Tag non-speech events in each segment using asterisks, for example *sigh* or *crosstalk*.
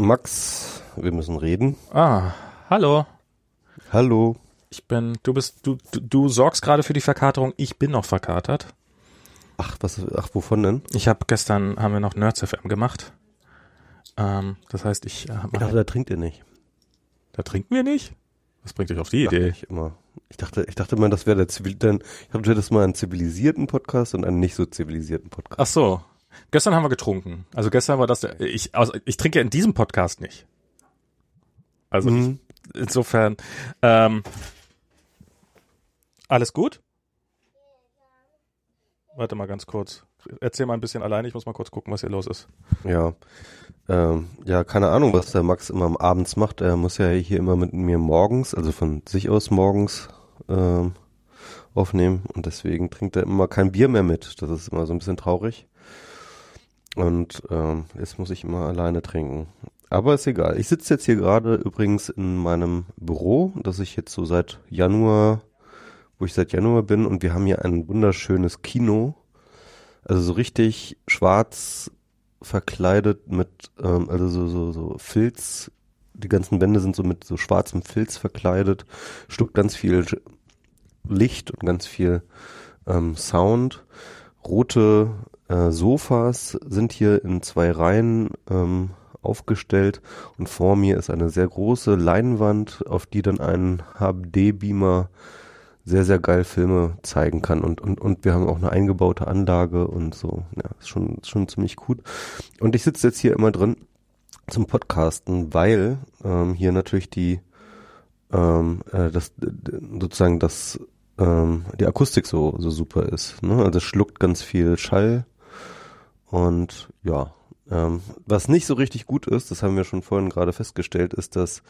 Max, wir müssen reden. Ah, hallo. Hallo. Ich bin, du bist, du, du, du sorgst gerade für die Verkaterung. Ich bin noch verkatert. Ach, was, ach, wovon denn? Ich habe gestern, haben wir noch Nerds FM gemacht. Ähm, das heißt, ich, äh, Ich dachte, da trinkt ihr nicht. da trinken wir nicht? Was bringt euch auf die Idee? ich immer. Ich dachte, ich dachte mal, das wäre der Zivil, denn ich dachte, hättest mal einen zivilisierten Podcast und einen nicht so zivilisierten Podcast. Ach so. Gestern haben wir getrunken. Also gestern war das, der, ich, also ich trinke ja in diesem Podcast nicht. Also Mhm. ich, insofern, ähm, alles gut? Warte mal ganz kurz. Erzähl mal ein bisschen alleine, ich muss mal kurz gucken, was hier los ist. Ja. Ähm, ja, keine Ahnung, was der Max immer am abends macht. Er muss ja hier immer mit mir morgens, also von sich aus morgens, ähm, aufnehmen und deswegen trinkt er immer kein Bier mehr mit. Das ist immer so ein bisschen traurig. Und ähm, jetzt muss ich immer alleine trinken. Aber ist egal. Ich sitze jetzt hier gerade übrigens in meinem Büro, das ich jetzt so seit Januar, wo ich seit Januar bin und wir haben hier ein wunderschönes Kino. Also so richtig schwarz verkleidet mit, ähm, also so, so, so Filz, die ganzen Wände sind so mit so schwarzem Filz verkleidet, stuckt ganz viel Licht und ganz viel ähm, Sound. Rote äh, Sofas sind hier in zwei Reihen ähm, aufgestellt und vor mir ist eine sehr große Leinwand, auf die dann ein HD-Beamer sehr, sehr geil Filme zeigen kann und, und, und wir haben auch eine eingebaute Anlage und so. Ja, ist schon, schon ziemlich gut. Und ich sitze jetzt hier immer drin zum Podcasten, weil ähm, hier natürlich die ähm, äh, das sozusagen das ähm, die Akustik so so super ist. Ne? Also schluckt ganz viel Schall und ja. Ähm, was nicht so richtig gut ist, das haben wir schon vorhin gerade festgestellt, ist, dass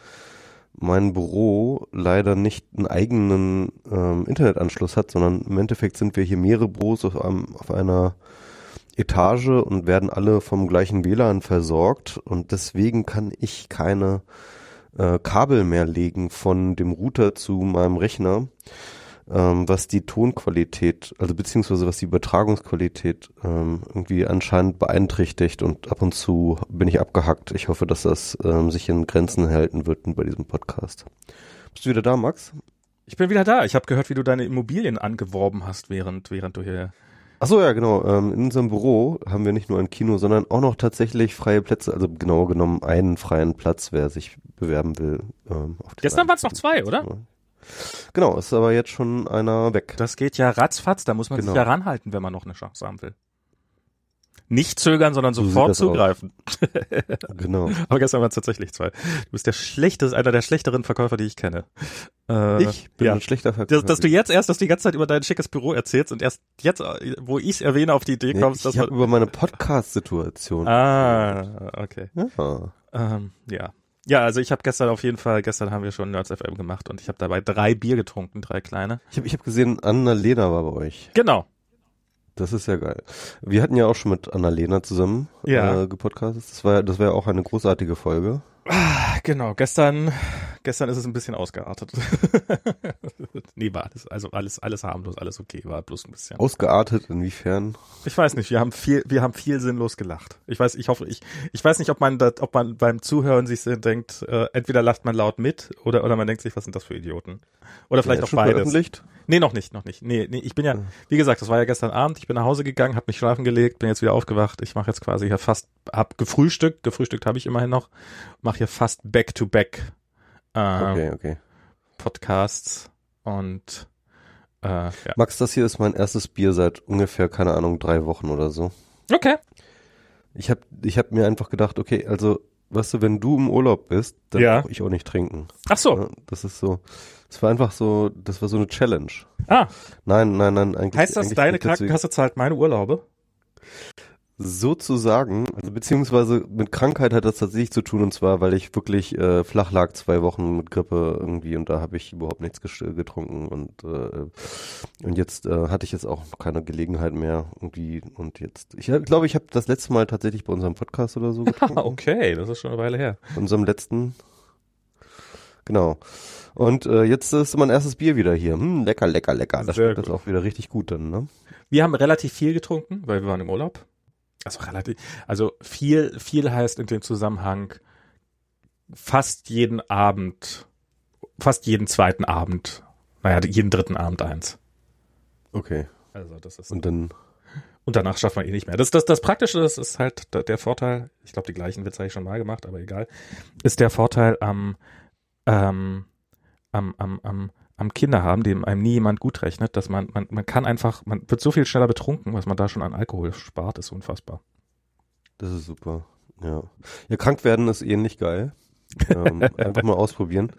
mein Büro leider nicht einen eigenen ähm, Internetanschluss hat, sondern im Endeffekt sind wir hier mehrere Büros auf, einem, auf einer Etage und werden alle vom gleichen WLAN versorgt und deswegen kann ich keine äh, Kabel mehr legen von dem Router zu meinem Rechner, ähm, was die Tonqualität, also beziehungsweise was die Übertragungsqualität ähm, irgendwie anscheinend beeinträchtigt und ab und zu bin ich abgehackt. Ich hoffe, dass das ähm, sich in Grenzen halten wird bei diesem Podcast. Bist du wieder da, Max? Ich bin wieder da. Ich habe gehört, wie du deine Immobilien angeworben hast, während, während du hier. Ach so, ja, genau. Ähm, in unserem Büro haben wir nicht nur ein Kino, sondern auch noch tatsächlich freie Plätze, also genauer genommen einen freien Platz, wer sich bewerben will. Ähm, Gestern waren es noch zwei, oder? Genau, ist aber jetzt schon einer weg. Das geht ja ratzfatz, da muss man Genau. sich ja ranhalten, wenn man noch eine Chance haben will. Nicht zögern, sondern So sofort zugreifen. *laughs* Genau. Aber gestern waren es tatsächlich zwei. Du bist der schlechteste, einer der schlechteren Verkäufer, die ich kenne. Äh, Ich bin ja. ein schlechter Verkäufer. Dass, dass du jetzt erst das die ganze Zeit über dein schickes Büro erzählst und erst jetzt, wo ich es erwähne, auf die Idee nee, kommst, ich dass man, über meine Podcast-Situation. Ah, okay. Ja. Ähm, ja. Ja, also ich habe gestern auf jeden Fall, gestern haben wir schon Nerds FM gemacht und ich habe dabei drei Bier getrunken, drei kleine. Ich habe ich hab gesehen, Anna-Lena war bei euch. Genau. Das ist ja geil. Wir hatten ja auch schon mit Anna-Lena zusammen Ja. äh, gepodcastet. Das war, das war ja auch eine großartige Folge. Genau, gestern, gestern ist es ein bisschen ausgeartet. *laughs* nee, war alles, also alles, alles harmlos, alles okay, war bloß ein bisschen. Ausgeartet, inwiefern? Ich weiß nicht, wir haben viel, wir haben viel sinnlos gelacht. Ich weiß, ich hoffe, ich, ich weiß nicht, ob man, das, ob man beim Zuhören sich denkt, äh, entweder lacht man laut mit oder, oder man denkt sich, was sind das für Idioten? Oder vielleicht Ja, auch schon beides. Nee, noch nicht, noch nicht. Nee, nee, ich bin ja, wie gesagt, das war ja gestern Abend, ich bin nach Hause gegangen, habe mich schlafen gelegt, bin jetzt wieder aufgewacht. Ich mache jetzt quasi hier fast, hab gefrühstückt, gefrühstückt habe ich immerhin noch, mache hier fast back-to-back äh, Okay, okay. Podcasts und äh, ja. Max, das hier ist mein erstes Bier seit ungefähr, keine Ahnung, drei Wochen oder so. Okay. Ich habe ich hab mir einfach gedacht, okay, also, weißt du, wenn du im Urlaub bist, dann Ja. brauch ich auch nicht trinken. Ach so. Das ist so, das war einfach so, das war so eine Challenge. Ah, Nein, nein, nein, eigentlich. heißt das, eigentlich deine. Krankenkasse zahlt meine Urlaube? Sozusagen, also beziehungsweise mit Krankheit hat das tatsächlich zu tun und zwar, weil ich wirklich äh, flach lag zwei Wochen mit Grippe irgendwie und da habe ich überhaupt nichts ges- getrunken und äh, und jetzt äh, hatte ich jetzt auch keine Gelegenheit mehr irgendwie und jetzt, ich glaube, ich habe das letzte Mal tatsächlich bei unserem Podcast oder so getrunken, Ah, *laughs* okay, das ist schon eine Weile her. unserem letzten, genau. Und äh, jetzt ist mein erstes Bier wieder hier. Hm, lecker, lecker, lecker. Das schmeckt das auch wieder richtig gut dann, ne? Wir haben relativ viel getrunken, weil wir waren im Urlaub. Also relativ, also viel, viel heißt in dem Zusammenhang fast jeden Abend, fast jeden zweiten Abend, naja, jeden dritten Abend eins. Okay. Also das ist Und dann, und danach schafft man eh nicht mehr. Das, das, das Praktische, das ist halt der, Vorteil, ich glaube, die gleichen Witze habe ich schon mal gemacht, aber egal, ist der Vorteil am, ähm, am, am, am, am Kinder haben, dem einem nie jemand gut rechnet, dass man, man, man kann einfach, man wird so viel schneller betrunken, was man da schon an Alkohol spart, ist unfassbar. das ist super. Ja. Ja, krank werden ist ähnlich geil. ähm, *laughs* einfach mal ausprobieren.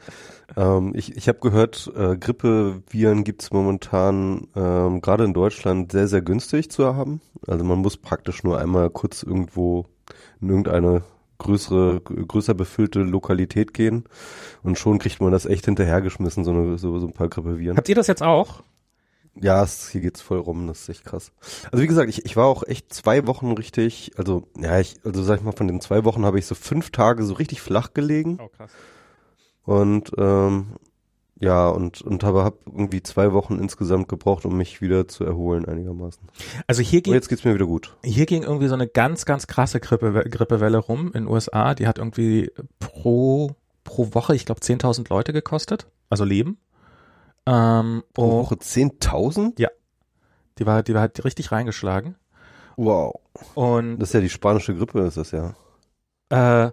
Ähm, ich ich habe gehört, äh, Grippeviren gibt's momentan ähm, gerade in Deutschland sehr, sehr günstig zu haben. Also man muss praktisch nur einmal kurz irgendwo in irgendeine größere, größer befüllte Lokalität gehen und schon kriegt man das echt hinterhergeschmissen, so, eine, so, so ein paar Grippeviren. Habt ihr das jetzt auch? Ja, es, hier geht's voll rum, das ist echt krass. Also wie gesagt, ich, ich war auch echt zwei Wochen richtig, also ja, ich, also sag ich mal, von den zwei Wochen habe ich so fünf Tage so richtig flach gelegen Oh, krass. und ähm, ja, und, und habe hab irgendwie zwei Wochen insgesamt gebraucht, um mich wieder zu erholen einigermaßen. Also hier Und ging, jetzt geht's mir wieder gut. hier ging irgendwie so eine ganz, ganz krasse Grippe, Grippewelle rum in den USA. Die hat irgendwie pro, pro Woche, ich glaube, 10.000 Leute gekostet. Also Leben. Ähm, Pro Woche 10.000? die war, die war halt richtig reingeschlagen. Wow. Und Das ist ja die spanische Grippe, ist das ja. äh,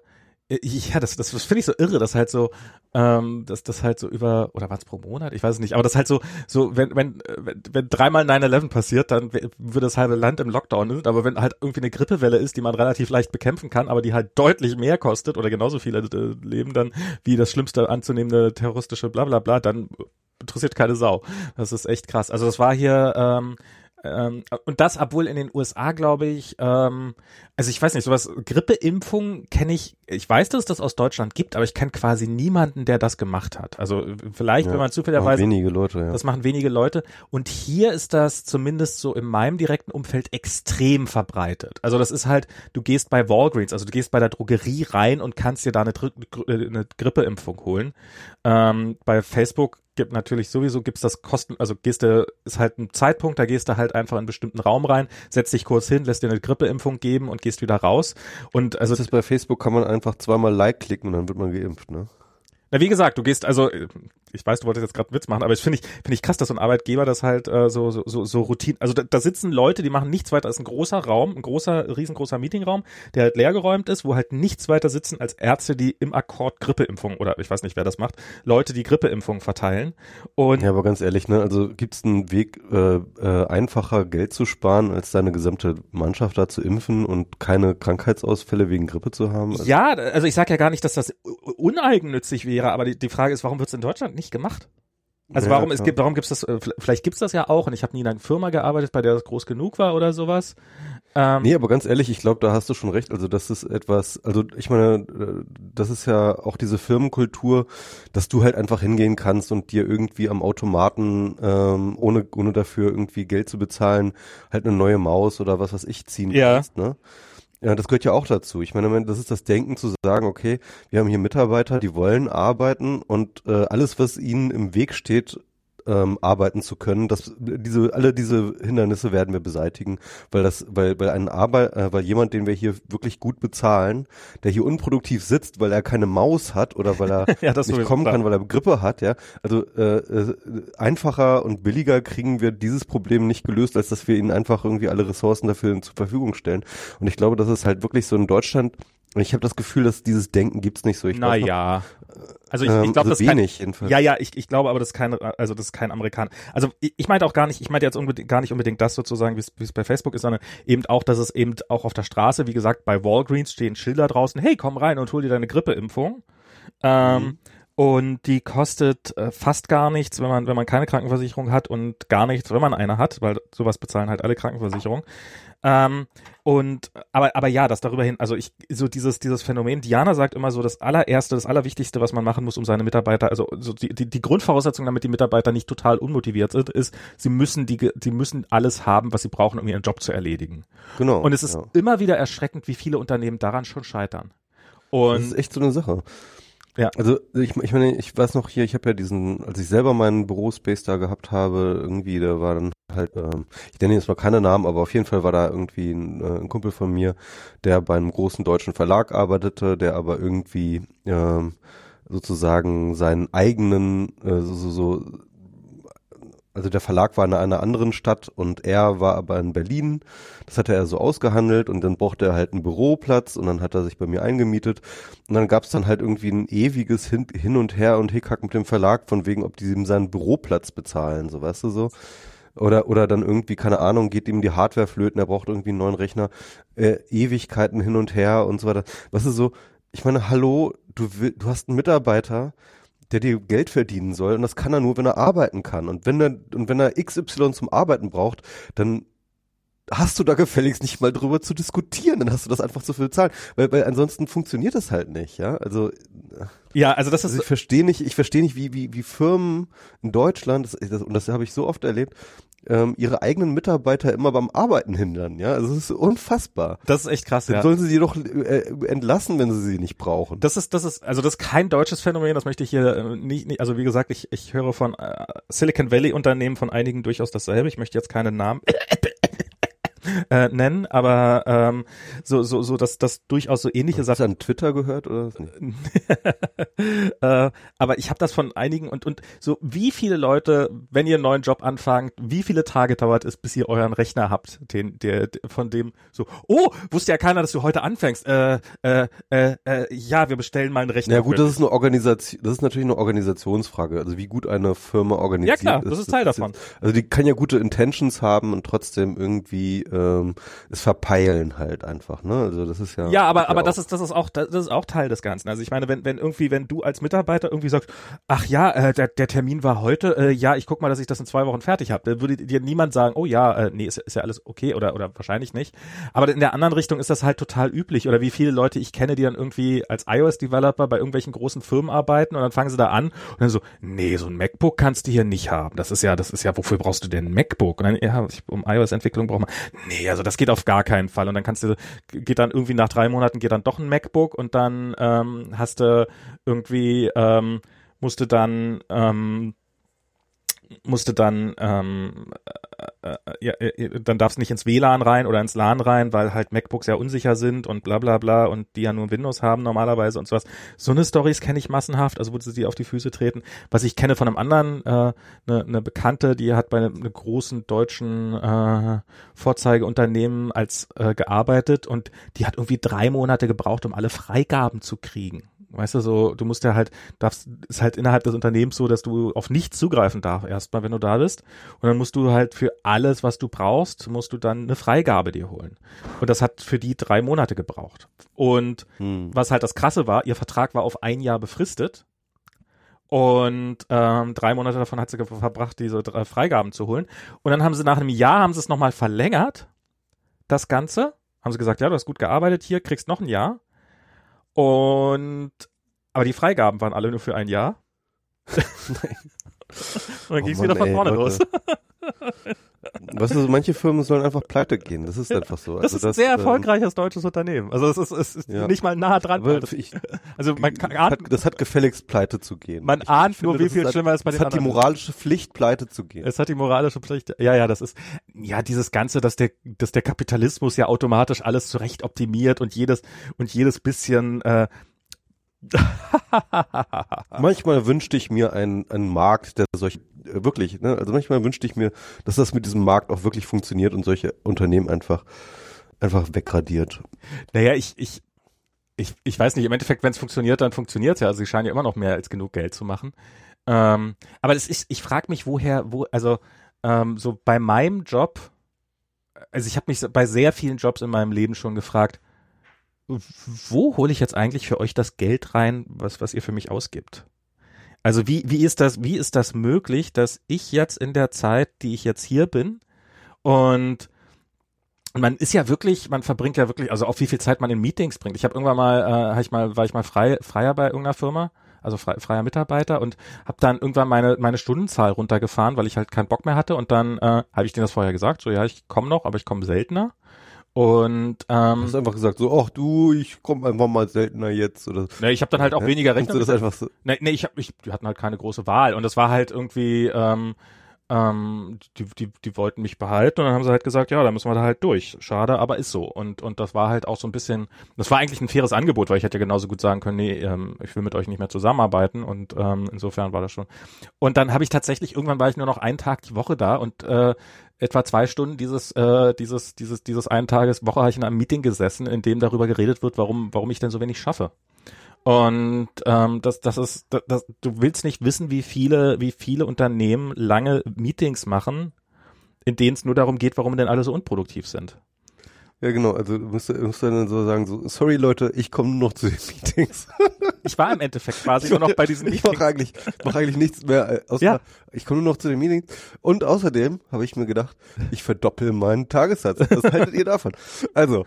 ja, das, das, das finde ich so irre, dass halt so, ähm, dass das halt so über, oder war es pro Monat? Ich weiß es nicht, aber das halt so, so, wenn, wenn, äh, wenn, wenn dreimal 9-11 passiert, dann w- würde das halbe Land im Lockdown sind, aber wenn halt irgendwie eine Grippewelle ist, die man relativ leicht bekämpfen kann, aber die halt deutlich mehr kostet oder genauso viele äh, Leben dann wie das schlimmste anzunehmende terroristische Blablabla, bla, bla, dann interessiert keine Sau. Das ist echt krass. Also das war hier, ähm, ähm, und das, obwohl in den USA, glaube ich, ähm, also ich weiß nicht, sowas, Grippeimpfung kenne ich, ich weiß, dass es das aus Deutschland gibt, aber ich kenne quasi niemanden, der das gemacht hat. Also vielleicht, ja. wenn man Machen zufälligerweise, wenige Leute, ja. das machen wenige Leute. Und hier ist das zumindest so in meinem direkten Umfeld extrem verbreitet. Also das ist halt, du gehst bei Walgreens, also du gehst bei der Drogerie rein und kannst dir da eine, äh, eine Grippeimpfung holen. Ähm, bei Facebook gibt natürlich sowieso gibt's das Kosten, also gehst du, ist halt ein Zeitpunkt, da gehst du halt einfach in einen bestimmten Raum rein, setzt dich kurz hin, lässt dir eine Grippeimpfung geben und gehst wieder raus. Und also Das ist bei Facebook kann man einfach zweimal Like klicken und dann wird man geimpft, ne? Na, wie gesagt, du gehst also, ich weiß, du wolltest jetzt gerade einen Witz machen, aber ich finde ich finde ich krass, dass so ein Arbeitgeber das halt äh, so so so, so Routine, also da, da sitzen Leute, die machen nichts weiter als ein großer Raum, ein großer riesengroßer Meetingraum, der halt leergeräumt ist, wo halt nichts weiter sitzen als Ärzte, die im Akkord Grippeimpfung oder ich weiß nicht, wer das macht, Leute, die Grippeimpfung verteilen und Ja, aber ganz ehrlich, ne, also gibt's einen Weg, äh, äh, einfacher Geld zu sparen, als deine gesamte Mannschaft da zu impfen und keine Krankheitsausfälle wegen Grippe zu haben? Also, ja, also ich sage ja gar nicht, dass das uneigennützig wäre, aber die, die Frage ist, warum wird es in Deutschland nicht gemacht? Also Ja, warum es gibt, warum gibt's das? äh, Vielleicht gibt's das ja auch. Und ich habe nie in einer Firma gearbeitet, bei der das groß genug war oder sowas. Ähm, Nee, aber ganz ehrlich, ich glaube, da hast du schon recht. Also das ist etwas, also ich meine, äh, das ist ja auch diese Firmenkultur, dass du halt einfach hingehen kannst und dir irgendwie am Automaten, ähm, ohne, ohne dafür irgendwie Geld zu bezahlen, halt eine neue Maus oder was weiß ich ziehen Ja. kannst, ne? Ja, das gehört ja auch dazu. Ich meine, das ist das Denken zu sagen, okay, wir haben hier Mitarbeiter, die wollen arbeiten und äh, alles, was ihnen im Weg steht, ähm, arbeiten zu können, das, diese, alle diese Hindernisse werden wir beseitigen, weil das, weil, weil ein Arbeit, äh, weil jemand, den wir hier wirklich gut bezahlen, der hier unproduktiv sitzt, weil er keine Maus hat oder weil er *laughs* Ja, das nicht kommen klar. kann, weil er Grippe hat, ja. Also äh, äh, einfacher und billiger kriegen wir dieses Problem nicht gelöst, als dass wir ihnen einfach irgendwie alle Ressourcen dafür zur Verfügung stellen. Und ich glaube, das ist halt wirklich so in Deutschland. Ich habe das Gefühl, dass dieses Denken gibt's nicht so. Ich naja. Also ich, ähm, ich glaube, also das wenig jedenfalls. Ja, ja, ich, ich glaube aber, das ist kein, also das ist kein Amerikaner. Also ich, ich meinte auch gar nicht, ich meinte jetzt unbedingt, gar nicht unbedingt das sozusagen, wie es wie es bei Facebook ist, sondern eben auch, dass es eben auch auf der Straße, wie gesagt, bei Walgreens stehen Schilder draußen, hey, komm rein und hol dir deine Grippeimpfung. Ähm, Mhm. Und die kostet äh, fast gar nichts, wenn man, wenn man keine Krankenversicherung hat und gar nichts, wenn man eine hat, weil sowas bezahlen halt alle Krankenversicherungen. Ähm, und aber aber ja, das darüber hin, also ich so dieses dieses Phänomen. Diana sagt immer so, das allererste, das allerwichtigste, was man machen muss, um seine Mitarbeiter, also so die die, die Grundvoraussetzung, damit die Mitarbeiter nicht total unmotiviert sind, ist, sie müssen die sie müssen alles haben, was sie brauchen, um ihren Job zu erledigen. Genau. Und es ist ja. immer wieder erschreckend, wie viele Unternehmen daran schon scheitern. Das Und ist echt so eine Sache. Ja. Also ich, ich meine, ich weiß noch hier, ich habe ja diesen, als ich selber meinen Bürospace da gehabt habe, irgendwie, da war dann halt, ähm, ich nenne jetzt mal keine Namen, aber auf jeden Fall war da irgendwie ein, äh, ein Kumpel von mir, der bei einem großen deutschen Verlag arbeitete, der aber irgendwie ähm, sozusagen seinen eigenen, äh, so, so, so also der Verlag war in einer anderen Stadt und er war aber in Berlin. Das hatte er so ausgehandelt und dann brauchte er halt einen Büroplatz und dann hat er sich bei mir eingemietet. Und dann gab es dann halt irgendwie ein ewiges Hin, Hin und Her und Hickhack mit dem Verlag, von wegen, ob die ihm seinen Büroplatz bezahlen, so weißt du so. Oder, oder dann irgendwie, keine Ahnung, geht ihm die Hardware flöten, er braucht irgendwie einen neuen Rechner, äh, Ewigkeiten hin und her und so weiter. Was ist so, ich meine, hallo, du, du hast einen Mitarbeiter, der dir Geld verdienen soll und das kann er nur, wenn er arbeiten kann. Und wenn er, und wenn er XY zum Arbeiten braucht, dann hast du da gefälligst nicht mal drüber zu diskutieren, dann hast du das einfach zu viel zahlen, weil, weil ansonsten funktioniert das halt nicht, ja, also ja, also das ist also ich verstehe nicht, ich verstehe nicht, wie wie wie Firmen in Deutschland das, das, und das habe ich so oft erlebt, ähm, ihre eigenen Mitarbeiter immer beim Arbeiten hindern. Ja, also es ist unfassbar. Das ist echt krass. Dann ja. sollen sie die doch äh, entlassen, wenn sie sie nicht brauchen. Das ist, das ist, also das ist kein deutsches Phänomen. Das möchte ich hier äh, nicht, nicht also wie gesagt, ich, ich höre von äh, Silicon Valley Unternehmen von einigen durchaus dasselbe. Ich möchte jetzt keine Namen äh, nennen, aber ähm, so so so dass das durchaus so ähnliche Sachen. Hast du an Twitter gehört oder? *laughs* äh, aber ich habe das von einigen und und so wie viele Leute, wenn ihr einen neuen Job anfangt, wie viele Tage dauert es, bis ihr euren Rechner habt, den der von dem so oh wusste ja keiner, dass du heute anfängst. Äh, äh, äh, äh, ja, wir bestellen mal einen Rechner. Ja gut, das ist eine Organisation, das ist natürlich eine Organisationsfrage, also wie gut eine Firma organisiert ist. Ja klar, das ist Teil davon. Also die kann ja gute Intentions haben und trotzdem irgendwie ähm, es verpeilen halt einfach, ne? Also das ist ja Ja, aber aber das ist das ist auch das ist auch Teil des Ganzen. Also ich meine, wenn wenn irgendwie wenn du als Mitarbeiter irgendwie sagst, ach ja, äh, der der Termin war heute, äh, ja, ich guck mal, dass ich das in zwei Wochen fertig habe, dann würde dir niemand sagen, oh ja, äh, nee, ist, ist ja alles okay oder oder wahrscheinlich nicht. Aber in der anderen Richtung ist das halt total üblich oder wie viele Leute ich kenne, die dann irgendwie als iOS Developer bei irgendwelchen großen Firmen arbeiten und dann fangen sie da an und dann so, nee, so ein MacBook kannst du hier nicht haben. Das ist ja das ist ja wofür brauchst du denn ein MacBook? Und dann ja, um iOS Entwicklung braucht man nee, also das geht auf gar keinen Fall. Und dann kannst du, geht dann irgendwie nach drei Monaten geht dann doch ein MacBook und dann ähm, hast du irgendwie, ähm, musste dann ähm, musste dann ähm, äh, äh, ja, äh, dann darfst nicht ins WLAN rein oder ins LAN rein, weil halt MacBooks ja unsicher sind und bla bla bla und die ja nur Windows haben normalerweise und sowas. So eine Stories kenne ich massenhaft, also wo sie auf die Füße treten. Was ich kenne von einem anderen, eine äh, ne, ne Bekannte, die hat bei einem, einem großen deutschen äh, Vorzeigeunternehmen als äh, gearbeitet und die hat irgendwie drei Monate gebraucht, um alle Freigaben zu kriegen. Weißt du, so, du musst ja halt, darfst, ist halt innerhalb des Unternehmens so, dass du auf nichts zugreifen darfst, erstmal, wenn du da bist. Und dann musst du halt für alles, was du brauchst, musst du dann eine Freigabe dir holen. Und das hat für die drei Monate gebraucht. Und hm. was halt das Krasse war, ihr Vertrag war auf ein Jahr befristet. Und ähm, drei Monate davon hat sie verbracht, diese drei Freigaben zu holen. Und dann haben sie nach einem Jahr, haben sie es nochmal verlängert, das Ganze. Haben sie gesagt, ja, du hast gut gearbeitet hier, kriegst noch ein Jahr. Und aber die Freigaben waren alle nur für ein Jahr. *laughs* Nein. Und dann oh ging es wieder von vorne los. *laughs* Weißt du, manche Firmen sollen einfach pleite gehen. Das ist einfach so. Das also ist ein sehr ähm, erfolgreiches deutsches Unternehmen. Also es ist, es ist ja. nicht mal nah dran. Ich, also man kann, ahnt, das hat gefälligst pleite zu gehen. Man ich, ahnt ich nur, wie viel hat, schlimmer es bei den anderen. Es hat die moralische Pflicht, pleite zu gehen. Es hat die moralische Pflicht. Ja, ja, das ist ja dieses ganze, dass der, dass der Kapitalismus ja automatisch alles zurecht optimiert und jedes und jedes bisschen äh, *laughs* manchmal wünschte ich mir einen, einen Markt, der solch äh, wirklich, ne, also manchmal wünschte ich mir, dass das mit diesem Markt auch wirklich funktioniert und solche Unternehmen einfach einfach wegradiert. Naja, ich, ich, ich, ich weiß nicht, im Endeffekt, wenn es funktioniert, dann funktioniert es ja. Also sie scheinen ja immer noch mehr als genug Geld zu machen. Ähm, aber das ist, ich frage mich, woher, wo, also ähm, so bei meinem Job, also ich habe mich bei sehr vielen Jobs in meinem Leben schon gefragt, wo hole ich jetzt eigentlich für euch das Geld rein, was, was ihr für mich ausgibt? Also wie, wie ist das, wie ist das möglich, dass ich jetzt in der Zeit, die ich jetzt hier bin und man ist ja wirklich, man verbringt ja wirklich, also auf wie viel Zeit man in Meetings bringt. Ich habe irgendwann mal, äh, hab ich mal, war ich mal frei, freier bei irgendeiner Firma, also frei, freier Mitarbeiter und habe dann irgendwann meine meine Stundenzahl runtergefahren, weil ich halt keinen Bock mehr hatte und dann äh, habe ich denen das vorher gesagt, so ja, ich komme noch, aber ich komme seltener. Und ähm, du hast einfach gesagt so, ach du, ich komme einfach mal seltener jetzt oder. Ne, ich habe dann halt auch weniger Rechner. Du das einfach so? Ne, ne, ich hab, ich, die hatten halt keine große Wahl und das war halt irgendwie ähm, ähm, die, die, die wollten mich behalten und dann haben sie halt gesagt, ja, da müssen wir da halt durch. Schade, aber ist so. Und, und das war halt auch so ein bisschen, das war eigentlich ein faires Angebot, weil ich hätte ja genauso gut sagen können, nee, ähm, ich will mit euch nicht mehr zusammenarbeiten und ähm, insofern war das schon. Und dann habe ich tatsächlich, irgendwann war ich nur noch einen Tag die Woche da und äh, etwa zwei Stunden dieses, äh, dieses, dieses, dieses einen Tages Woche habe ich in einem Meeting gesessen, in dem darüber geredet wird, warum, warum ich denn so wenig schaffe. Und ähm, das, das ist, das, das, du willst nicht wissen, wie viele, wie viele Unternehmen lange Meetings machen, in denen es nur darum geht, warum denn alle so unproduktiv sind. Ja, genau. Also du musst, musst dann so sagen, so, sorry Leute, ich komme nur noch zu den Meetings. ich war im Endeffekt quasi nur noch bei diesen Meetings. Ich mache eigentlich, mach eigentlich nichts mehr, äh, außer ja. ich komme nur noch zu den Meetings. Und außerdem habe ich mir gedacht, ich verdoppel meinen Tagessatz. Was haltet ihr davon? Also,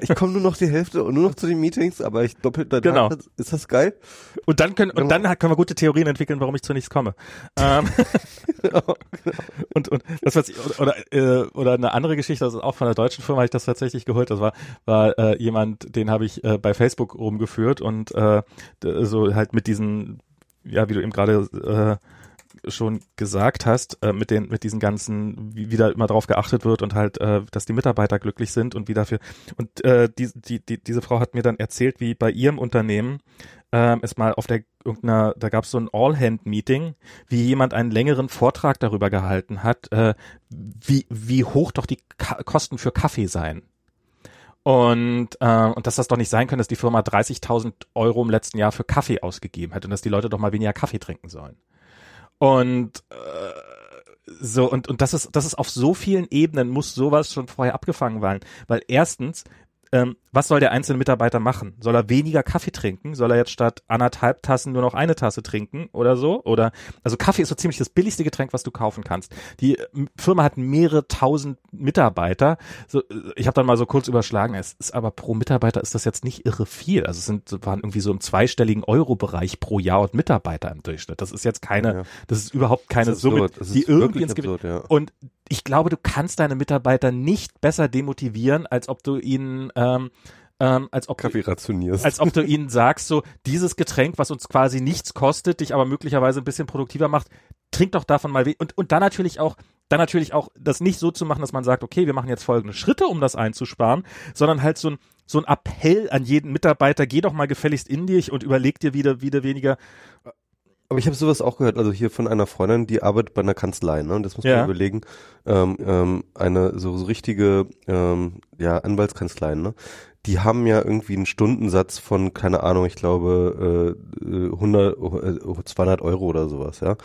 ich komme nur noch die Hälfte und nur noch zu den Meetings, aber ich doppelt deinen genau. Tagessatz. Ist das geil? Und dann können, und dann können wir gute Theorien entwickeln, warum ich zu nichts komme. Ähm, *laughs* genau. *laughs* und, und das was ich, oder, äh, oder eine andere Geschichte, ist auch von der deutschen Firma, habe ich das tatsächlich geholt. Das war, war äh, jemand, den habe ich äh, bei Facebook rumgeführt und äh, so halt mit diesen, ja, wie du eben gerade äh, schon gesagt hast, äh, mit den, mit diesen ganzen, wie, wie da immer drauf geachtet wird und halt, äh, dass die Mitarbeiter glücklich sind und wie dafür. Und äh, die, die, die, diese Frau hat mir dann erzählt, wie bei ihrem Unternehmen ähm, es mal auf der irgendeiner, da gab es so ein All-Hand-Meeting, wie jemand einen längeren Vortrag darüber gehalten hat, äh, wie, wie hoch doch die Ka Kosten für Kaffee seien. Und, äh, und dass das doch nicht sein kann, dass die Firma 30.000 Euro im letzten Jahr für Kaffee ausgegeben hat und dass die Leute doch mal weniger Kaffee trinken sollen. Und äh, so, und, und das ist, das ist auf so vielen Ebenen muss sowas schon vorher abgefangen werden. Weil erstens, ähm, was soll der einzelne Mitarbeiter machen? Soll er weniger Kaffee trinken? Soll er jetzt statt anderthalb Tassen nur noch eine Tasse trinken oder so? Oder also Kaffee ist so ziemlich das billigste Getränk, was du kaufen kannst. Die äh, Firma hat mehrere tausend Mitarbeiter. So, äh, ich habe dann mal so kurz überschlagen. Es ist aber pro Mitarbeiter ist das jetzt nicht irre viel. Also es sind waren irgendwie so im zweistelligen Euro-Bereich pro Jahr und Mitarbeiter im Durchschnitt. Das ist jetzt keine, ja. das ist überhaupt keine Summe, die irgendwie ins Gewicht. Ja. Und ich glaube, du kannst deine Mitarbeiter nicht besser demotivieren, als ob du ihnen ähm, ähm, als ob Kaffee rationierst. Als ob du ihnen sagst, so dieses Getränk, was uns quasi nichts kostet, dich aber möglicherweise ein bisschen produktiver macht, trink doch davon mal und und dann natürlich auch dann natürlich auch das nicht so zu machen, dass man sagt, okay, wir machen jetzt folgende Schritte, um das einzusparen, sondern halt so ein so ein Appell an jeden Mitarbeiter, geh doch mal gefälligst in dich und überleg dir wieder wieder weniger aber ich habe sowas auch gehört, also hier von einer Freundin, die arbeitet bei einer Kanzlei, ne? Und das muss man ja. überlegen. Ähm, ähm, eine so, so richtige ähm, ja, Anwaltskanzlei, ne? Die haben ja irgendwie einen Stundensatz von, keine Ahnung, ich glaube äh, 100, äh, 200 Euro oder sowas, ja.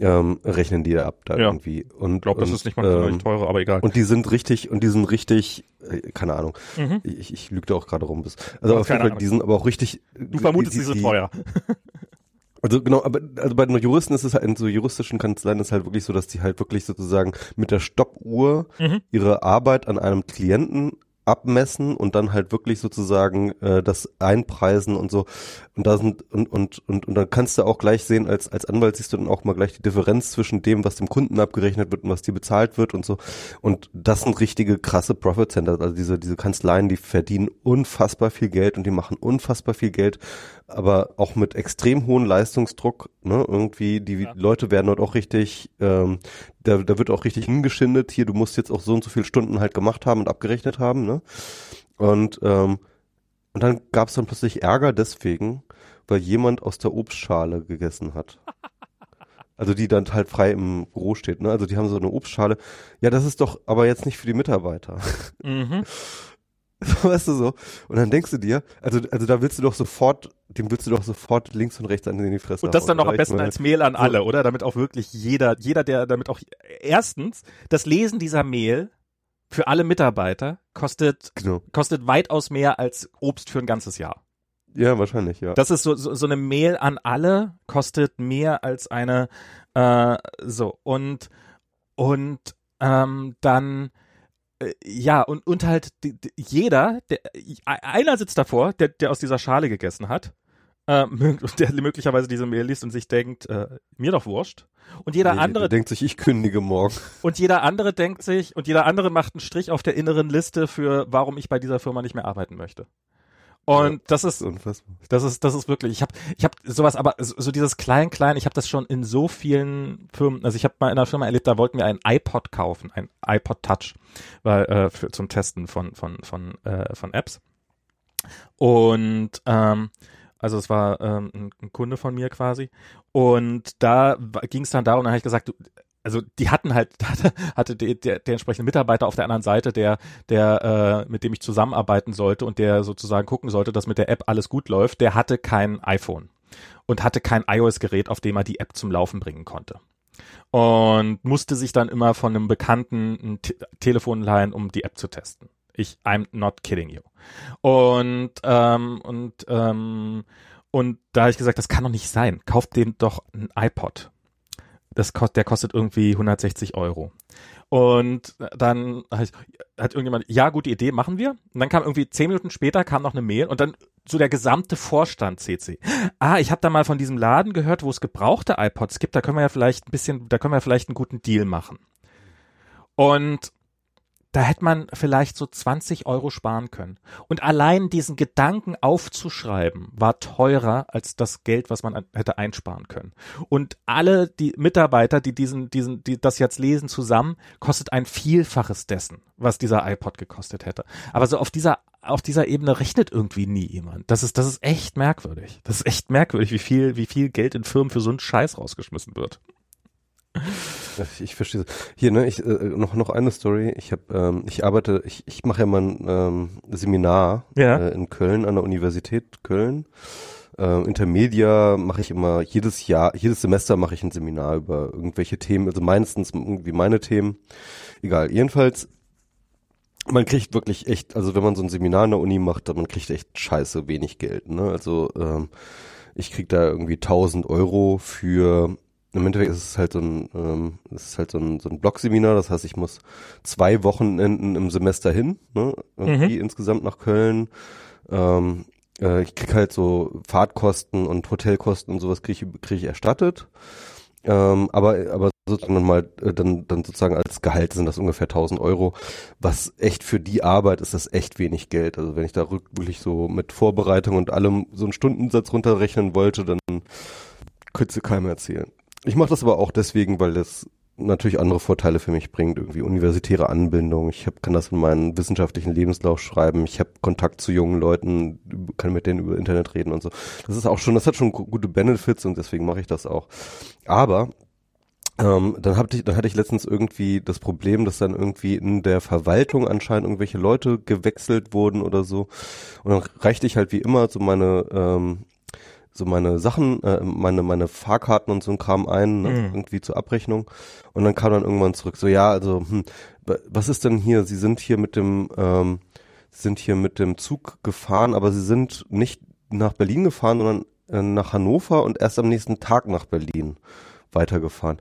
Ähm, rechnen die da ab da ja. irgendwie. Und ich glaube, das ist nicht mal ähm, teurer, aber egal. Und die sind richtig, und die sind richtig, äh, keine Ahnung. Mhm. Ich, ich lüge da auch gerade rum. Also auf jeden Fall, die sind aber auch richtig. Du vermutest, die, die, die sind teuer. *laughs* Also genau, aber also bei den Juristen ist es halt in so juristischen Kanzleien ist halt wirklich so, dass die halt wirklich sozusagen mit der Stoppuhr mhm. ihre Arbeit an einem Klienten abmessen und dann halt wirklich sozusagen äh, das einpreisen und so. Und da sind und, und, und, und dann kannst du auch gleich sehen, als, als Anwalt siehst du dann auch mal gleich die Differenz zwischen dem, was dem Kunden abgerechnet wird und was dir bezahlt wird und so. Und das sind richtige krasse Profit Center. Also diese, diese Kanzleien, die verdienen unfassbar viel Geld und die machen unfassbar viel Geld aber auch mit extrem hohem Leistungsdruck. Ne? Irgendwie, die ja. Leute werden dort auch richtig, ähm, da, da wird auch richtig hingeschindet. Hier, du musst jetzt auch so und so viele Stunden halt gemacht haben und abgerechnet haben. Ne? Und, ähm, und dann gab es dann plötzlich Ärger deswegen, weil jemand aus der Obstschale gegessen hat. *laughs* Also die dann halt frei im Büro steht, ne? Also die haben so eine Obstschale. Ja, das ist doch aber jetzt nicht für die Mitarbeiter. Mhm. *laughs* *laughs* weißt du so? Und dann denkst du dir, also, also da willst du doch sofort, dem willst du doch sofort links und rechts an die Fresse. Und das dann noch am besten als Mail an alle, oder? Damit auch wirklich jeder, jeder, der damit auch, erstens, das Lesen dieser Mail für alle Mitarbeiter kostet, genau. kostet weitaus mehr als Obst für ein ganzes Jahr. Ja, wahrscheinlich, ja. Das ist so, so, so eine Mail an alle kostet mehr als eine, äh, so, und, und, ähm, dann, ja, und, und halt jeder, der, einer sitzt davor, der, der aus dieser Schale gegessen hat, äh, *laughs* der möglicherweise diese Mail liest und sich denkt, äh, mir doch wurscht. Und jeder nee, andere denkt sich, ich kündige morgen. Und jeder andere denkt sich, und jeder andere macht einen Strich auf der inneren Liste für, warum ich bei dieser Firma nicht mehr arbeiten möchte. Und das ist, Unfassbar. das ist, das ist wirklich, ich habe ich hab sowas, aber so, dieses Klein-Klein, ich habe das schon in so vielen Firmen, also ich habe mal in einer Firma erlebt, da wollten wir einen iPod kaufen, ein iPod Touch, weil, äh, für, zum Testen von, von, von, äh, von Apps. Und ähm, also es war ähm, ein, Kunde von mir quasi. Und da ging es dann darum, dann habe ich gesagt, du, also die hatten halt, *laughs* hatte, hatte die, der, der entsprechende Mitarbeiter auf der anderen Seite, der, der, äh, mit dem ich zusammenarbeiten sollte und der sozusagen gucken sollte, dass mit der App alles gut läuft, der hatte kein iPhone und hatte kein iOS-Gerät, auf dem er die App zum Laufen bringen konnte. Und musste sich dann immer von einem Bekannten ein T Telefon leihen, um die App zu testen. Ich, I'm not kidding you. Und, ähm, und, ähm, und da habe ich gesagt, das kann doch nicht sein. Kauft dem doch ein iPod. Das kostet, der kostet irgendwie 160 Euro. Und dann hat, hat irgendjemand, ja, gute Idee, machen wir. Und dann kam irgendwie zehn Minuten später kam noch eine Mail und dann so der gesamte Vorstand CC. Ah, ich habe da mal von diesem Laden gehört, wo es gebrauchte iPods gibt. Da können wir ja vielleicht ein bisschen, da können wir vielleicht einen guten Deal machen. Und da hätte man vielleicht so 20 Euro sparen können. Und allein diesen Gedanken aufzuschreiben, war teurer als das Geld, was man an- hätte einsparen können. Und alle die Mitarbeiter, die diesen, diesen, die das jetzt lesen zusammen, kostet ein Vielfaches dessen, was dieser iPod gekostet hätte. Aber so auf dieser auf dieser Ebene rechnet irgendwie nie jemand. Das ist, das ist echt merkwürdig. Das ist echt merkwürdig, wie viel, wie viel Geld in Firmen für so einen Scheiß rausgeschmissen wird. Ich verstehe. Hier, ne, ich, äh, noch, noch eine Story. Ich habe, ähm, ich arbeite, ich, ich mache ja mal ein ähm, Seminar Ja. äh, in Köln an der Universität Köln. Äh, Intermedia mache ich immer jedes Jahr, jedes Semester mache ich ein Seminar über irgendwelche Themen, also meistens irgendwie meine Themen. Egal. Jedenfalls, man kriegt wirklich echt, also wenn man so ein Seminar an der Uni macht, dann man kriegt echt scheiße wenig Geld. Ne? Also ähm, ich krieg da irgendwie 1000 Euro für im Endeffekt ist es halt so ein, ähm, es ist halt so ein, so ein Blogseminar, das heißt, ich muss zwei Wochenenden im Semester hin, ne, irgendwie insgesamt nach Köln. Ähm, äh, ich krieg halt so Fahrtkosten und Hotelkosten und sowas kriege ich, krieg ich erstattet. Ähm, aber, aber sozusagen mal, äh, dann, dann sozusagen als Gehalt sind das ungefähr 1000 Euro, was echt für die Arbeit ist das echt wenig Geld. Also wenn ich da wirklich so mit Vorbereitung und allem so einen Stundensatz runterrechnen wollte, dann könnte sie keinem erzählen. Ich mache das aber auch deswegen, weil das natürlich andere Vorteile für mich bringt, irgendwie universitäre Anbindung. Ich hab, kann das in meinen wissenschaftlichen Lebenslauf schreiben. Ich habe Kontakt zu jungen Leuten, kann mit denen über Internet reden und so. Das ist auch schon, das hat schon gu- gute Benefits und deswegen mache ich das auch. Aber ähm, dann, hab ich, dann hatte ich letztens irgendwie das Problem, dass dann irgendwie in der Verwaltung anscheinend irgendwelche Leute gewechselt wurden oder so. Und dann reichte ich halt wie immer so meine ähm, so meine Sachen, äh, meine meine Fahrkarten und so ein Kram ein, ne, Mhm. irgendwie zur Abrechnung. Und dann kam dann irgendwann zurück, so ja, also hm, wa- was ist denn hier? Sie sind hier mit dem ähm, sind hier mit dem Zug gefahren, aber Sie sind nicht nach Berlin gefahren, sondern äh, nach Hannover und erst am nächsten Tag nach Berlin weitergefahren.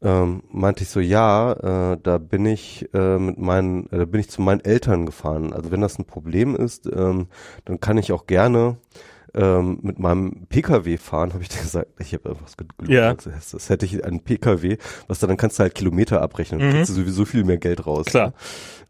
Ähm, meinte ich so, ja, äh, da bin ich äh, mit meinen, äh, da bin ich zu meinen Eltern gefahren. Also wenn das ein Problem ist, ähm, dann kann ich auch gerne ähm, mit meinem PKW fahren, habe ich dir gesagt. Ich habe einfach gelogen. Ja. Das, das hätte ich einen PKW, was dann, dann kannst du halt Kilometer abrechnen, dann Mhm. kriegst du sowieso viel mehr Geld raus. Klar.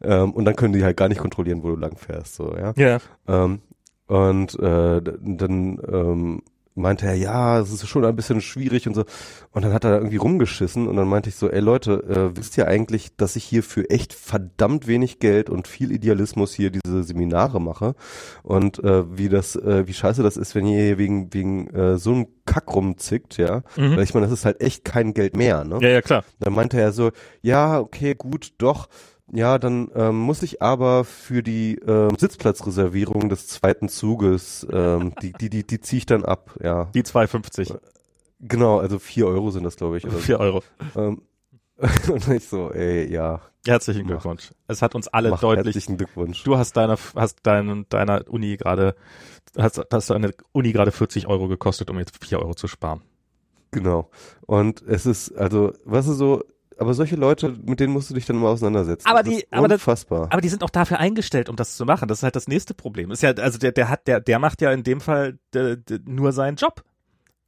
Ne? Ähm, und dann können die halt gar nicht kontrollieren, wo du lang fährst, so, ja. Ja. Ähm, und äh, dann ähm, meinte er, ja, es ist schon ein bisschen schwierig und so. Und dann hat er da irgendwie rumgeschissen und dann meinte ich so, ey Leute, äh, wisst ihr eigentlich, dass ich hier für echt verdammt wenig Geld und viel Idealismus hier diese Seminare mache und äh, wie das, äh, wie scheiße das ist, wenn ihr hier wegen wegen äh, so einem Kack rumzickt, ja. Mhm. Weil ich meine, das ist halt echt kein Geld mehr, ne? Ja, ja, klar. Dann meinte er so, ja, okay, gut, doch. Ja, dann ähm, muss ich aber für die ähm, Sitzplatzreservierung des zweiten Zuges, ähm, die, die, die, die ziehe ich dann ab, ja. Die 2,50. Genau, also vier Euro sind das, glaube ich. Oder *laughs* so. 4 Euro. ähm, *laughs* und ich so, ey, ja, Herzlichen Mach. Glückwunsch. Es hat uns alle deutlich herzlichen Glückwunsch. Du hast deiner, hast deinen, deiner Uni gerade, hast, hast deine Uni gerade 40 Euro gekostet, um jetzt 4 Euro zu sparen. Genau. Und es ist, also, was ist so, aber solche Leute, mit denen musst du dich dann mal auseinandersetzen. Aber das die- aber das- unfassbar. Aber die sind auch dafür eingestellt, um das zu machen. Das ist halt das nächste Problem. Ist ja, also der, der hat, der, der macht ja in dem Fall der, der, nur seinen Job.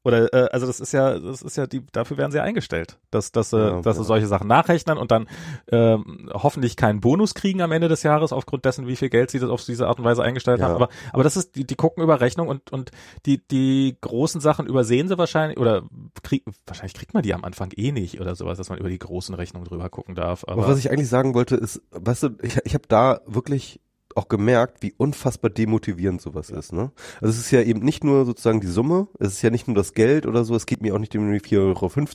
Oder äh, also das ist ja, das ist ja die, dafür werden sie eingestellt, dass, dass, Ja, dass sie solche Sachen nachrechnen und dann ähm, hoffentlich keinen Bonus kriegen am Ende des Jahres aufgrund dessen, wie viel Geld sie das auf diese Art und Weise eingestellt Ja. haben. Aber, aber das ist, die, die gucken über Rechnung und und die die großen Sachen übersehen sie wahrscheinlich oder krieg, wahrscheinlich kriegt man die am Anfang eh nicht oder sowas, dass man über die großen Rechnungen drüber gucken darf. Aber, Aber was ich eigentlich sagen wollte, ist, weißt du, ich, ich habe da wirklich auch gemerkt, wie unfassbar demotivierend sowas ist. Ne? Also es ist ja eben nicht nur sozusagen die Summe, es ist ja nicht nur das Geld oder so, es geht mir auch nicht um die 4,50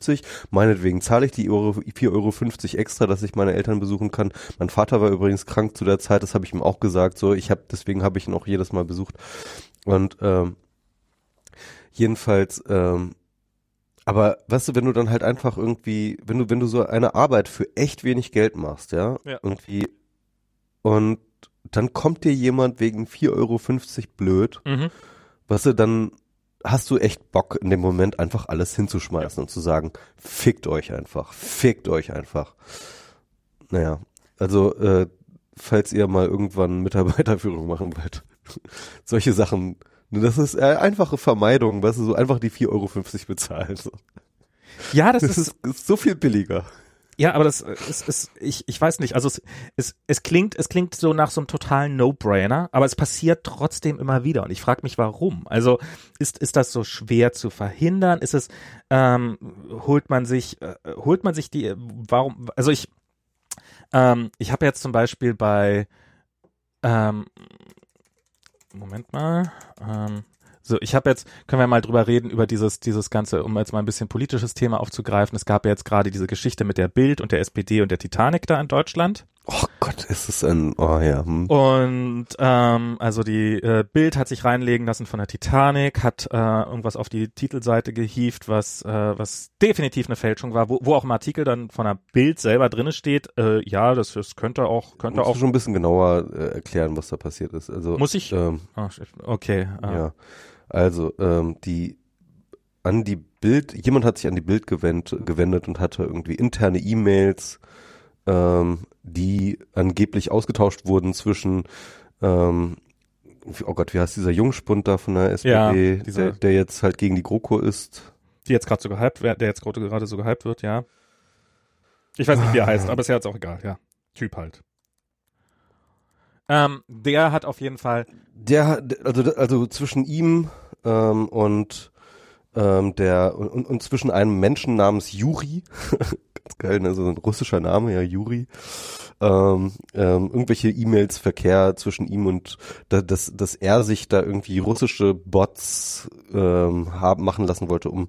Euro. Meinetwegen zahle ich die Euro, 4,50 Euro extra, dass ich meine Eltern besuchen kann. Mein Vater war übrigens krank zu der Zeit, das habe ich ihm auch gesagt. So, ich habe deswegen habe ich ihn auch jedes Mal besucht. Und ähm, jedenfalls, ähm, aber weißt du, wenn du dann halt einfach irgendwie, wenn du, wenn du so eine Arbeit für echt wenig Geld machst, ja, Ja. irgendwie, und dann kommt dir jemand wegen 4,50 Euro blöd, mhm. weißt du, dann hast du echt Bock in dem Moment einfach alles hinzuschmeißen und zu sagen, fickt euch einfach, fickt euch einfach. Naja, also, äh, falls ihr mal irgendwann *laughs* Mitarbeiterführung machen wollt, *laughs* solche Sachen, das ist äh, einfache Vermeidung, weißt du, so einfach die 4,50 Euro bezahlen. So. ja, das, *laughs* Das ist, ist so viel billiger. Ja, aber das ist, ist ich, ich weiß nicht, also es, es, es klingt, es klingt so nach so einem totalen No-Brainer, aber es passiert trotzdem immer wieder und ich frage mich, warum. Also ist, ist das so schwer zu verhindern? Ist es, ähm, holt man sich, äh, holt man sich die, warum, also ich, ähm, ich habe jetzt zum Beispiel bei, ähm, Moment mal, ähm, so, ich habe jetzt, können wir mal drüber reden, über dieses, dieses Ganze, um jetzt mal ein bisschen politisches Thema aufzugreifen. Es gab ja jetzt gerade diese Geschichte mit der Bild und der SPD und der Titanic da in Deutschland. Oh Gott, ist es ein, oh ja. Hm. Und ähm, also die äh, Bild hat sich reinlegen lassen von der Titanic, hat äh, irgendwas auf die Titelseite gehievt, was äh, was definitiv eine Fälschung war, wo, wo auch im Artikel dann von der Bild selber drinne steht, äh, ja, das, das könnte auch könnte Musst du auch schon ein bisschen genauer äh, erklären, was da passiert ist. Also, muss ich ähm, oh, okay äh, Ja, also ähm, die an die Bild, jemand hat sich an die Bild gewend, gewendet und hatte irgendwie interne E-Mails, ähm, die angeblich ausgetauscht wurden zwischen, ähm, oh Gott, wie heißt dieser Jungspund da von der Ja, SPD, dieser- der, der jetzt halt gegen die GroKo ist. die jetzt gerade so gehypt der jetzt gerade gerade so gehypt wird, ja. Ich weiß nicht, wie er heißt, aber ist ja jetzt auch egal, ja. Typ halt. Ähm, der hat auf jeden Fall, Der, hat- also, also zwischen ihm ähm, und ähm, der und, und zwischen einem Menschen namens Juri, *laughs* ganz geil, ne, so ein russischer Name, ja Juri, ähm, ähm, irgendwelche E-Mails, Verkehr zwischen ihm und da, dass, dass er sich da irgendwie russische Bots ähm, haben machen lassen wollte, um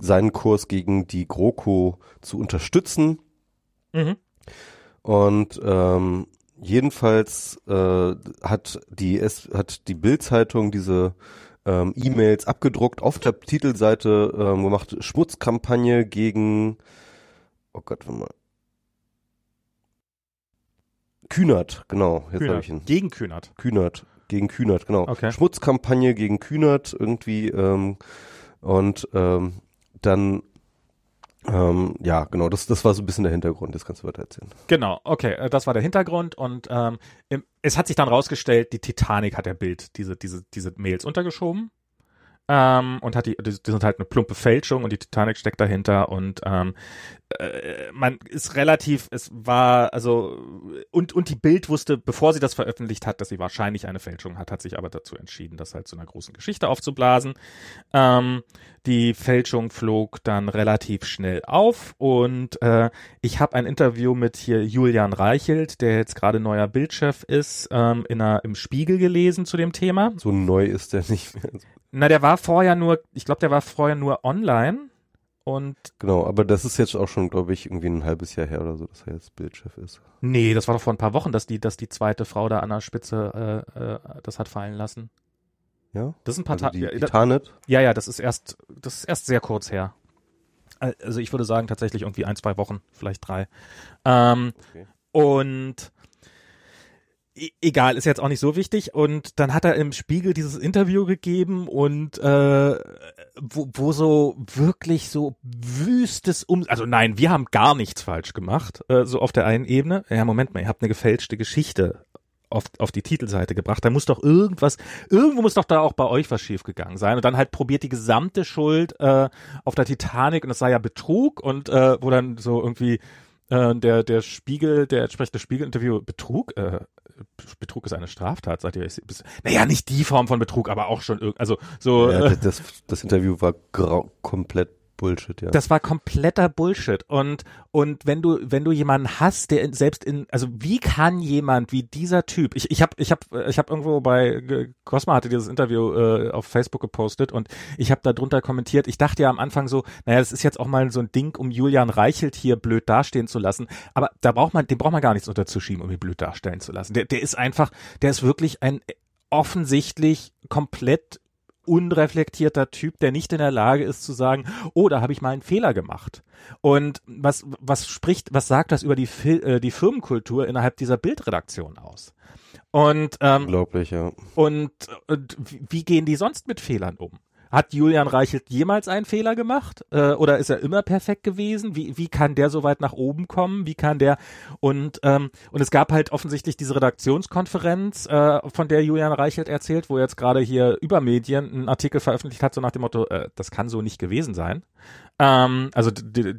seinen Kurs gegen die GroKo zu unterstützen. mhm. Und ähm, jedenfalls äh, hat die es hat die Bild-Zeitung diese ähm, E-Mails abgedruckt auf der Titelseite ähm, gemacht Schmutzkampagne gegen oh Gott warte mal Kühnert genau jetzt Kühnert. ich ihn Gegen Kühnert. Kühnert gegen Kühnert genau Okay. Schmutzkampagne gegen Kühnert irgendwie ähm, und ähm, dann ähm, ja genau das das war so ein bisschen der Hintergrund das kannst du weiter erzählen. Genau, okay, äh, das war der Hintergrund und ähm, es hat sich dann rausgestellt, die Titanic hat der Bild diese, diese, diese Mails untergeschoben ähm, und hat die, die, sind halt eine plumpe Fälschung und die Titanic steckt dahinter und ähm, äh, man ist relativ, es war, also, und, und die Bild wusste, bevor sie das veröffentlicht hat, dass sie wahrscheinlich eine Fälschung hat, hat sich aber dazu entschieden, das halt zu einer großen Geschichte aufzublasen. Ähm, die Fälschung flog dann relativ schnell auf und äh, ich habe ein Interview mit hier Julian Reichelt, der jetzt gerade neuer Bildchef ist, ähm, in einer, im Spiegel gelesen zu dem Thema. so neu ist der nicht mehr Na, der war vorher nur, ich glaube, der war vorher nur online und Genau, aber das ist jetzt auch schon, glaube ich, irgendwie ein halbes Jahr her oder so, dass er jetzt Bildchef ist. nee, das war doch vor ein paar Wochen, dass die, dass die zweite Frau da an der Spitze äh, äh, das hat fallen lassen. Ja? Das ist ein paar Also Tage. die, Ja, die Tarnet. Ja, ja, das ist erst, das ist erst sehr kurz her. Al- Also ich würde sagen tatsächlich irgendwie ein, zwei Wochen, vielleicht drei. Ähm, Okay. Und egal, ist jetzt auch nicht so wichtig. Und dann hat er im Spiegel dieses Interview gegeben und äh, wo, wo so wirklich so wüstes um, also nein, wir haben gar nichts falsch gemacht, äh, so auf der einen Ebene. Ja, Moment mal, ihr habt eine gefälschte Geschichte auf, auf die Titelseite gebracht. Da muss doch irgendwas, irgendwo muss doch da auch bei euch was schiefgegangen sein. Und dann halt probiert die gesamte Schuld äh, auf der Titanic und es sei ja Betrug und äh, wo dann so irgendwie äh, der, der Spiegel, der entsprechende Spiegel-Interview Betrug, äh, Betrug ist eine Straftat, seid ihr? Naja, nicht die Form von Betrug, aber auch schon, also so. Ja, das, das Interview war grau, komplett Bullshit, ja. Das war kompletter Bullshit. Und, und wenn du, wenn du jemanden hast, der in, selbst in, also wie kann jemand wie dieser Typ, ich, ich habe, ich habe, ich habe irgendwo bei Cosma hatte dieses Interview äh, auf Facebook gepostet und ich habe da drunter kommentiert, ich dachte ja am Anfang so, naja, das ist jetzt auch mal so ein Ding, um Julian Reichelt hier blöd dastehen zu lassen. Aber da braucht man, dem braucht man gar nichts unterzuschieben, um ihn blöd darstellen zu lassen. Der, der ist einfach, der ist wirklich ein offensichtlich komplett unreflektierter Typ, der nicht in der Lage ist zu sagen, oh, da habe ich mal einen Fehler gemacht. Und was, was spricht, was sagt das über die, äh, die Firmenkultur innerhalb dieser Bildredaktion aus? Und, ähm, Unglaublich, ja. Und, und wie gehen die sonst mit Fehlern um? Hat Julian Reichelt jemals einen Fehler gemacht? Äh, oder ist er immer perfekt gewesen? Wie, wie kann der so weit nach oben kommen? Wie kann der und ähm, und es gab halt offensichtlich diese Redaktionskonferenz, äh, von der Julian Reichelt erzählt, wo jetzt gerade hier über Medien einen Artikel veröffentlicht hat, so nach dem Motto, äh, das kann so nicht gewesen sein. Ähm, also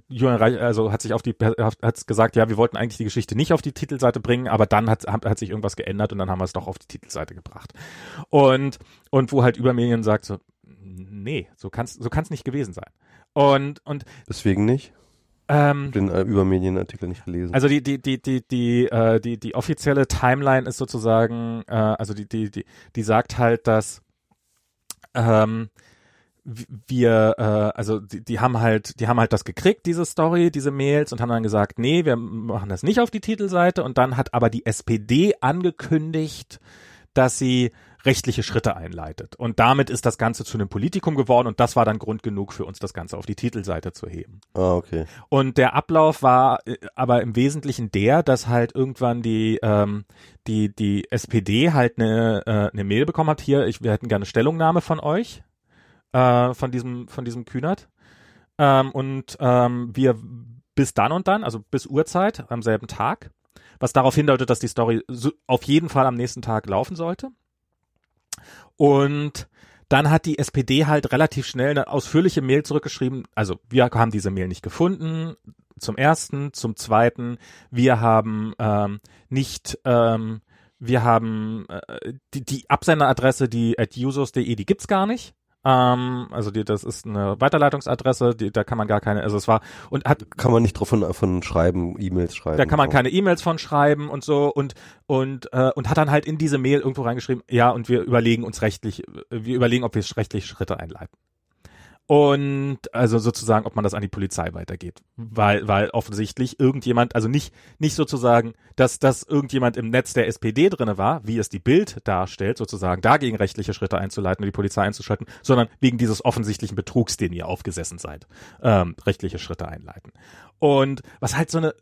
Julian Reich, also hat sich auf die hat gesagt, ja, wir wollten eigentlich die Geschichte nicht auf die Titelseite bringen, aber dann hat, hat, hat sich irgendwas geändert und dann haben wir es doch auf die Titelseite gebracht. Und und wo halt über Medien sagt so, nee, so kann's so kann's nicht gewesen sein. Und und deswegen nicht. Ähm, den äh, Übermedienartikel nicht gelesen. Also die die die die die äh, die die offizielle Timeline ist sozusagen, äh, also die die die die sagt halt, dass ähm, wir, äh, also die, die haben halt, die haben halt das gekriegt, diese Story, diese Mails und haben dann gesagt, nee, wir machen das nicht auf die Titelseite und dann hat aber die SPD angekündigt, dass sie rechtliche Schritte einleitet. Und damit ist das Ganze zu einem Politikum geworden und das war dann Grund genug für uns, das Ganze auf die Titelseite zu heben. Ah, okay. Und der Ablauf war äh, aber im Wesentlichen der, dass halt irgendwann die, ähm, die, die SPD halt eine, äh, eine Mail bekommen hat, hier, ich, wir hätten gerne Stellungnahme von euch, äh, von diesem, von diesem Kühnert. Ähm, und ähm, wir bis dann und dann, also bis Uhrzeit am selben Tag, was darauf hindeutet, dass die Story so auf jeden Fall am nächsten Tag laufen sollte. Und dann hat die SPD halt relativ schnell eine ausführliche Mail zurückgeschrieben. Also wir haben diese Mail nicht gefunden. Zum ersten, zum zweiten, wir haben ähm, nicht, ähm, wir haben äh, die, die Absenderadresse, die at usos.de, die gibt's gar nicht. Ähm, also die, das ist eine Weiterleitungsadresse, die, da kann man gar keine, also es war und hat kann man nicht drauf von, von schreiben, E-Mails schreiben. Da kann man keine E-Mails von schreiben und so und und äh, und hat dann halt in diese Mail irgendwo reingeschrieben, ja und wir überlegen uns rechtlich, wir überlegen, ob wir rechtlich Schritte einleiten und also sozusagen, ob man das an die Polizei weitergeht, weil weil offensichtlich irgendjemand, also nicht nicht sozusagen, dass dass irgendjemand im Netz der SPD drinne war, wie es die Bild darstellt, sozusagen dagegen rechtliche Schritte einzuleiten und die Polizei einzuschalten, sondern wegen dieses offensichtlichen Betrugs, den ihr aufgesessen seid, ähm, rechtliche Schritte einleiten. Und was halt so eine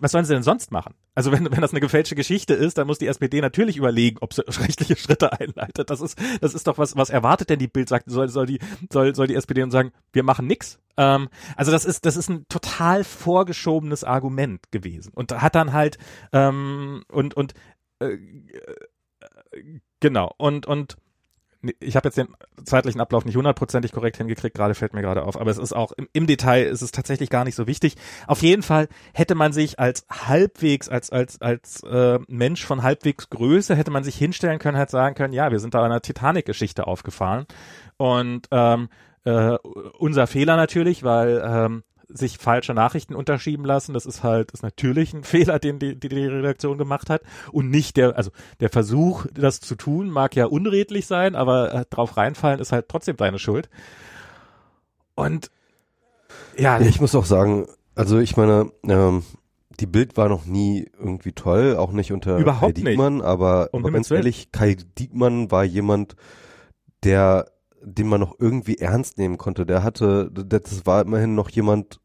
was sollen sie denn sonst machen? Also wenn, wenn das eine gefälschte Geschichte ist, dann muss die SPD natürlich überlegen, ob sie *laughs* rechtliche Schritte einleitet. Das ist, das ist doch was, was erwartet denn die Bild? Sagt, soll, soll die, soll, soll die SPD und sagen, wir machen nix? Ähm, also das ist, das ist ein total vorgeschobenes Argument gewesen und hat dann halt ähm, und und äh, äh, genau und und ich habe jetzt den zeitlichen Ablauf nicht hundertprozentig korrekt hingekriegt, gerade fällt mir gerade auf, aber es ist auch im, im, Detail ist es tatsächlich gar nicht so wichtig. Auf jeden Fall hätte man sich als halbwegs, als als als äh, Mensch von halbwegs Größe hätte man sich hinstellen können, halt sagen können, ja, wir sind da einer Titanic-Geschichte aufgefahren und ähm, äh, unser Fehler natürlich, weil ähm, sich falsche Nachrichten unterschieben lassen. Das ist halt ist natürlich ein *laughs* Fehler, den die, die, die Redaktion gemacht hat und nicht der, also der Versuch, das zu tun, mag ja unredlich sein, aber äh, drauf reinfallen ist halt trotzdem deine Schuld. Und ja, ich muss auch sagen, also ich meine, ähm, die Bild war noch nie irgendwie toll, auch nicht unter Überhaupt Kai Diekmann, nicht. aber, um aber ganz ehrlich, Kai Diekmann war jemand, der den man noch irgendwie ernst nehmen konnte. Der hatte, das war immerhin noch jemand,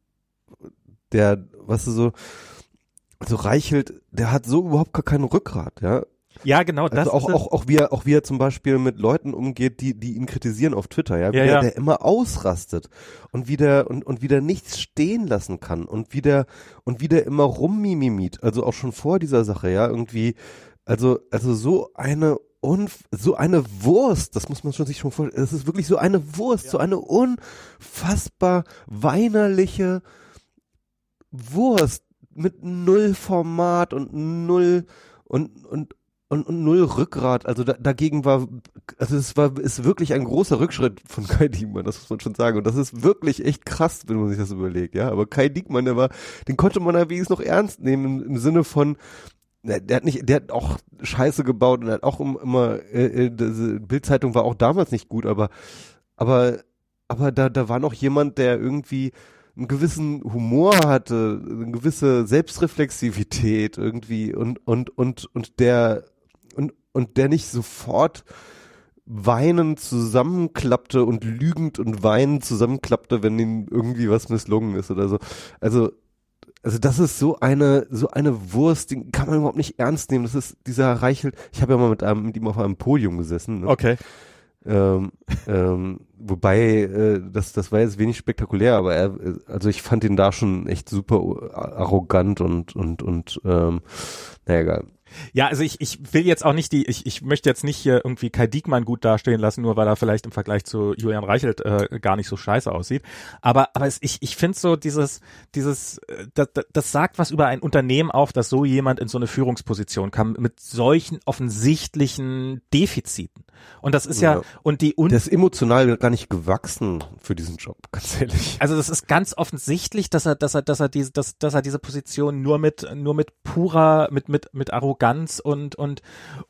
der, was du so, so reichelt, der hat so überhaupt gar kein Rückgrat, ja. Ja, genau, das also auch, ist auch, auch wie er, auch wie er zum Beispiel mit Leuten umgeht, die, die ihn kritisieren auf Twitter, ja, wie ja, der, ja. der immer ausrastet und wie der, und, und wie der nichts stehen lassen kann und wie der, und wie der immer rummimimit, also auch schon vor dieser Sache, ja, irgendwie, Also, also so eine unf so eine Wurst, das muss man schon sich schon vorstellen, es ist wirklich so eine Wurst, ja. so eine unfassbar weinerliche Wurst mit null Format und null und und und, und null Rückgrat. Also da, dagegen war, also es war, ist wirklich ein großer Rückschritt von Kai Diekmann, das muss man schon sagen. Und das ist wirklich echt krass, wenn man sich das überlegt, ja. Aber Kai Diekmann, der war, den konnte man ja wenigstens noch ernst nehmen im, im Sinne von, der hat nicht, der hat auch Scheiße gebaut und hat auch immer, äh, äh diese Bildzeitung war auch damals nicht gut, aber, aber, aber da, da war noch jemand, der irgendwie einen gewissen Humor hatte, eine gewisse Selbstreflexivität irgendwie und, und, und, und der, und, und der nicht sofort weinend zusammenklappte und lügend und weinend zusammenklappte, wenn ihm irgendwie was misslungen ist oder so. Also also das ist so eine so eine Wurst, die kann man überhaupt nicht ernst nehmen. Das ist dieser Reichelt. Ich habe ja mal mit einem mit ihm auf einem Podium gesessen. Ne? Okay. Ähm, ähm, wobei äh, das das war jetzt wenig spektakulär, aber er also ich fand ihn da schon echt super arrogant und und und ähm, naja egal. Ja, also ich, ich will jetzt auch nicht die, ich, ich möchte jetzt nicht hier irgendwie Kai Diekmann gut dastehen lassen, nur weil er vielleicht im Vergleich zu Julian Reichelt äh, gar nicht so scheiße aussieht. Aber, aber es, ich, ich finde so dieses, dieses, äh, das, das sagt was über ein Unternehmen auf, dass so jemand in so eine Führungsposition kam mit solchen offensichtlichen Defiziten. Und das ist ja, ja und die un Der ist emotional gar nicht gewachsen für diesen Job, *laughs* ganz ehrlich. Also das ist ganz offensichtlich, dass er, dass er, dass er diese, dass, dass er diese Position nur mit, nur mit purer, mit, mit, mit Arroganz und, und,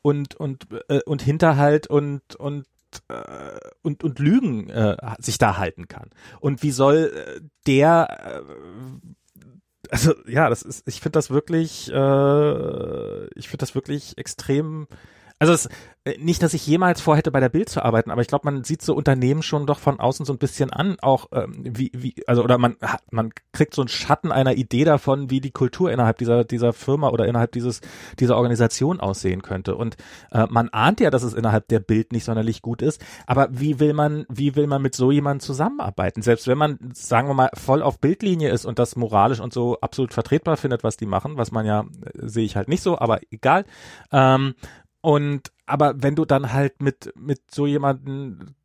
und, und, äh, und Hinterhalt und, und äh, und, und Lügen äh, sich da halten kann. Und wie soll äh, der äh, also ja, das ist, ich finde das wirklich, äh, ich finde das wirklich extrem also es, äh, nicht, dass ich jemals vorhätte, bei der Bild zu arbeiten, aber ich glaube, man sieht so Unternehmen schon doch von außen so ein bisschen an, auch ähm, wie, wie, also oder man hat, man kriegt so einen Schatten einer Idee davon, wie die Kultur innerhalb dieser dieser Firma oder innerhalb dieses dieser Organisation aussehen könnte. Und äh, man ahnt ja, dass es innerhalb der Bild nicht sonderlich gut ist, aber wie will man, wie will man mit so jemandem zusammenarbeiten? Selbst wenn man, sagen wir mal, voll auf Bildlinie ist und das moralisch und so absolut vertretbar findet, was die machen, was man ja äh, sehe ich halt nicht so, aber egal. Ähm, und aber wenn du dann halt mit mit so jemanden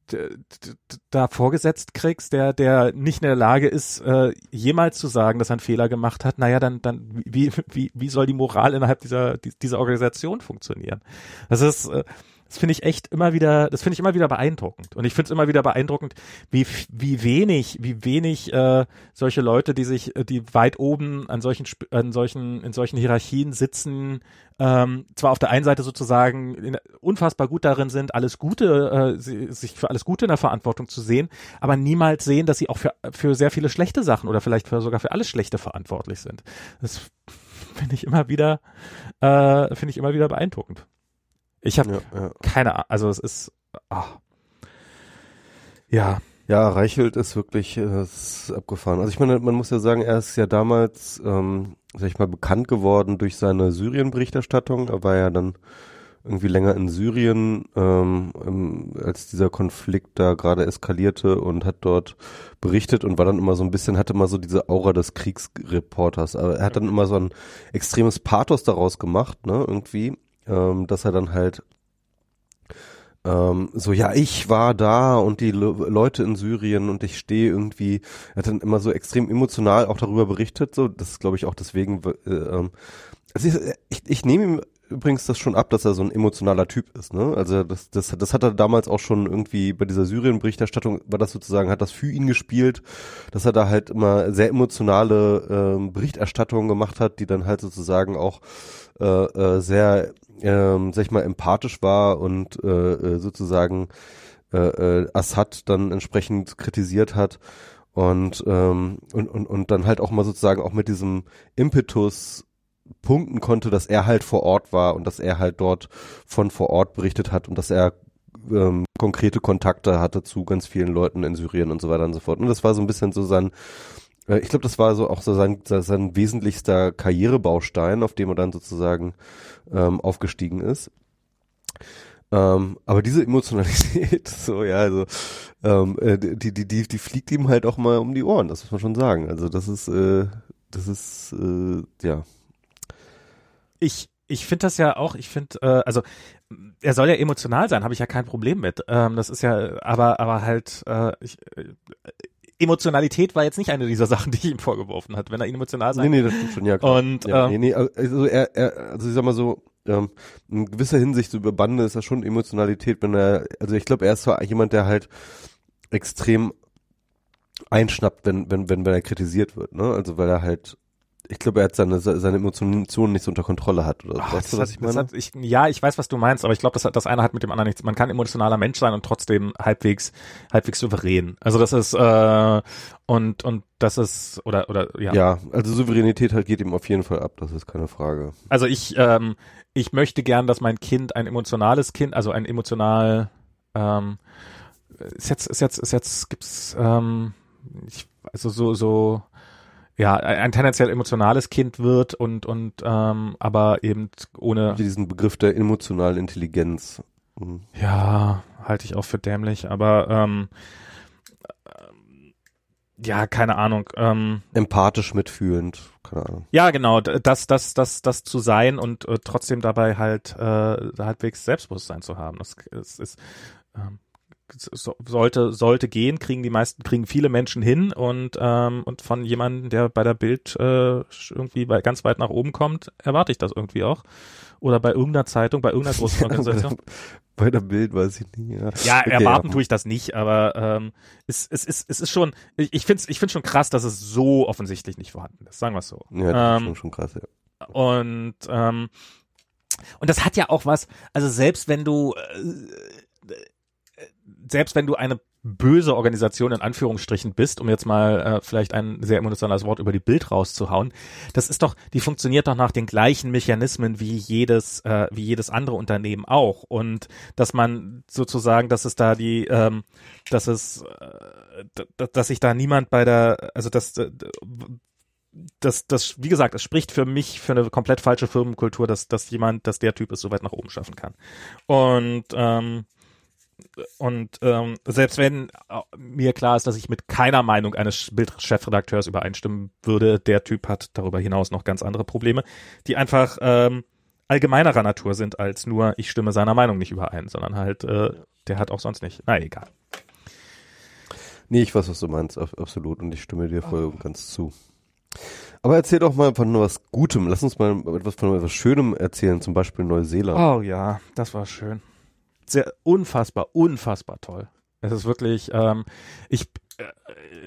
da vorgesetzt kriegst, der der nicht in der Lage ist, äh, jemals zu sagen, dass er einen Fehler gemacht hat, naja, dann dann wie wie wie soll die Moral innerhalb dieser dieser Organisation funktionieren? Das ist äh, das finde ich echt immer wieder, das finde ich immer wieder beeindruckend. Und ich finde es immer wieder beeindruckend, wie, wie wenig, wie wenig äh, solche Leute, die sich, äh, die weit oben an solchen, an solchen, in solchen Hierarchien sitzen, ähm, zwar auf der einen Seite sozusagen in, unfassbar gut darin sind, alles Gute, äh, sich für alles Gute in der Verantwortung zu sehen, aber niemals sehen, dass sie auch für, für sehr viele schlechte Sachen oder vielleicht für, sogar für alles Schlechte verantwortlich sind. Das finde ich immer wieder, äh, finde ich immer wieder beeindruckend. Ich habe ja, ja. keine Ahnung, also es ist, ach. ja. Ja, Reichelt ist wirklich äh, ist abgefahren. Also ich meine, man muss ja sagen, er ist ja damals, ähm, sag ich mal, bekannt geworden durch seine Syrien-Berichterstattung. Er war ja dann irgendwie länger in Syrien, ähm, ähm, als dieser Konflikt da gerade eskalierte und hat dort berichtet und war dann immer so ein bisschen, hatte immer so diese Aura des Kriegsreporters. Aber er hat dann immer so ein extremes Pathos daraus gemacht, ne, irgendwie ähm, dass er dann halt ähm, so, ja, ich war da und die Le Leute in Syrien und ich stehe irgendwie, er hat dann immer so extrem emotional auch darüber berichtet, so, das glaube ich auch deswegen, äh, ähm, also ich, ich, ich nehme ihm übrigens das schon ab, dass er so ein emotionaler Typ ist, ne? Also das, das, das hat er damals auch schon irgendwie bei dieser Syrien-Berichterstattung, war das sozusagen, hat das für ihn gespielt, dass er da halt immer sehr emotionale ähm, Berichterstattungen gemacht hat, die dann halt sozusagen auch äh, äh, sehr ähm, sag ich mal, empathisch war und äh, äh, sozusagen äh, äh, Assad dann entsprechend kritisiert hat und, ähm, und, und, und dann halt auch mal sozusagen auch mit diesem Impetus punkten konnte, dass er halt vor Ort war und dass er halt dort von vor Ort berichtet hat und dass er ähm, konkrete Kontakte hatte zu ganz vielen Leuten in Syrien und so weiter und so fort. Und das war so ein bisschen so sein ich glaube, das war so auch so sein, sein wesentlichster Karrierebaustein, auf dem er dann sozusagen ähm, aufgestiegen ist. Ähm, aber diese Emotionalität, *laughs* so ja, also ähm, äh, die, die, die, die fliegt ihm halt auch mal um die Ohren, das muss man schon sagen. Also das ist, äh, das ist, äh, ja. Ich ich finde das ja auch, ich finde, äh, also er soll ja emotional sein, habe ich ja kein Problem mit. Ähm, das ist ja, aber, aber halt, äh, ich, äh, Emotionalität war jetzt nicht eine dieser Sachen, die ich ihm vorgeworfen hat, wenn er emotional sein. Nee, nee, das stimmt schon, ja klar. Und ja, ähm, nee, nee, also er, er, also ich sag mal so, ähm, in gewisser Hinsicht so über Bande ist das schon Emotionalität, wenn er, also ich glaube, er ist zwar jemand, der halt extrem einschnappt, wenn, wenn, wenn, wenn er kritisiert wird, ne? Also weil er halt ich glaube, er hat seine, seine Emotionen nicht so unter Kontrolle hat. Oder Ach, weißt du, was ich meine? hat, ich, ja, ich weiß, was du meinst, aber ich glaube, das, hat- das eine hat mit dem anderen nichts. Man kann emotionaler Mensch sein und trotzdem halbwegs, halbwegs souverän. Also das ist äh, und und das ist oder oder ja. ja. also Souveränität halt geht ihm auf jeden Fall ab, das ist keine Frage. Also ich ähm, ich möchte gern, dass mein Kind ein emotionales Kind, also ein emotional ähm, ist jetzt ist jetzt ist jetzt gibt's ähm, ich, also so so ja ein, tendenziell emotionales Kind wird und und ähm, aber eben ohne Diesen Begriff der emotionalen Intelligenz. Mhm. Ja, halte ich auch für dämlich, aber ähm, ähm, ja, keine Ahnung. Ähm, Empathisch mitfühlend, keine Ahnung. ja, genau, das, das, das, das zu sein und äh, trotzdem dabei halt äh, halbwegs Selbstbewusstsein zu haben. Das, ist, ist ähm, so, sollte sollte gehen, kriegen die meisten, kriegen viele Menschen hin und ähm, und von jemandem, der bei der Bild äh, irgendwie bei, ganz weit nach oben kommt, erwarte ich das irgendwie auch. Oder bei irgendeiner Zeitung, bei irgendeiner großen *laughs* Organisation. Bei der Bild weiß ich nicht. Ja, Ja, Okay, erwarten ja. tue ich das nicht, aber ähm, es, es, ist, es ist schon, ich, ich finde es ich find's schon krass, dass es so offensichtlich nicht vorhanden ist, sagen wir es so. Ja, das ist Ähm, schon, schon krass, ja. Und ähm, und das hat ja auch was, also selbst wenn du äh, selbst wenn du eine böse Organisation in Anführungsstrichen bist, um jetzt mal äh, vielleicht ein sehr emotionales Wort über die Bild rauszuhauen, das ist doch, die funktioniert doch nach den gleichen Mechanismen wie jedes, äh, wie jedes andere Unternehmen auch. Und dass man sozusagen, dass es da die, ähm, dass es, äh, dass sich da niemand bei der, also dass das, das, wie gesagt, es spricht für mich für eine komplett falsche Firmenkultur, dass, dass jemand, dass der Typ es so weit nach oben schaffen kann. Und ähm, und ähm, selbst wenn äh, mir klar ist, dass ich mit keiner Meinung eines Bildchefredakteurs übereinstimmen würde, der Typ hat darüber hinaus noch ganz andere Probleme, die einfach ähm, allgemeinerer Natur sind als nur, ich stimme seiner Meinung nicht überein, sondern halt, äh, der hat auch sonst nicht. Na egal. Nee, ich weiß, was du meinst, ab- absolut. Und ich stimme dir voll und ganz zu. Aber erzähl doch mal von was Gutem. Lass uns mal etwas von etwas Schönem erzählen, zum Beispiel Neuseeland. Oh ja, das war schön. Sehr unfassbar, unfassbar toll. Es ist wirklich, ähm, ich, äh,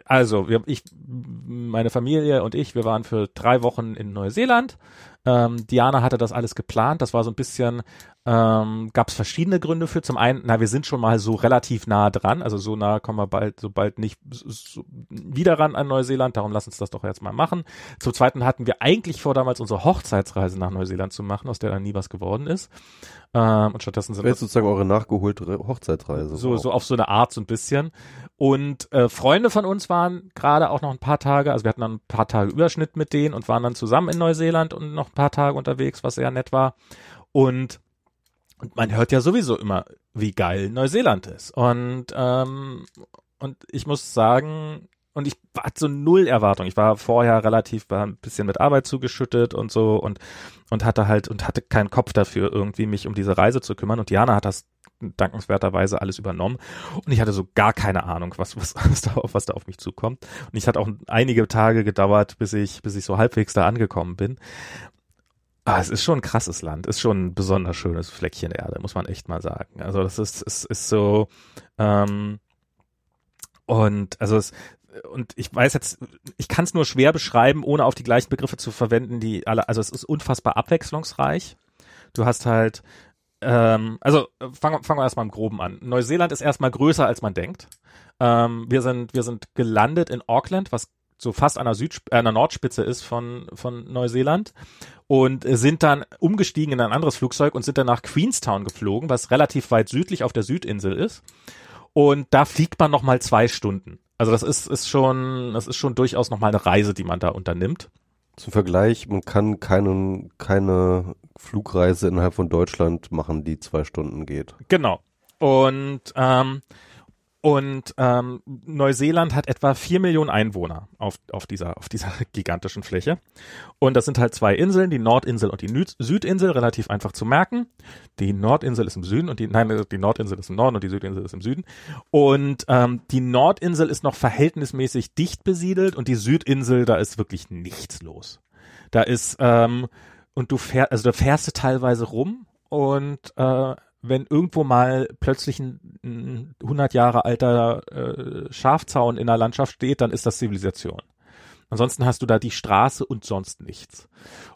also wir, ich, meine Familie und ich, wir waren für drei Wochen in Neuseeland. Ähm, Diana hatte das alles geplant. Das war so ein bisschen, ähm, gab es verschiedene Gründe für. Zum einen, na, wir sind schon mal so relativ nah dran, also so nah kommen wir bald, so bald nicht so, wieder ran an Neuseeland. Darum lass uns das doch jetzt mal machen. Zum zweiten hatten wir eigentlich vor, damals unsere Hochzeitsreise nach Neuseeland zu machen, aus der dann nie was geworden ist. Ähm, und stattdessen sind jetzt sozusagen eure nachgeholte Re- Hochzeitsreise. so, so auf so eine Art so ein bisschen. Und äh, Freunde von uns waren gerade auch noch ein paar Tage, also wir hatten dann ein paar Tage Überschnitt mit denen und waren dann zusammen in Neuseeland und noch ein paar Tage unterwegs, was sehr nett war. Und, und man hört ja sowieso immer, wie geil Neuseeland ist. Und, ähm, und ich muss sagen, und ich hatte so null Erwartung. Ich war vorher relativ, war ein bisschen mit Arbeit zugeschüttet und so und, und hatte halt, und hatte keinen Kopf dafür, irgendwie mich um diese Reise zu kümmern. Und Diana hat das dankenswerterweise alles übernommen. Und ich hatte so gar keine Ahnung, was, was, *laughs* was, da, auf- was da auf mich zukommt. Und ich hatte auch einige Tage gedauert, bis ich, bis ich so halbwegs da angekommen bin. Ah, es ist schon ein krasses Land, ist schon ein besonders schönes Fleckchen Erde, muss man echt mal sagen. Also das ist, ist, ist so, ähm, und also es, und ich weiß jetzt, ich kann es nur schwer beschreiben, ohne auf die gleichen Begriffe zu verwenden, die alle, also es ist unfassbar abwechslungsreich. Du hast halt, ähm, also äh, fangen fangen wir erstmal im Groben an. Neuseeland ist erstmal größer, als man denkt. Ähm, wir sind, wir sind gelandet in Auckland, was so fast an der, Süd, äh, an der Nordspitze ist von, von Neuseeland und sind dann umgestiegen in ein anderes Flugzeug und sind dann nach Queenstown geflogen, was relativ weit südlich auf der Südinsel ist. Und da fliegt man noch mal zwei Stunden. Also das ist, ist schon, das ist schon durchaus noch mal eine Reise, die man da unternimmt. Zum Vergleich, man kann keinen, keine Flugreise innerhalb von Deutschland machen, die zwei Stunden geht. Genau. Und ähm, Und ähm, Neuseeland hat etwa vier Millionen Einwohner auf, auf, dieser, auf dieser *laughs* gigantischen Fläche. Und das sind halt zwei Inseln, die Nordinsel und die Nü Südinsel, relativ einfach zu merken. Die Nordinsel ist im Süden und die, nein, die Nordinsel ist im Norden und die Südinsel ist im Süden. Und ähm, die Nordinsel ist noch verhältnismäßig dicht besiedelt und die Südinsel, da ist wirklich nichts los. Da ist, ähm, und du fährst, also da fährst du teilweise rum und äh, wenn irgendwo mal plötzlich ein, ein 100 Jahre alter äh, Schafzaun in der Landschaft steht, dann ist das Zivilisation. Ansonsten hast du da die Straße und sonst nichts.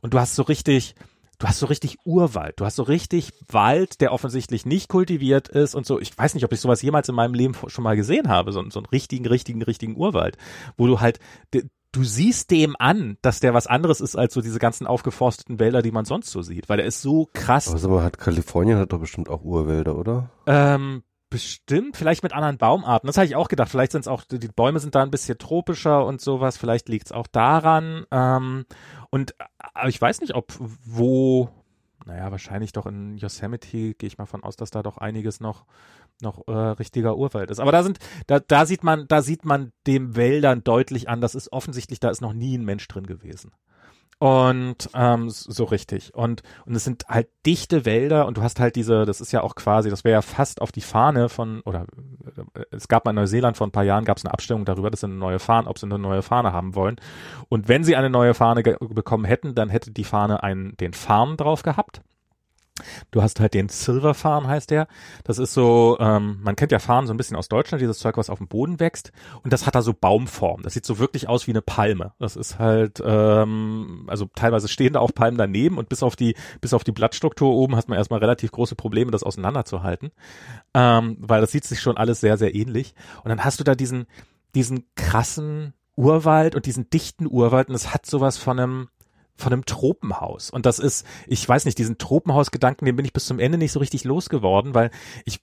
Und du hast so richtig, du hast so richtig Urwald. Du hast so richtig Wald, der offensichtlich nicht kultiviert ist und so. Ich weiß nicht, ob ich sowas jemals in meinem Leben schon mal gesehen habe, so, so einen richtigen, richtigen, richtigen Urwald, wo du halt, du siehst dem an, dass der was anderes ist als so diese ganzen aufgeforsteten Wälder, die man sonst so sieht, weil er ist so krass. Aber sag mal, hat Kalifornien hat doch bestimmt auch Urwälder, oder? Ähm, bestimmt, vielleicht mit anderen Baumarten. Das habe ich auch gedacht. Vielleicht sind es auch, die Bäume sind da ein bisschen tropischer und sowas. Vielleicht liegt es auch daran. Ähm, und aber ich weiß nicht, ob wo, naja, wahrscheinlich doch in Yosemite gehe ich mal von aus, dass da doch einiges noch noch äh, richtiger Urwald ist. Aber da sind, da, da sieht man, da sieht man dem Wäldern deutlich an, das ist offensichtlich, da ist noch nie ein Mensch drin gewesen. Und ähm, so richtig. Und, und es sind halt dichte Wälder und du hast halt diese, das ist ja auch quasi, das wäre ja fast auf die Fahne von, oder äh, es gab mal in Neuseeland vor ein paar Jahren, gab es eine Abstimmung darüber, dass sie eine neue Fahne, ob sie eine neue Fahne haben wollen. Und wenn sie eine neue Fahne bekommen hätten, dann hätte die Fahne einen, den Farm drauf gehabt. Du hast halt den Silver Farn, heißt der. Das ist so, ähm, man kennt ja Farn so ein bisschen aus Deutschland, dieses Zeug, was auf dem Boden wächst. Und das hat da so Baumform. Das sieht so wirklich aus wie eine Palme. Das ist halt, ähm, also teilweise stehen da auch Palmen daneben und bis auf die, bis auf die Blattstruktur oben hat man erstmal relativ große Probleme, das auseinanderzuhalten. Ähm, weil das sieht sich schon alles sehr, sehr ähnlich. Und dann hast du da diesen, diesen krassen Urwald und diesen dichten Urwald und es hat sowas von einem, von einem Tropenhaus. Und das ist, ich weiß nicht, diesen Tropenhausgedanken, den bin ich bis zum Ende nicht so richtig losgeworden, weil ich,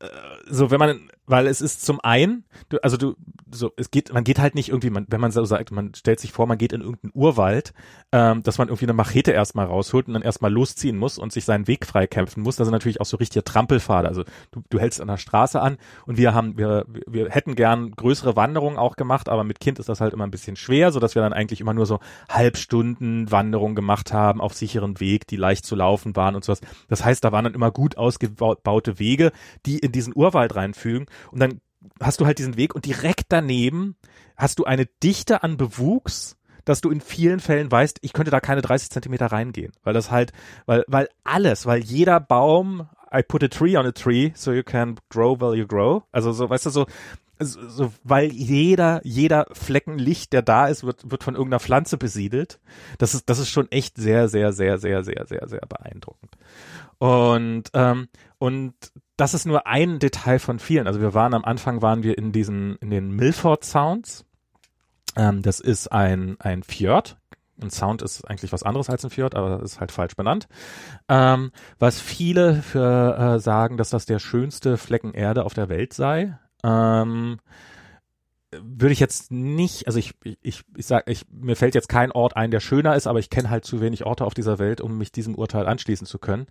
äh, so wenn man weil es ist zum einen, du, also du, so, es geht, man geht halt nicht irgendwie, man, wenn man so sagt, man stellt sich vor, man geht in irgendeinen Urwald, ähm, dass man irgendwie eine Machete erstmal rausholt und dann erstmal losziehen muss und sich seinen Weg freikämpfen muss. Das sind natürlich auch so richtige Trampelpfade. Also du, du hältst an der Straße an und wir haben, wir, wir hätten gern größere Wanderungen auch gemacht, aber mit Kind ist das halt immer ein bisschen schwer, so dass wir dann eigentlich immer nur so Halbstunden Wanderungen gemacht haben auf sicheren Weg, die leicht zu laufen waren und sowas. Das heißt, da waren dann immer gut ausgebaute Wege, die in diesen Urwald reinfügen und dann hast du halt diesen Weg und direkt daneben hast du eine Dichte an Bewuchs, dass du in vielen Fällen weißt, ich könnte da keine 30 Zentimeter reingehen, weil das halt, weil, weil alles, weil jeder Baum, I put a tree on a tree, so you can grow while you grow. Also so, weißt du, so, so, weil jeder, jeder Flecken Licht, der da ist, wird, wird von irgendeiner Pflanze besiedelt. Das ist, das ist schon echt sehr, sehr, sehr, sehr, sehr, sehr, sehr beeindruckend. Und, ähm, und das ist nur ein Detail von vielen. Also wir waren am Anfang waren wir in diesen in den Milford Sounds. Ähm, das ist ein ein Fjord. Ein Sound ist eigentlich was anderes als ein Fjord, aber ist halt falsch benannt. Ähm, was viele für äh, sagen, dass das der schönste Flecken Erde auf der Welt sei. Ähm, würde ich jetzt nicht, also ich, ich, ich sag, ich, mir fällt jetzt kein Ort ein, der schöner ist, aber ich kenne halt zu wenig Orte auf dieser Welt, um mich diesem Urteil anschließen zu können.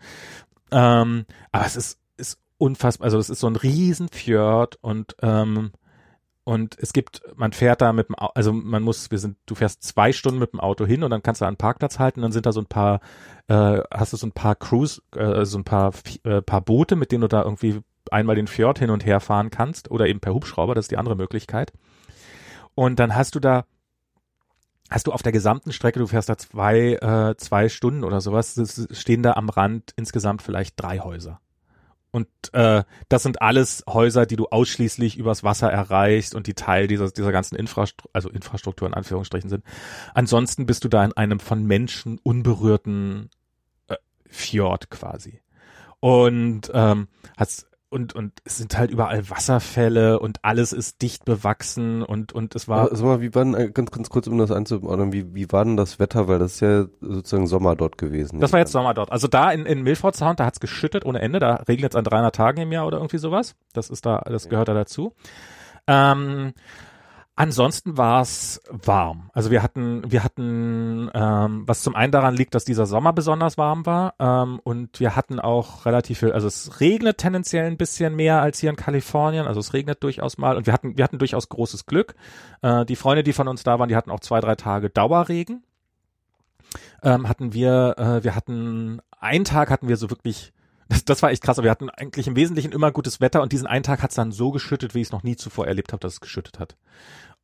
Ähm, aber es ist, ist unfassbar, also es ist so ein Riesenfjord und ähm, und es gibt, man fährt da mit dem, also man muss, wir sind, du fährst zwei Stunden mit dem Auto hin und dann kannst du einen Parkplatz halten, dann sind da so ein paar, äh, hast du so ein paar Cruise, äh, so ein paar, äh, paar Boote, mit denen du da irgendwie einmal den Fjord hin und her fahren kannst oder eben per Hubschrauber, das ist die andere Möglichkeit. Und dann hast du da, hast du auf der gesamten Strecke, du fährst da zwei, äh, zwei Stunden oder sowas, stehen da am Rand insgesamt vielleicht drei Häuser. Und äh, das sind alles Häuser, die du ausschließlich übers Wasser erreichst und die Teil dieser, dieser ganzen Infrastruktur, also Infrastruktur in Anführungsstrichen sind. Ansonsten bist du da in einem von Menschen unberührten äh, Fjord quasi. Und ähm, hast und und es sind halt überall Wasserfälle und alles ist dicht bewachsen und und es war. Sag mal, wie war denn, äh, ganz ganz kurz um das einzuordnen, wie wie war denn das Wetter, weil das ist ja sozusagen Sommer dort gewesen. Das war jetzt Sommer dort. Also da in in Milford Sound, da hat's geschüttet ohne Ende, da regnet es an 300 Tagen im Jahr oder irgendwie sowas. Das ist da, das gehört da dazu. Ähm, Ansonsten war es warm. Also wir hatten, wir hatten, ähm, was zum einen daran liegt, dass dieser Sommer besonders warm war ähm, und wir hatten auch relativ viel, also es regnet tendenziell ein bisschen mehr als hier in Kalifornien, also es regnet durchaus mal und wir hatten, wir hatten durchaus großes Glück. Äh, die Freunde, die von uns da waren, die hatten auch zwei, drei Tage Dauerregen. Ähm, hatten wir, äh, wir hatten, einen Tag hatten wir so wirklich *laughs* das, das war echt krass, aber wir hatten eigentlich im Wesentlichen immer gutes Wetter und diesen einen Tag hat es dann so geschüttet, wie ich es noch nie zuvor erlebt habe, dass es geschüttet hat.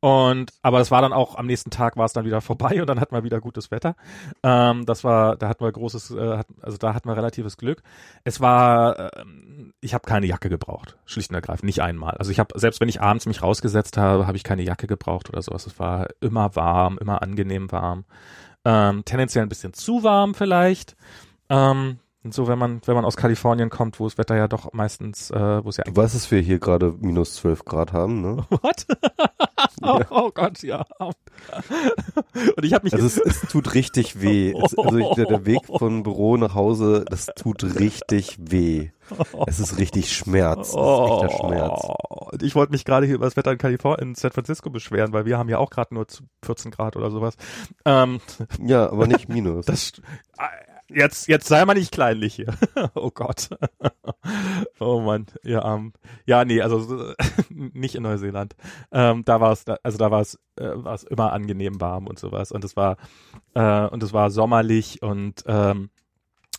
Und aber es war dann auch am nächsten Tag war es dann wieder vorbei und dann hatten wir wieder gutes Wetter. Ähm, das war, da hatten wir großes, äh, also da hatten wir relatives Glück. Es war, äh, ich habe keine Jacke gebraucht, schlicht und ergreifend, nicht einmal. Also ich habe selbst wenn ich abends mich rausgesetzt habe, habe ich keine Jacke gebraucht oder sowas. Es war immer warm, immer angenehm warm. Ähm, tendenziell ein bisschen zu warm vielleicht. Ähm, und so, wenn man, wenn man aus Kalifornien kommt, wo das Wetter ja doch meistens, äh, wo es ja Du weißt, dass wir hier gerade minus 12 Grad haben, ne? *laughs* What? oh, *laughs* ja. oh, Gott, ja. *laughs* Und ich habe mich. Also es, es, tut richtig weh. Es, also ich, der, der Weg von Büro nach Hause, das tut richtig weh. Es ist richtig Schmerz. Es ist echter Schmerz. Ich wollte mich gerade hier über das Wetter in Kalifornien, in San Francisco beschweren, weil wir haben ja auch gerade nur 14 Grad oder sowas. Ähm, ja, aber nicht minus. Das, jetzt, jetzt sei mal nicht kleinlich hier. *laughs* oh Gott. *laughs* oh Mann. Ja, ähm, ja, nee, also *laughs* nicht in Neuseeland. Ähm, da war es, also da war es, äh, war es immer angenehm warm und sowas. Und es war, äh, und es war sommerlich und ähm,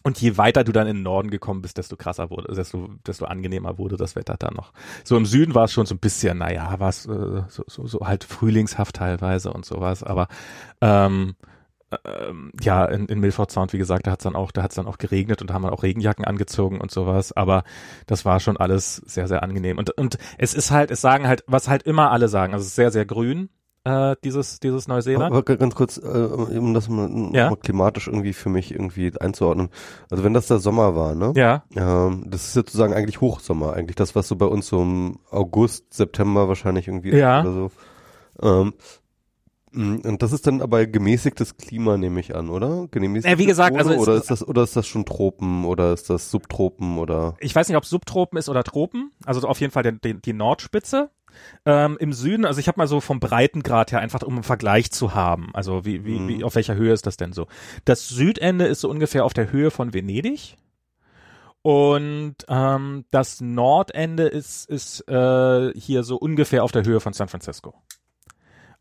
und je weiter du dann in den Norden gekommen bist, desto krasser wurde, desto, desto angenehmer wurde das Wetter dann noch. So im Süden war es schon so ein bisschen, naja, war es äh, so, so, so halt frühlingshaft teilweise und sowas, aber ähm, ähm, ja, in, in Milford Sound, wie gesagt, da hat's dann auch, da hat's dann auch geregnet und haben auch Regenjacken angezogen und sowas, aber das war schon alles sehr, sehr angenehm. Und, und es ist halt, es sagen halt, was halt immer alle sagen, also es ist sehr, sehr grün, äh, dieses, dieses Neuseeland. Aber ganz kurz, äh, um das mal, ja? mal klimatisch irgendwie für mich irgendwie einzuordnen. Also wenn das der Sommer war, ne? Ja. Ähm, das ist sozusagen eigentlich Hochsommer, eigentlich das, was so bei uns so im August, September wahrscheinlich irgendwie ja. oder so. Ähm, und das ist dann aber gemäßigtes Klima, nehme ich an, oder? Gemäßigtes äh, wie gesagt, also oder ist das oder ist das schon Tropen oder ist das Subtropen oder? Ich weiß nicht, ob Subtropen ist oder Tropen. Also auf jeden Fall die, die, die Nordspitze. Ähm, Im Süden, also ich habe mal so vom Breitengrad her einfach, um einen Vergleich zu haben. Also wie, wie, mhm. wie auf welcher Höhe ist das denn so? Das Südende ist so ungefähr auf der Höhe von Venedig. Und ähm, das Nordende ist, ist äh, hier so ungefähr auf der Höhe von San Francisco.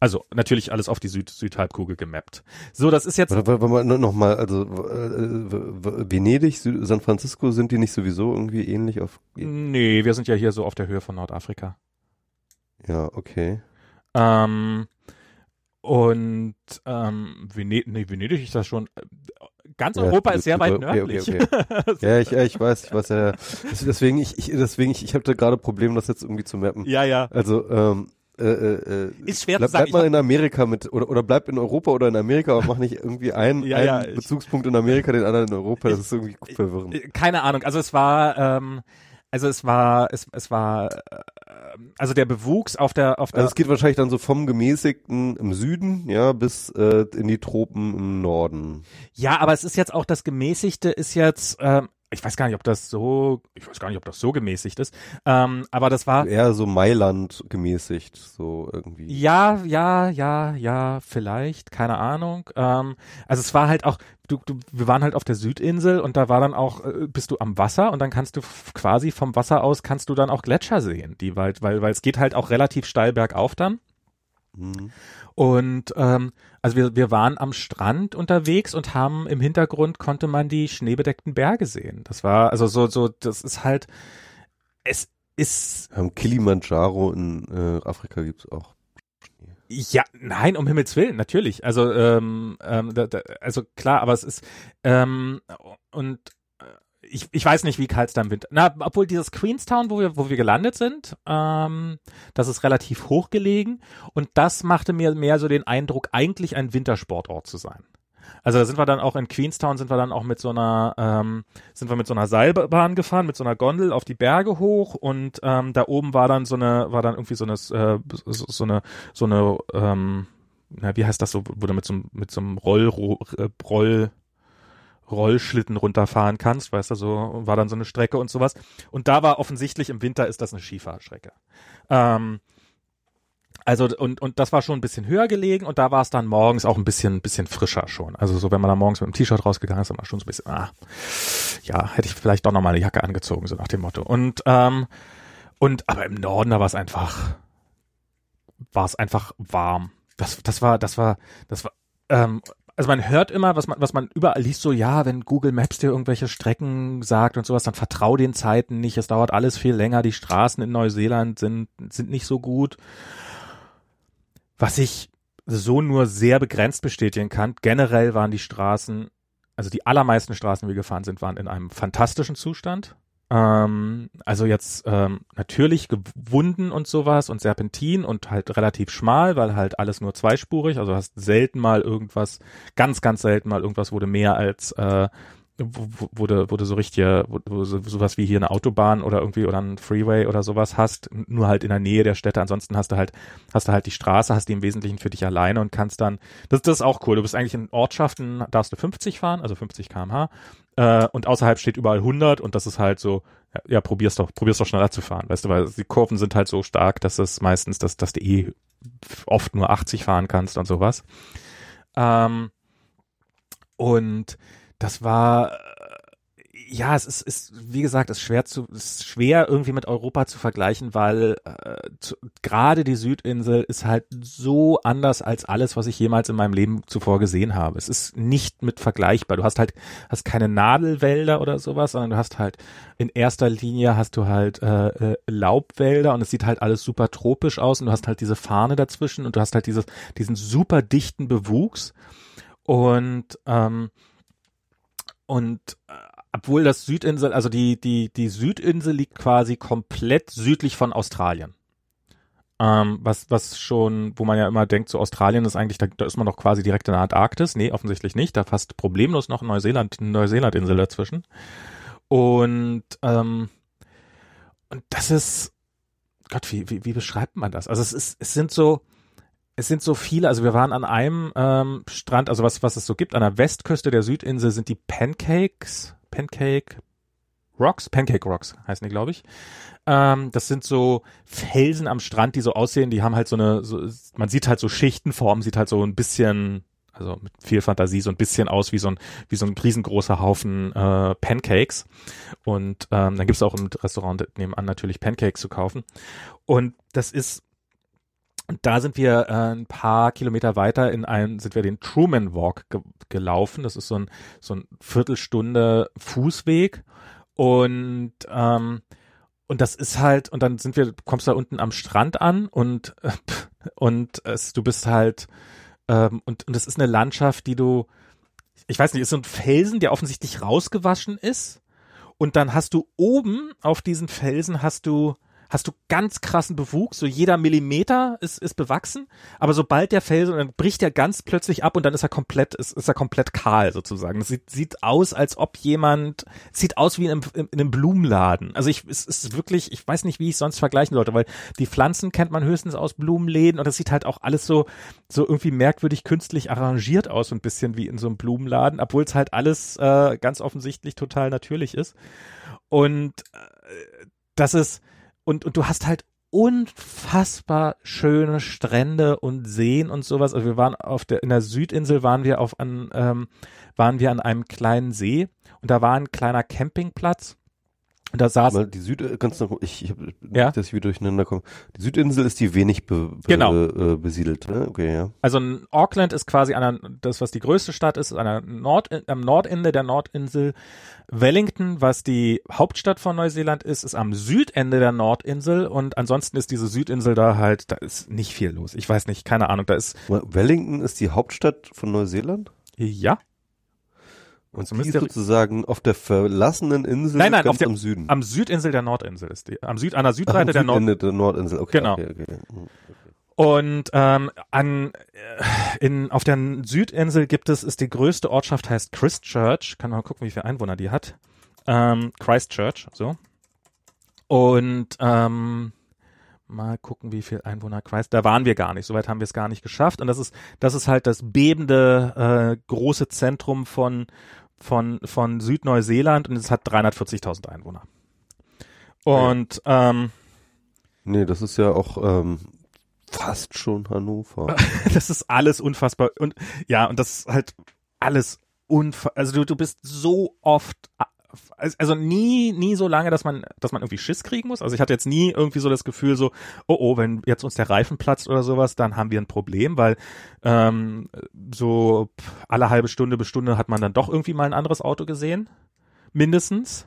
Also natürlich alles auf die Süd Südhalbkugel gemappt. So, das ist jetzt. Noch mal, also äh, Venedig, Süd San Francisco, sind die nicht sowieso irgendwie ähnlich auf? Nee, wir sind ja hier so auf der Höhe von Nordafrika. Ja, okay. Ähm, und ähm, Venedig, nee, Venedig ist das schon. Äh, ganz Europa ja, ist sehr weit nördlich. Okay, okay. *laughs* ja, ich, ich weiß, ich weiß ja. Deswegen, ich, ich deswegen, ich, ich hatte gerade Probleme, das jetzt irgendwie zu mappen. Ja, ja. Also ähm, äh, äh, ist schwer bleib, zu sagen. Bleib mal in Amerika mit oder oder bleib in Europa oder in Amerika und mach nicht irgendwie *laughs* einen, ja, einen ja, Bezugspunkt in Amerika, den anderen in Europa. Das ist irgendwie verwirrend. Äh, keine Ahnung. Also es war, ähm, also es war, es, es war, äh, also der Bewuchs auf der auf der. Also es geht wahrscheinlich dann so vom gemäßigten im Süden, ja, bis äh, in die Tropen im Norden. Ja, aber es ist jetzt auch das gemäßigte ist jetzt. Ähm, ich weiß gar nicht, ob das so, ich weiß gar nicht, ob das so gemäßigt ist, ähm, aber das war eher so Mailand gemäßigt, so irgendwie. Ja, ja, ja, ja, vielleicht, keine Ahnung. Ähm, also es war halt auch, du, du, wir waren halt auf der Südinsel und da war dann auch, äh, bist du am Wasser und dann kannst du quasi vom Wasser aus kannst du dann auch Gletscher sehen, die weil, weil, weil es geht halt auch relativ steil bergauf dann. Mhm. Und ähm, also wir, wir waren am Strand unterwegs und haben im Hintergrund konnte man die schneebedeckten Berge sehen. Das war also so so das ist halt es ist am Kilimanjaro in äh, Afrika gibt's auch ja, nein, um Himmels Willen, natürlich. Also, ähm, ähm, da, da, also klar, aber es ist ähm, und ich, ich weiß nicht, wie kalt es da im Winter. Na, obwohl dieses Queenstown, wo wir, wo wir gelandet sind, ähm, das ist relativ hoch gelegen und das machte mir mehr so den Eindruck, eigentlich ein Wintersportort zu sein. Also da sind wir dann auch in Queenstown, sind wir dann auch mit so einer, ähm, sind wir mit so einer Seilbahn gefahren, mit so einer Gondel auf die Berge hoch und ähm, da oben war dann so eine, war dann irgendwie so eine, äh, so, so eine, so eine, ähm, na, wie heißt das so, du mit so, mit so einem Roll, Roll, Rollschlitten runterfahren kannst, weißt du, so war dann so eine Strecke und sowas. Und da war offensichtlich im Winter ist das eine Skifahrstrecke. Ähm, Also und und das war schon ein bisschen höher gelegen und da war es dann morgens auch ein bisschen bisschen frischer schon. Also so wenn man da morgens mit dem T-Shirt rausgegangen ist, dann war schon so ein bisschen ah ja, hätte ich vielleicht doch noch mal eine Jacke angezogen so nach dem Motto. Und ähm, und aber im Norden da war es einfach war es einfach warm. Das das war das war das war ähm, also man hört immer, was man, was man überall liest, so ja, wenn Google Maps dir irgendwelche Strecken sagt und sowas, dann vertrau den Zeiten nicht, es dauert alles viel länger, die Straßen in Neuseeland sind, sind nicht so gut. Was ich so nur sehr begrenzt bestätigen kann, generell waren die Straßen, also die allermeisten Straßen, die wir gefahren sind, waren in einem fantastischen Zustand. Ähm, also jetzt ähm, natürlich gewunden und sowas und Serpentin und halt relativ schmal, weil halt alles nur zweispurig, also hast selten mal irgendwas, ganz, ganz selten mal irgendwas wurde mehr als äh, wurde, wurde so richtig, wo, wo so, sowas wie hier eine Autobahn oder irgendwie oder ein Freeway oder sowas hast, nur halt in der Nähe der Städte. Ansonsten hast du halt, hast du halt die Straße, hast die im Wesentlichen für dich alleine und kannst dann, das, das ist auch cool. Du bist eigentlich in Ortschaften, darfst du 50 fahren, also 50 kmh, äh, und außerhalb steht überall 100 und das ist halt so, ja, ja, probier's doch, probier's doch schneller zu fahren, weißt du, weil die Kurven sind halt so stark, dass es meistens, dass, dass du eh oft nur 80 fahren kannst und sowas. Ähm, und das war ja, es ist, ist wie gesagt, es ist schwer zu, ist schwer irgendwie mit Europa zu vergleichen, weil äh, gerade die Südinsel ist halt so anders als alles, was ich jemals in meinem Leben zuvor gesehen habe. Es ist nicht mit vergleichbar. Du hast halt, hast keine Nadelwälder oder sowas, sondern du hast halt in erster Linie hast du halt äh, äh, Laubwälder und es sieht halt alles super tropisch aus und du hast halt diese Fahne dazwischen und du hast halt dieses, diesen super dichten Bewuchs und ähm, und äh, obwohl das Südinsel, also die, die, die Südinsel liegt quasi komplett südlich von Australien. Ähm, was, was schon, wo man ja immer denkt, so Australien ist eigentlich, da, da ist man doch quasi direkt in der Antarktis. Nee, offensichtlich nicht. Da fast problemlos noch Neuseeland, Neuseelandinsel dazwischen. Und, ähm, und das ist, Gott, wie, wie, wie beschreibt man das? Also es ist, es sind so, es sind so viele, also wir waren an einem ähm, Strand, also was, was es so gibt, an der Westküste der Südinsel sind die Pancakes, Pancake Rocks, Pancake Rocks heißen die, glaube ich. Ähm, das sind so Felsen am Strand, die so aussehen, die haben halt so eine, so, man sieht halt so Schichtenform, sieht halt so ein bisschen, also mit viel Fantasie, so ein bisschen aus wie so ein, wie so ein riesengroßer Haufen äh, Pancakes. Und ähm, dann gibt's auch im Restaurant nebenan natürlich Pancakes zu kaufen. Und das ist und da sind wir äh, ein paar Kilometer weiter in einem, sind wir den Truman Walk ge gelaufen. Das ist so ein, so ein Viertelstunde Fußweg. Und, ähm, und das ist halt, und dann sind wir, kommst da unten am Strand an und, *laughs* und es, du bist halt, ähm, und, und es ist eine Landschaft, die du, ich weiß nicht, ist so ein Felsen, der offensichtlich rausgewaschen ist. Und dann hast du oben auf diesen Felsen hast du hast du ganz krassen Bewuchs, so jeder Millimeter ist, ist bewachsen, aber sobald der Felsen, dann bricht er ganz plötzlich ab und dann ist er komplett, ist, ist er komplett kahl sozusagen. Das sieht, sieht aus, als ob jemand, sieht aus wie in einem, in einem Blumenladen. Also ich, es ist wirklich, ich weiß nicht, wie ich es sonst vergleichen sollte, weil die Pflanzen kennt man höchstens aus Blumenläden und das sieht halt auch alles so, so irgendwie merkwürdig künstlich arrangiert aus, so ein bisschen wie in so einem Blumenladen, obwohl es halt alles äh, ganz offensichtlich total natürlich ist. Und äh, das ist, und, und du hast halt unfassbar schöne Strände und Seen und sowas. Also wir waren auf der, in der Südinsel waren wir auf an, ähm, waren wir an einem kleinen See und da war ein kleiner Campingplatz da saß Mal die Süd äh, ganz noch ich, ich habe ja? dass ich wieder durcheinander komme. Die Südinsel ist die wenig be, be, genau. äh, besiedelt, ne? Okay, ja. Also Auckland ist quasi der, das was die größte Stadt ist, der Nord am Nordende der Nordinsel. Wellington, was die Hauptstadt von Neuseeland ist, ist am Südende der Nordinsel und ansonsten ist diese Südinsel da halt, da ist nicht viel los. Ich weiß nicht, keine Ahnung, da ist Wellington ist die Hauptstadt von Neuseeland? Ja. Und so die ist sozusagen auf der verlassenen Insel nein, nein, ganz der, am Süden. Am Südinsel der Nordinsel ist die. Am Süd, an der Südseite Ach, der, Nord der Nordinsel. Okay, genau. Okay, okay. okay. Und ähm, an in auf der Südinsel gibt es ist die größte Ortschaft heißt Christchurch. Kann man mal gucken, wie viele Einwohner die hat. Ähm, Christchurch, so. Und ähm, mal gucken, wie viel Einwohner Christ. Da waren wir gar nicht. Soweit haben wir es gar nicht geschafft. Und das ist das ist halt das bebende äh, große Zentrum von von, von Südneuseeland und es hat 340.000 Einwohner. Und, ja. ähm, Nee, das ist ja auch ähm, fast schon Hannover. *laughs* das ist alles unfassbar und ja, und das ist halt alles unfassbar. Also du, du bist so oft also nie, nie so lange, dass man, dass man irgendwie Schiss kriegen muss. Also ich hatte jetzt nie irgendwie so das Gefühl so, oh oh, wenn jetzt uns der Reifen platzt oder sowas, dann haben wir ein Problem, weil ähm, so alle halbe Stunde bis Stunde hat man dann doch irgendwie mal ein anderes Auto gesehen, mindestens.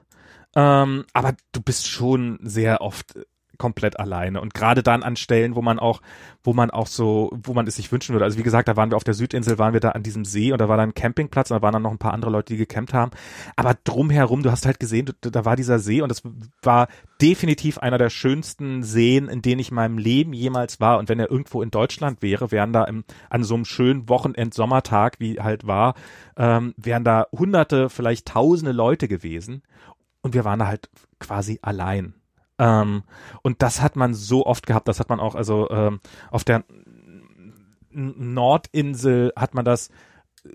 Ähm, aber du bist schon sehr oft komplett alleine und gerade dann an Stellen, wo man auch, wo man auch so, wo man es sich wünschen würde. Also wie gesagt, da waren wir auf der Südinsel, waren wir da an diesem See und da war dann ein Campingplatz und da waren dann noch ein paar andere Leute, die gecampt haben. Aber drumherum, du hast halt gesehen, da war dieser See und das war definitiv einer der schönsten Seen, in denen ich in meinem Leben jemals war. Und wenn er irgendwo in Deutschland wäre, wären da im, an so einem schönen Wochenend-Sommertag, wie halt war, ähm, wären da hunderte, vielleicht tausende Leute gewesen. Und wir waren da halt quasi allein. Ähm, und das hat man so oft gehabt, das hat man auch, also ähm, auf der Nordinsel hat man das äh,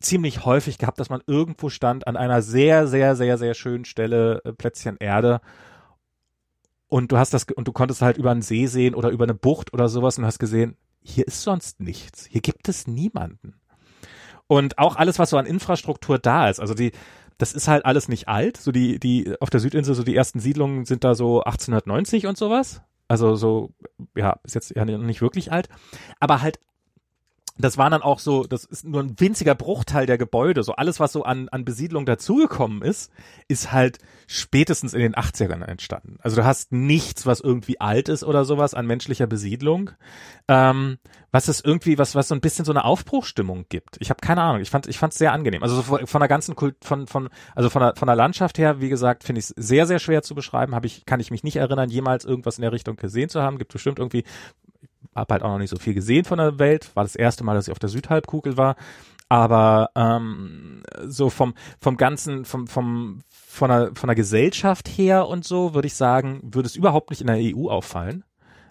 ziemlich häufig gehabt, dass man irgendwo stand an einer sehr, sehr, sehr, sehr schönen Stelle, äh, Plätzchen Erde. Und du hast das, und du konntest halt über einen See sehen oder über eine Bucht oder sowas und hast gesehen, hier ist sonst nichts. Hier gibt es niemanden. Und auch alles, was so an Infrastruktur da ist, also die, das ist halt alles nicht alt. So die, die auf der Südinsel, so die ersten Siedlungen sind da so 1890 und sowas. Also so, ja, ist jetzt ja nicht wirklich alt. Aber halt das war dann auch so, das ist nur ein winziger Bruchteil der Gebäude. So alles, was so an, an Besiedlung dazugekommen ist, ist halt spätestens in den 80ern entstanden. Also du hast nichts, was irgendwie alt ist oder sowas an menschlicher Besiedlung. Ähm, was es irgendwie, was, was so ein bisschen so eine Aufbruchstimmung gibt. Ich habe keine Ahnung. Ich fand, ich fand es sehr angenehm. Also so von, von der ganzen Kult, von, von, also von der, von der Landschaft her, wie gesagt, finde ich es sehr, sehr schwer zu beschreiben. Habe ich, kann ich mich nicht erinnern, jemals irgendwas in der Richtung gesehen zu haben. Gibt bestimmt irgendwie habe halt auch noch nicht so viel gesehen von der Welt. War das erste Mal, dass ich auf der Südhalbkugel war. Aber ähm, so vom vom ganzen vom vom von der von der Gesellschaft her und so würde ich sagen, würde es überhaupt nicht in der EU auffallen.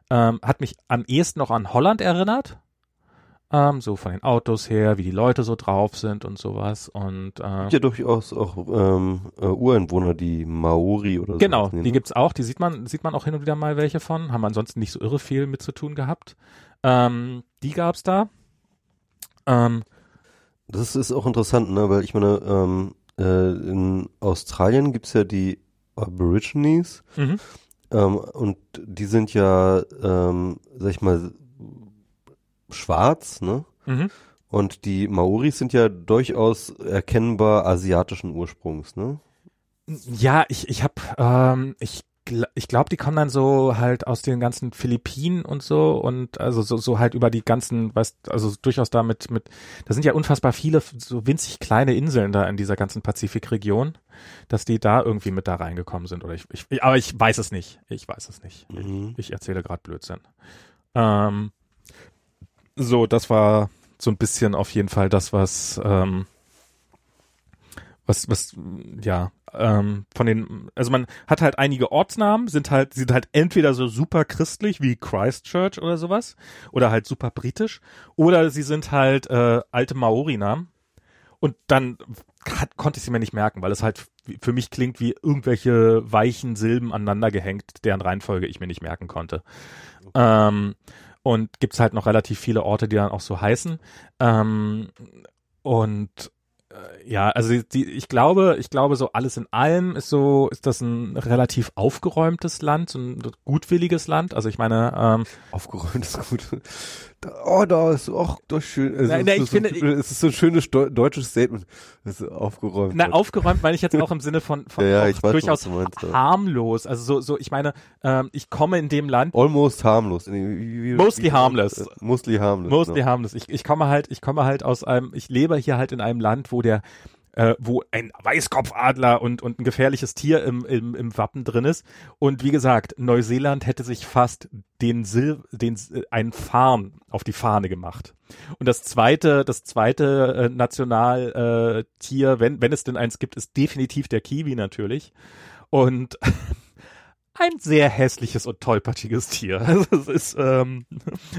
Ähm, hat mich am ehesten noch an Holland erinnert ähm, so von den Autos her, wie die Leute so drauf sind und sowas. Und äh, gibt ja durchaus auch ähm, äh, Ureinwohner, die Maori oder so. Genau, die gibt's auch. Die sieht man sieht man auch hin und wieder mal welche von. Haben ansonsten nicht so irre viel mit zu tun gehabt. Ähm, die gab's da. Ähm, das ist auch interessant, ne, weil ich meine, ähm, äh, in Australien gibt's ja die Aborigines. Mhm. Ähm, und die sind ja, ähm, sag ich mal, schwarz, ne? Mhm. Und die Maoris sind ja durchaus erkennbar asiatischen Ursprungs, ne? Ja, ich, ich hab, ähm, ich ich glaube, die kommen dann so halt aus den ganzen Philippinen und so und also so, so halt über die ganzen, weißt, also durchaus da mit, mit, da sind ja unfassbar viele so winzig kleine Inseln da in dieser ganzen Pazifikregion, dass die da irgendwie mit da reingekommen sind oder ich, ich aber ich weiß es nicht, ich weiß es nicht. Mhm. Ich, ich erzähle gerade Blödsinn. Ähm, so, das war so ein bisschen auf jeden Fall das, was, ähm, was, was, ja, ähm, von den, also man hat halt einige Ortsnamen, sind halt, sind halt entweder so super christlich wie Christchurch oder sowas, oder halt super britisch, oder sie sind halt äh, alte Maori-Namen. Und dann hat, konnte ich sie mir nicht merken, weil es halt für mich klingt wie irgendwelche weichen Silben aneinander gehängt, deren Reihenfolge ich mir nicht merken konnte. Okay. Ähm, und gibt's halt noch relativ viele Orte, die dann auch so heißen. Ähm, und äh, ja, also die, ich glaube, ich glaube so alles in allem ist so, ist das ein relativ aufgeräumtes Land, so ein gutwilliges Land. Also ich meine, ähm, aufgeräumt ist gut. Oh, da ist auch doch schön. Also nein, nein, ich so, finde, es ist so ein schönes deutsches Statement. Das ist aufgeräumt. Na, aufgeräumt meine ich jetzt auch im Sinne von, von ja, ja, weiß, durchaus meinst, harmlos. Also so, so, ich meine, ähm, ich komme in dem Land. Almost harmless. Mostly harmless. Mostly harmless. Mostly no. harmless. Ich, ich komme halt, ich komme halt aus einem, ich lebe hier halt in einem Land, wo der äh, wo ein Weißkopfadler und, und ein gefährliches Tier im, im, im Wappen drin ist. Und wie gesagt, Neuseeland hätte sich fast den Sil den äh, einen Farn auf die Fahne gemacht. Und das zweite, das zweite äh, Nationaltier, äh, wenn, wenn es denn eins gibt, ist definitiv der Kiwi natürlich. Und *laughs* ein sehr hässliches und tollpatschiges Tier. *laughs* Also es ist, ähm,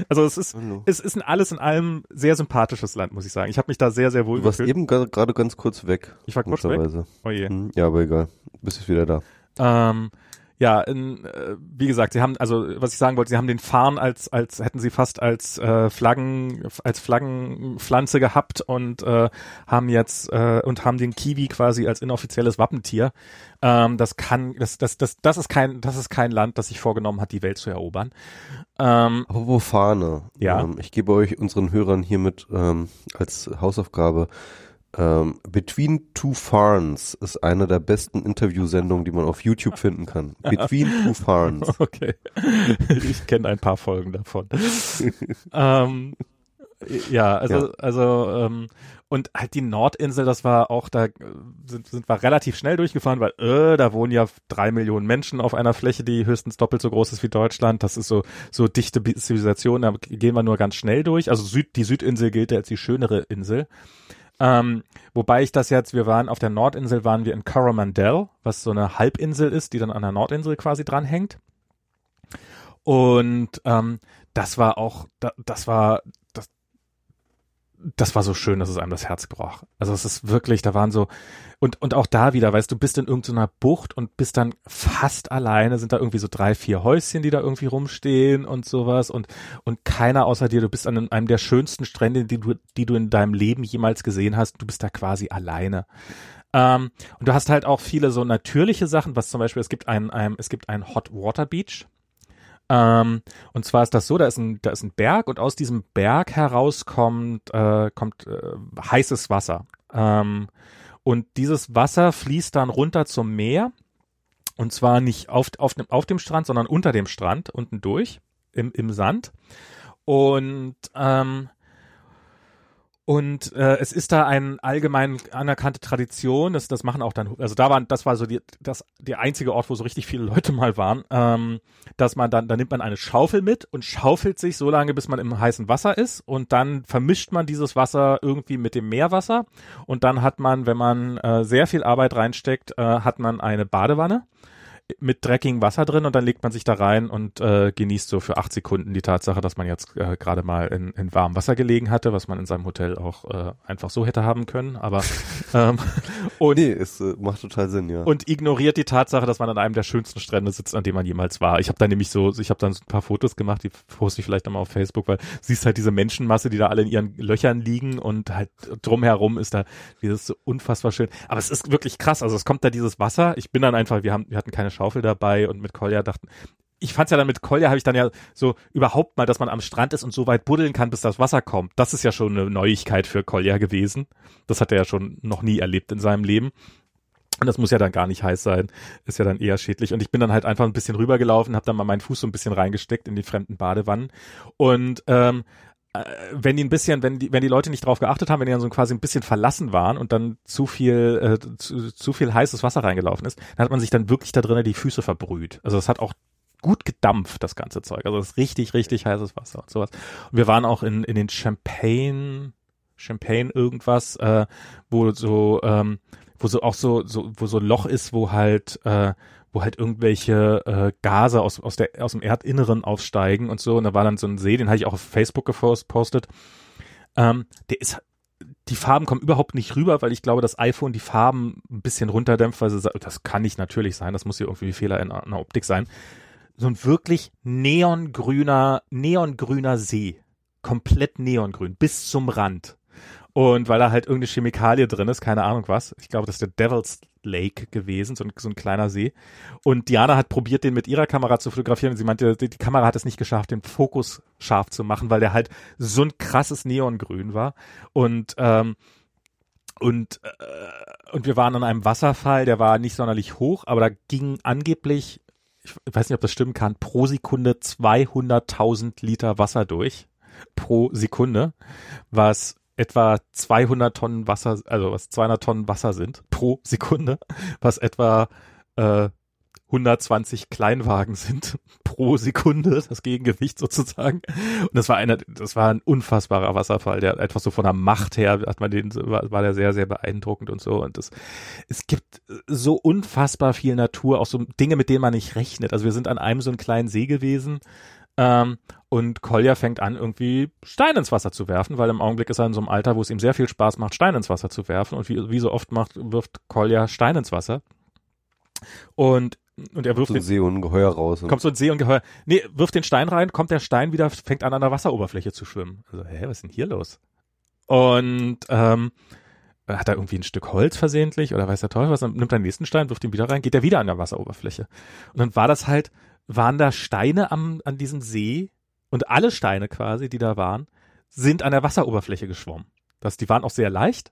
also es ist, es ist ein alles in allem sehr sympathisches Land, muss ich sagen. Ich habe mich da sehr, sehr wohl Du warst gefühlt. eben gerade ganz kurz weg. Ich war kurz weg. Oh je. Hm, ja, aber egal. Bist jetzt wieder da. Ähm, ja, in, äh, wie gesagt, sie haben, also was ich sagen wollte, sie haben den Farn als, als hätten sie fast als äh, Flaggen, als Flaggenpflanze gehabt und äh, haben jetzt äh, und haben den Kiwi quasi als inoffizielles Wappentier. Ähm, das kann, das, das, das, das ist kein, das ist kein Land, das sich vorgenommen hat, die Welt zu erobern. Ähm, Aber wo Fahne? Ja. Ähm, ich gebe euch unseren Hörern hiermit ähm, als Hausaufgabe ähm, Between Two Farns ist eine der besten Interviewsendungen, die man auf YouTube finden kann. *laughs* Between Two Farns. Okay. Ich kenne ein paar Folgen davon. *laughs* ähm, ja, also, ja. also, ähm, und halt die Nordinsel, das war auch, da sind, sind wir relativ schnell durchgefahren, weil äh, da wohnen ja drei Millionen Menschen auf einer Fläche, die höchstens doppelt so groß ist wie Deutschland. Das ist so, so dichte Zivilisation, da gehen wir nur ganz schnell durch. Also Süd, die Südinsel gilt ja als die schönere Insel. Ähm, wobei ich das jetzt, wir waren auf der Nordinsel, waren wir in Coromandel, was so eine Halbinsel ist, die dann an der Nordinsel quasi dranhängt. Und ähm, das war auch, da, das war, das, war so schön, dass es einem das Herz brach. Also es ist wirklich, da waren so, und, und auch da wieder, weißt du, bist in irgendeiner Bucht und bist dann fast alleine, sind da irgendwie so drei, vier Häuschen, die da irgendwie rumstehen und sowas und, und keiner außer dir, du bist an einem der schönsten Strände, die du, die du in deinem Leben jemals gesehen hast, du bist da quasi alleine. Ähm, und du hast halt auch viele so natürliche Sachen, was zum Beispiel, es gibt ein, ein es gibt ein Hot Water Beach, ähm, und zwar ist das so, da ist ein, da ist ein Berg und aus diesem Berg heraus kommt, äh, kommt äh, heißes Wasser. Ähm, und dieses Wasser fließt dann runter zum Meer. Und zwar nicht auf, auf, dem, auf dem Strand, sondern unter dem Strand, unten durch, im, im Sand. Und ähm, und äh, es ist da ein allgemein anerkannte Tradition, das, das machen auch dann, also da waren, das war so die, das, der einzige Ort, wo so richtig viele Leute mal waren, ähm, dass man dann, da nimmt man eine Schaufel mit und schaufelt sich so lange, bis man im heißen Wasser ist und dann vermischt man dieses Wasser irgendwie mit dem Meerwasser und dann hat man, wenn man äh, sehr viel Arbeit reinsteckt, äh, hat man eine Badewanne mit dreckigem Wasser drin und dann legt man sich da rein und äh, genießt so für acht Sekunden die Tatsache, dass man jetzt äh, gerade mal in, in warmem Wasser gelegen hatte, was man in seinem Hotel auch äh, einfach so hätte haben können. Aber *laughs* ähm, und, nee, es äh, macht total Sinn, ja. Und ignoriert die Tatsache, dass man an einem der schönsten Strände sitzt, an dem man jemals war. Ich habe da nämlich so, ich habe dann so ein paar Fotos gemacht, die poste ich vielleicht nochmal auf Facebook, weil siehst halt diese Menschenmasse, die da alle in ihren Löchern liegen und halt drumherum ist da dieses so unfassbar schön. Aber es ist wirklich krass. Also es kommt da dieses Wasser. Ich bin dann einfach, wir haben, wir hatten keine Schaufel dabei und mit Kolja dachten, ich fand's ja dann mit Kolja habe ich dann ja so überhaupt mal, dass man am Strand ist und so weit buddeln kann, bis das Wasser kommt. Das ist ja schon eine Neuigkeit für Kolja gewesen. Das hat er ja schon noch nie erlebt in seinem Leben. Und das muss ja dann gar nicht heiß sein, ist ja dann eher schädlich. Und ich bin dann halt einfach ein bisschen rübergelaufen, habe dann mal meinen Fuß so ein bisschen reingesteckt in die fremden Badewannen und ähm, äh, wenn die ein bisschen, wenn die, wenn die Leute nicht drauf geachtet haben, wenn die dann so quasi ein bisschen verlassen waren und dann zu viel, äh, zu, zu viel heißes Wasser reingelaufen ist, dann hat man sich dann wirklich da drinnen die Füße verbrüht. Also es hat auch gut gedampft, das ganze Zeug. Also es ist richtig, richtig heißes Wasser und sowas. Und wir waren auch in, in den Champagne, Champagne irgendwas, äh, wo so, ähm, wo so auch so, so, wo so ein Loch ist, wo halt, äh, wo halt irgendwelche äh, Gase aus, aus, der, aus dem Erdinneren aufsteigen und so. Und da war dann so ein See, den hatte ich auch auf Facebook gepostet. Ähm, der ist, die Farben kommen überhaupt nicht rüber, weil ich glaube, das iPhone die Farben ein bisschen runterdämpft, weil sie, das kann nicht natürlich sein, das muss hier irgendwie ein Fehler in einer Optik sein. So ein wirklich neongrüner, neongrüner See. Komplett neongrün, bis zum Rand. Und weil da halt irgendeine Chemikalie drin ist, keine Ahnung was. Ich glaube, das ist der Devil's Lake gewesen, so ein, so ein kleiner See. Und Diana hat probiert, den mit ihrer Kamera zu fotografieren. Und sie meinte, die, die Kamera hat es nicht geschafft, den Fokus scharf zu machen, weil der halt so ein krasses Neongrün war. Und ähm, und äh, und wir waren an einem Wasserfall, der war nicht sonderlich hoch, aber da ging angeblich, ich weiß nicht, ob das stimmen kann, pro Sekunde 200.000 Liter Wasser durch pro Sekunde, was etwa 200 Tonnen Wasser, also was 200 Tonnen Wasser sind pro Sekunde, was etwa äh, 120 Kleinwagen sind *laughs* pro Sekunde, das Gegengewicht sozusagen. Und das war eine, das war ein unfassbarer Wasserfall, der etwas so von der Macht her hat man den, war, war der sehr, sehr beeindruckend und so. Und das, es gibt so unfassbar viel Natur, auch so Dinge, mit denen man nicht rechnet. Also wir sind an einem so einen kleinen See gewesen, ähm, und Kolja fängt an, irgendwie Steine ins Wasser zu werfen, weil im Augenblick ist er in so einem Alter, wo es ihm sehr viel Spaß macht, Steine ins Wasser zu werfen. Und wie, wie so oft macht, wirft Kolja Steine ins Wasser. Und und er wirft so ein Seeungeheuer raus. Kommt so ein Seeungeheuer. Nee, wirft den Stein rein, kommt der Stein wieder, fängt an an der Wasseroberfläche zu schwimmen. Also, hä, was ist denn hier los? Und ähm, hat er irgendwie ein Stück Holz versehentlich oder weiß der Teufel was, dann nimmt er den nächsten Stein, wirft ihn wieder rein, geht er wieder an der Wasseroberfläche. Und dann war das halt, waren da Steine am, an diesem See und alle Steine quasi, die da waren, sind an der Wasseroberfläche geschwommen. Das, die waren auch sehr leicht.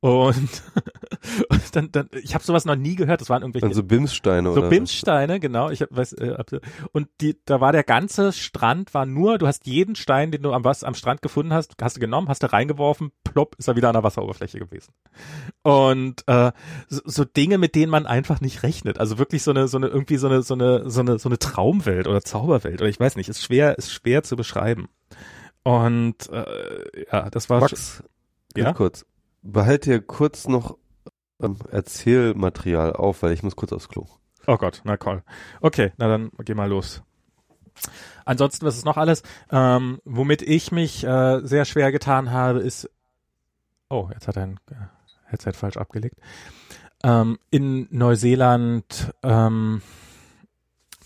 Und, *laughs* und dann, dann, ich habe sowas noch nie gehört. Das waren irgendwelche dann so Bimssteine so oder Bimssteine, genau. Ich hab, weiß, äh, und die, da war der ganze Strand war nur, du hast jeden Stein, den du am, was, am Strand gefunden hast, hast du genommen, hast du reingeworfen, plopp, ist er wieder an der Wasseroberfläche gewesen. Und äh, so, so Dinge, mit denen man einfach nicht rechnet. Also wirklich so eine, so eine irgendwie so eine, so eine, so eine, so eine Traumwelt oder Zauberwelt oder ich weiß nicht, ist schwer, ist schwer zu beschreiben. Und äh, ja, das war Max, Ja? kurz. Behalt dir kurz noch ähm, Erzählmaterial auf, weil ich muss kurz aufs Klo. Oh Gott, na cool. Okay, na dann geh mal los. Ansonsten, was ist noch alles? Ähm, womit ich mich äh, sehr schwer getan habe, ist. Oh, jetzt hat er ein äh, Headset falsch abgelegt. Ähm, in Neuseeland. Ähm,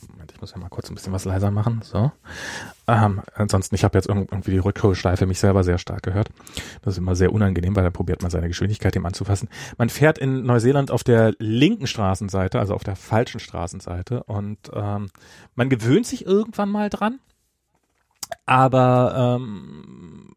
Moment, ich muss ja mal kurz ein bisschen was leiser machen. So. Ähm, ansonsten, ich habe jetzt irg- irgendwie die Rückholschleife mich selber sehr stark gehört. Das ist immer sehr unangenehm, weil dann probiert man seine Geschwindigkeit dem anzufassen. Man fährt in Neuseeland auf der linken Straßenseite, also auf der falschen Straßenseite und ähm, man gewöhnt sich irgendwann mal dran. Aber ähm,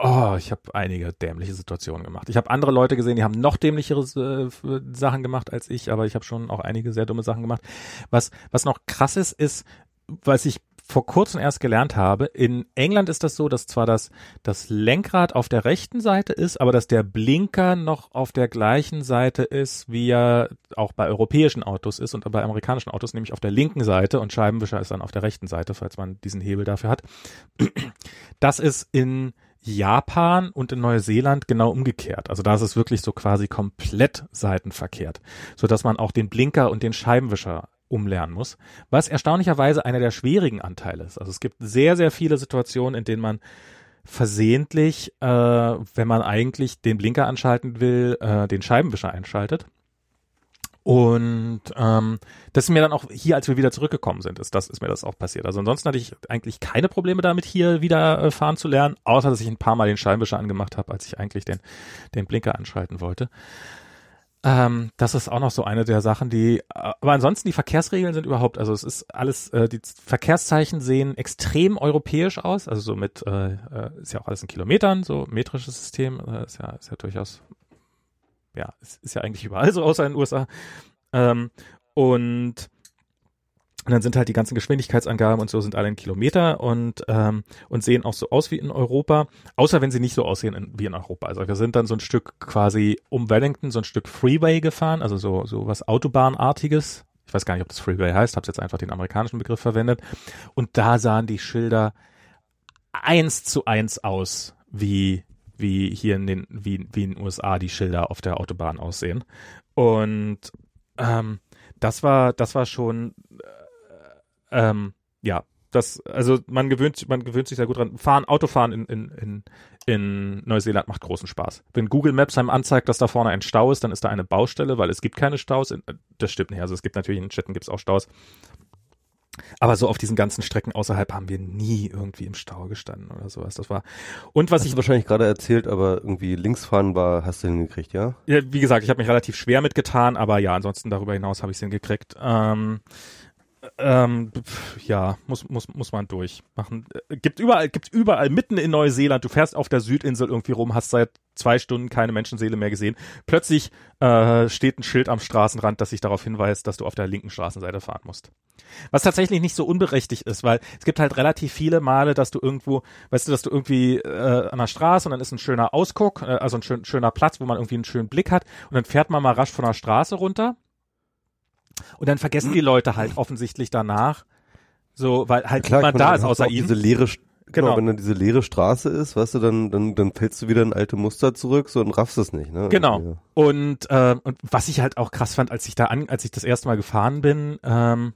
oh, ich habe einige dämliche Situationen gemacht. Ich habe andere Leute gesehen, die haben noch dämlichere äh, Sachen gemacht als ich, aber ich habe schon auch einige sehr dumme Sachen gemacht. Was was noch krass ist, ist, was ich vor kurzem erst gelernt habe, in England ist das so, dass zwar das, das Lenkrad auf der rechten Seite ist, aber dass der Blinker noch auf der gleichen Seite ist, wie er auch bei europäischen Autos ist und bei amerikanischen Autos, nämlich auf der linken Seite und Scheibenwischer ist dann auf der rechten Seite, falls man diesen Hebel dafür hat. Das ist in Japan und in Neuseeland genau umgekehrt. Also da ist es wirklich so quasi komplett seitenverkehrt, so dass man auch den Blinker und den Scheibenwischer umlernen muss, was erstaunlicherweise einer der schwierigen Anteile ist. Also es gibt sehr, sehr viele Situationen, in denen man versehentlich, äh, wenn man eigentlich den Blinker anschalten will, äh, den Scheibenwischer einschaltet. Und ähm, das ist mir dann auch hier, als wir wieder zurückgekommen sind, ist das ist mir das auch passiert. Also ansonsten hatte ich eigentlich keine Probleme damit, hier wieder äh, fahren zu lernen, außer dass ich ein paar Mal den Scheibenwischer angemacht habe, als ich eigentlich den den Blinker anschalten wollte. Ähm, das ist auch noch so eine der Sachen, die, äh, aber ansonsten die Verkehrsregeln sind überhaupt, also es ist alles, äh, die Verkehrszeichen sehen extrem europäisch aus, also so mit, äh, äh, ist ja auch alles in Kilometern, so metrisches System, äh, ist ja, ist ja durchaus, ja, ist, ist ja eigentlich überall so, außer in den USA. Ähm, und und dann sind halt die ganzen Geschwindigkeitsangaben und so sind alle in Kilometer und, ähm, und sehen auch so aus wie in Europa, außer wenn sie nicht so aussehen in, wie in Europa. Also wir sind dann so ein Stück quasi um Wellington, so ein Stück Freeway gefahren, also so, so was Autobahnartiges. Ich weiß gar nicht, ob das Freeway heißt, habe jetzt einfach den amerikanischen Begriff verwendet. Und da sahen die Schilder eins zu eins aus, wie, wie hier in den, wie, wie in den USA die Schilder auf der Autobahn aussehen. Und ähm, das war, das war schon ähm, ja, das, also man gewöhnt, man gewöhnt sich sehr gut dran. Fahren, Autofahren in, in, in, in Neuseeland macht großen Spaß. Wenn Google Maps einem anzeigt, dass da vorne ein Stau ist, dann ist da eine Baustelle, weil es gibt keine Staus. In, das stimmt nicht. Also es gibt natürlich in Städten gibt's auch Staus. Aber so auf diesen ganzen Strecken außerhalb haben wir nie irgendwie im Stau gestanden oder sowas. Das war. Und was Hast ich wahrscheinlich gerade erzählt, aber irgendwie links fahren war, hast du hingekriegt, ja? Ja, wie gesagt, ich habe mich relativ schwer mitgetan, aber ja, ansonsten darüber hinaus habe ich es hingekriegt. Ähm, ähm, ja, muss, muss, muss man durchmachen. Äh, Gibt überall, gibt überall mitten in Neuseeland, du fährst auf der Südinsel irgendwie rum, hast seit zwei Stunden keine Menschenseele mehr gesehen. Plötzlich äh, steht ein Schild am Straßenrand, das sich darauf hinweist, dass du auf der linken Straßenseite fahren musst. Was tatsächlich nicht so unberechtigt ist, weil es gibt halt relativ viele Male, dass du irgendwo, weißt du, dass du irgendwie äh, an der Straße und dann ist ein schöner Ausguck, äh, also ein schön, schöner Platz, wo man irgendwie einen schönen Blick hat und dann fährt man mal rasch von der Straße runter und dann vergessen die Leute halt offensichtlich danach, so, weil halt Klar, niemand da ist außer ihnen. Diese leere, genau. Genau. wenn dann diese leere Straße ist, weißt du, dann, dann, dann fällst du wieder in alte Muster zurück, so und raffst es nicht, ne? Genau. Und, äh, und was ich halt auch krass fand, als ich da an, als ich das erste Mal gefahren bin, ähm,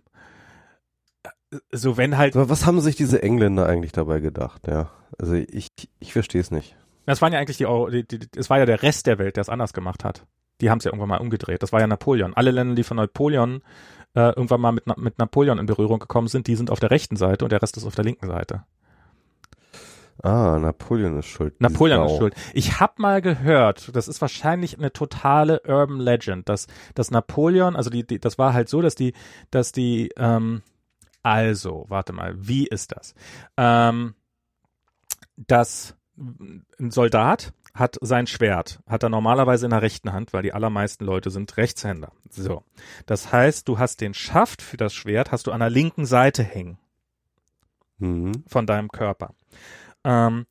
so wenn halt, Aber was haben sich diese Engländer eigentlich dabei gedacht, ja? Also ich, ich verstehe es nicht. das waren ja eigentlich die, Euro- die, die, es war ja der Rest der Welt, der es anders gemacht hat. Die haben es ja irgendwann mal umgedreht. Das war ja Napoleon. Alle Länder, die von Napoleon äh, irgendwann mal mit, mit Napoleon in Berührung gekommen sind, die sind auf der rechten Seite und der Rest ist auf der linken Seite. Ah, Napoleon ist schuld. Napoleon ist schuld. Ich habe mal gehört, das ist wahrscheinlich eine totale Urban Legend, dass, dass Napoleon, also die, die, das war halt so, dass die, dass die, ähm, also, warte mal, wie ist das? Ähm, dass ein Soldat hat sein Schwert, hat er normalerweise in der rechten Hand, weil die allermeisten Leute sind Rechtshänder. So. Das heißt, du hast den Schaft für das Schwert, hast du an der linken Seite hängen. Mhm. Von deinem Körper ähm,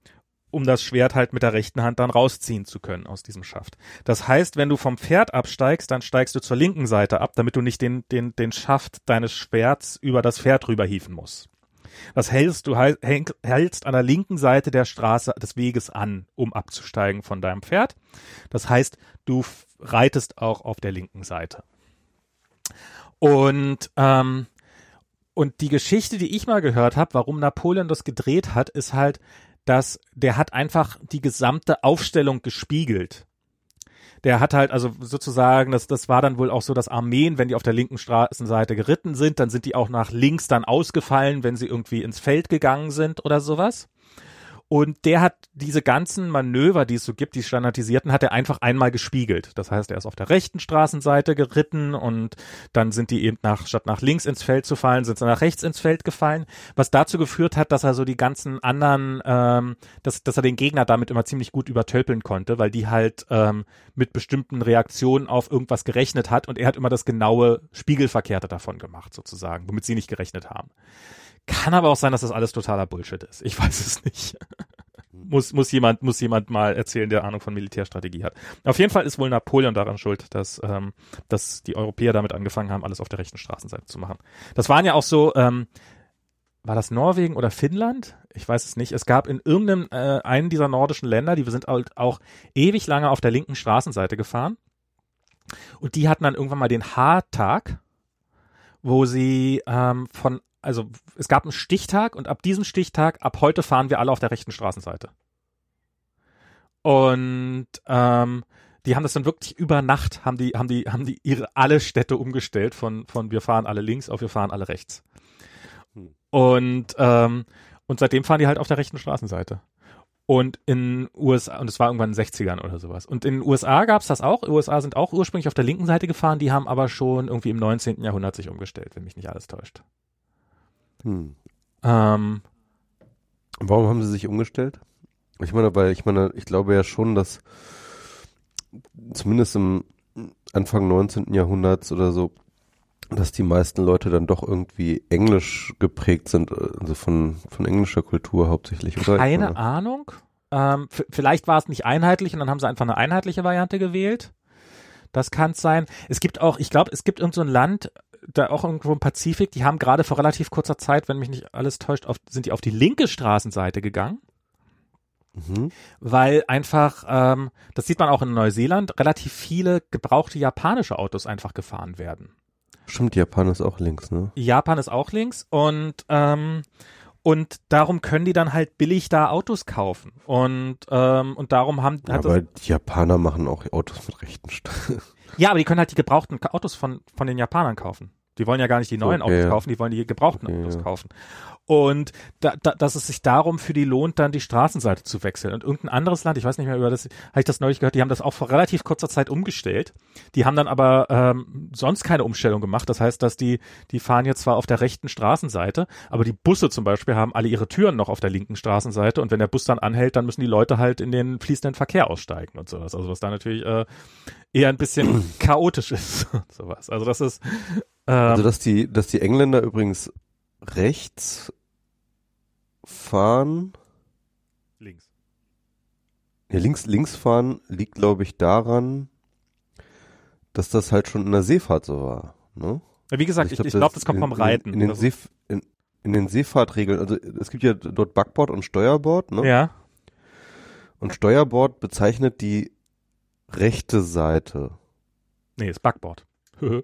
um das Schwert halt mit der rechten Hand dann rausziehen zu können aus diesem Schaft. Das heißt, wenn du vom Pferd absteigst, dann steigst du zur linken Seite ab, damit du nicht den, den, den Schaft deines Schwerts über das Pferd rüberhieven musst. Das hältst du hältst an der linken Seite der Straße des Weges an, um abzusteigen von deinem Pferd. Das heißt, du reitest auch auf der linken Seite. Und ähm, und die Geschichte, die ich mal gehört habe, warum Napoleon das gedreht hat, ist halt, dass der hat einfach die gesamte Aufstellung gespiegelt. Der hat halt also sozusagen, das, das war dann wohl auch so, dass Armeen, wenn die auf der linken Straßenseite geritten sind, dann sind die auch nach links dann ausgefallen, wenn sie irgendwie ins Feld gegangen sind oder sowas. Und der hat diese ganzen Manöver, die es so gibt, die standardisierten, hat er einfach einmal gespiegelt. Das heißt, er ist auf der rechten Straßenseite geritten und dann sind die eben nach, statt nach links ins Feld zu fallen, sind sie nach rechts ins Feld gefallen. Was dazu geführt hat, dass er so die ganzen anderen, ähm, dass, dass er den Gegner damit immer ziemlich gut übertölpeln konnte, weil die halt ähm, mit bestimmten Reaktionen auf irgendwas gerechnet hat und er hat immer das genaue Spiegelverkehrte davon gemacht, sozusagen, womit sie nicht gerechnet haben. Kann aber auch sein, dass das alles totaler Bullshit ist. Ich *laughs* weiß es nicht. muss, muss jemand, muss jemand mal erzählen, der Ahnung von Militärstrategie hat. Auf jeden Fall ist wohl Napoleon daran schuld, dass, ähm, dass die Europäer damit angefangen haben, alles auf der rechten Straßenseite zu machen. Das waren ja auch so, ähm, war das Norwegen oder Finnland? Ich weiß es nicht. Es gab in irgendeinem äh, einen dieser nordischen Länder, die sind halt auch ewig lange auf der linken Straßenseite gefahren. Und die hatten dann irgendwann mal den Haartag, wo sie ähm, von also es gab einen Stichtag und ab diesem Stichtag, ab heute fahren wir alle auf der rechten Straßenseite. Und ähm, die haben das dann wirklich über Nacht, haben die, haben die, haben die ihre alle Städte umgestellt von, von wir fahren alle links auf wir fahren alle rechts. Hm. Und, ähm, und seitdem fahren die halt auf der rechten Straßenseite. Und in USA, und es war irgendwann in den 60ern oder sowas. Und in den USA gab's das auch. Die USA sind auch ursprünglich auf der linken Seite gefahren, die haben aber schon irgendwie im 19. Jahrhundert sich umgestellt, wenn mich nicht alles täuscht. Hm. Ähm, Warum haben sie sich umgestellt? Ich meine, weil ich meine, ich glaube ja schon, dass zumindest im Anfang 19. Jahrhunderts oder so, dass die meisten Leute dann doch irgendwie englisch geprägt sind, also von, von englischer Kultur hauptsächlich, oder? Keine Ahnung. Ähm, vielleicht war es nicht einheitlich und dann haben sie einfach eine einheitliche Variante gewählt. Das kann es sein. Es gibt auch, ich glaube, es gibt irgend so ein Land, da auch irgendwo im Pazifik, die haben gerade vor relativ kurzer Zeit, wenn mich nicht alles täuscht, auf, sind die auf die linke Straßenseite gegangen. Mhm. Weil einfach, ähm, das sieht man auch in Neuseeland, relativ viele gebrauchte japanische Autos einfach gefahren werden. Stimmt, Japan ist auch links, ne? Japan ist auch links und ähm, und darum können die dann halt billig da Autos kaufen und ähm, und darum haben ja, aber die Japaner machen auch Autos mit rechten St *laughs* Ja, aber die können halt die gebrauchten Autos von von den Japanern kaufen. Die wollen ja gar nicht die neuen okay, Autos kaufen, die wollen die gebrauchten okay, Autos ja. kaufen. Und da, da, dass es sich darum für die lohnt, dann die Straßenseite zu wechseln. Und irgendein anderes Land, ich weiß nicht mehr über das, habe ich das neulich gehört, die haben das auch vor relativ kurzer Zeit umgestellt. Die haben dann aber ähm, sonst keine Umstellung gemacht. Das heißt, dass die, die fahren jetzt zwar auf der rechten Straßenseite, aber die Busse zum Beispiel haben alle ihre Türen noch auf der linken Straßenseite. Und wenn der Bus dann anhält, dann müssen die Leute halt in den fließenden Verkehr aussteigen und sowas. Also was da natürlich äh, eher ein bisschen *clears throat* chaotisch ist und sowas. Also das ist ähm, also dass die, dass die Engländer übrigens rechts fahren. Links. Ja, links, links fahren liegt, glaube ich, daran, dass das halt schon in der Seefahrt so war. Ne? Ja, wie gesagt, also ich, ich glaube, glaub, das kommt in, vom Reiten. In, den, Seef in, in den Seefahrtregeln, also es gibt ja dort Backbord und Steuerbord, ne? Ja. Und Steuerbord bezeichnet die rechte Seite. Nee, ist *laughs*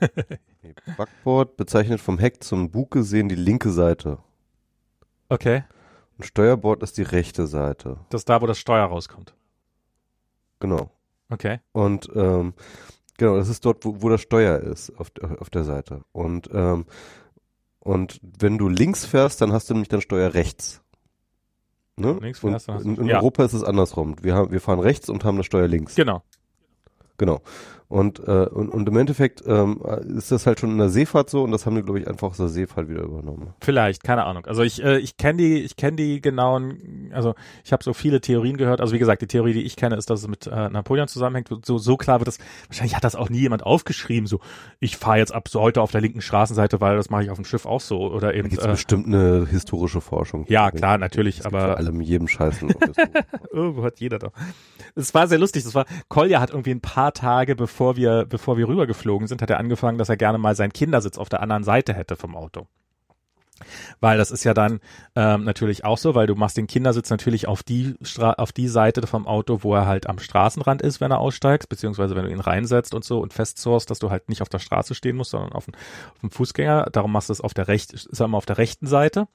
*laughs* Backbord. Backbord bezeichnet vom Heck zum Bug gesehen die linke Seite. Okay. Und Steuerbord ist die rechte Seite. Das ist da, wo das Steuer rauskommt. Genau. Okay. Und ähm, Genau, das ist dort, wo, wo das Steuer ist, auf, auf der Seite. Und, ähm, und wenn du links fährst, dann hast du nämlich dann Steuer rechts. Ne? Links fährst, und in, in ja. Europa ist es andersrum. Wir, haben, wir fahren rechts und haben das Steuer links. Genau. Genau. Und, äh, und, und im Endeffekt ähm, ist das halt schon in der Seefahrt so und das haben die, glaube ich, einfach aus der Seefahrt wieder übernommen. Vielleicht, keine Ahnung. Also ich, äh, ich kenne die, ich kenne die genauen, also ich habe so viele Theorien gehört. Also wie gesagt, die Theorie, die ich kenne, ist, dass es mit äh, Napoleon zusammenhängt. So, so klar wird das, wahrscheinlich hat das auch nie jemand aufgeschrieben, so ich fahre jetzt ab so heute auf der linken Straßenseite, weil das mache ich auf dem Schiff auch so. Oder eben. Da äh, bestimmt eine historische Forschung. Ja, klar, natürlich, aber. Vor allem jedem Scheißen. Irgendwo *laughs* hat jeder doch. Es war sehr lustig. Das war, Kolja hat irgendwie ein paar Tage, bevor wir, bevor wir rübergeflogen sind, hat er angefangen, dass er gerne mal seinen Kindersitz auf der anderen Seite hätte vom Auto. Weil das ist ja dann ähm, natürlich auch so, weil du machst den Kindersitz natürlich auf die Stra auf die Seite vom Auto, wo er halt am Straßenrand ist, wenn er aussteigst, beziehungsweise wenn du ihn reinsetzt und so und festzorst, dass du halt nicht auf der Straße stehen musst, sondern auf dem, auf dem Fußgänger. Darum machst du es auf der rechten, ist er immer auf der rechten Seite.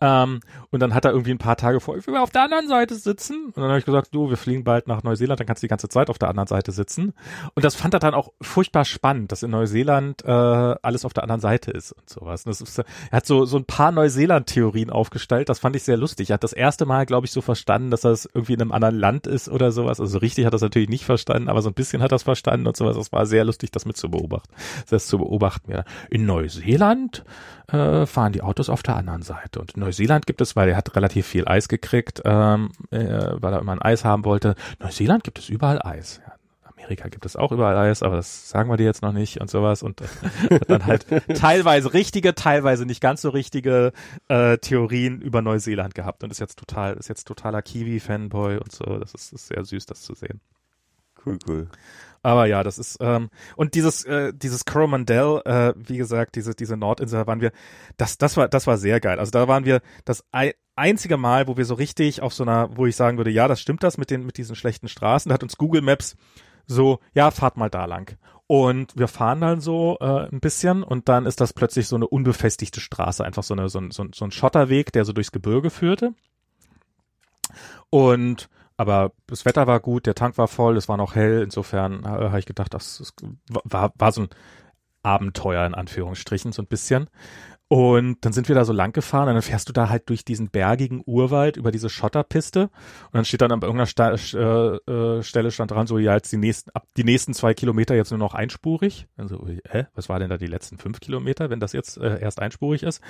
Ähm, und dann hat er irgendwie ein paar Tage vor, ich will auf der anderen Seite sitzen. Und dann habe ich gesagt, du, wir fliegen bald nach Neuseeland, dann kannst du die ganze Zeit auf der anderen Seite sitzen. Und das fand er dann auch furchtbar spannend, dass in Neuseeland äh, alles auf der anderen Seite ist und sowas. Und das ist, er hat so, so ein paar Neuseeland-Theorien aufgestellt, das fand ich sehr lustig. Er hat das erste Mal, glaube ich, so verstanden, dass das irgendwie in einem anderen Land ist oder sowas. Also richtig hat er das natürlich nicht verstanden, aber so ein bisschen hat er es verstanden und sowas. Das war sehr lustig, das mit zu beobachten. Das zu beobachten. Ja. In Neuseeland äh, fahren die Autos auf der anderen Seite. Und in Neuseeland gibt es, weil er hat relativ viel Eis gekriegt, ähm, äh, weil er immer ein Eis haben wollte. Neuseeland gibt es überall Eis. Ja, Amerika gibt es auch überall Eis, aber das sagen wir dir jetzt noch nicht und sowas. Und äh, dann halt *laughs* teilweise richtige, teilweise nicht ganz so richtige äh, Theorien über Neuseeland gehabt und ist jetzt total, ist jetzt totaler Kiwi-Fanboy und so. Das ist, ist sehr süß, das zu sehen. Cool, cool. Aber ja, das ist ähm, und dieses äh, dieses Coromandel, äh, wie gesagt, diese diese Nordinsel, da waren wir, das das war das war sehr geil. Also da waren wir das ein, einzige Mal, wo wir so richtig auf so einer, wo ich sagen würde, ja, das stimmt das mit den mit diesen schlechten Straßen. Da hat uns Google Maps so, ja, fahrt mal da lang. Und wir fahren dann so äh, ein bisschen und dann ist das plötzlich so eine unbefestigte Straße, einfach so, eine, so, ein, so, ein, so ein Schotterweg, der so durchs Gebirge führte. Und aber das Wetter war gut, der Tank war voll, es war noch hell, insofern äh, habe ich gedacht, das, das war, war so ein Abenteuer in Anführungsstrichen, so ein bisschen. Und dann sind wir da so lang gefahren und dann fährst du da halt durch diesen bergigen Urwald über diese Schotterpiste und dann steht dann an irgendeiner Sta äh, äh, Stelle stand dran so, ja, jetzt die nächsten, ab die nächsten zwei Kilometer jetzt nur noch einspurig. Also, hä, was war denn da die letzten fünf Kilometer, wenn das jetzt äh, erst einspurig ist?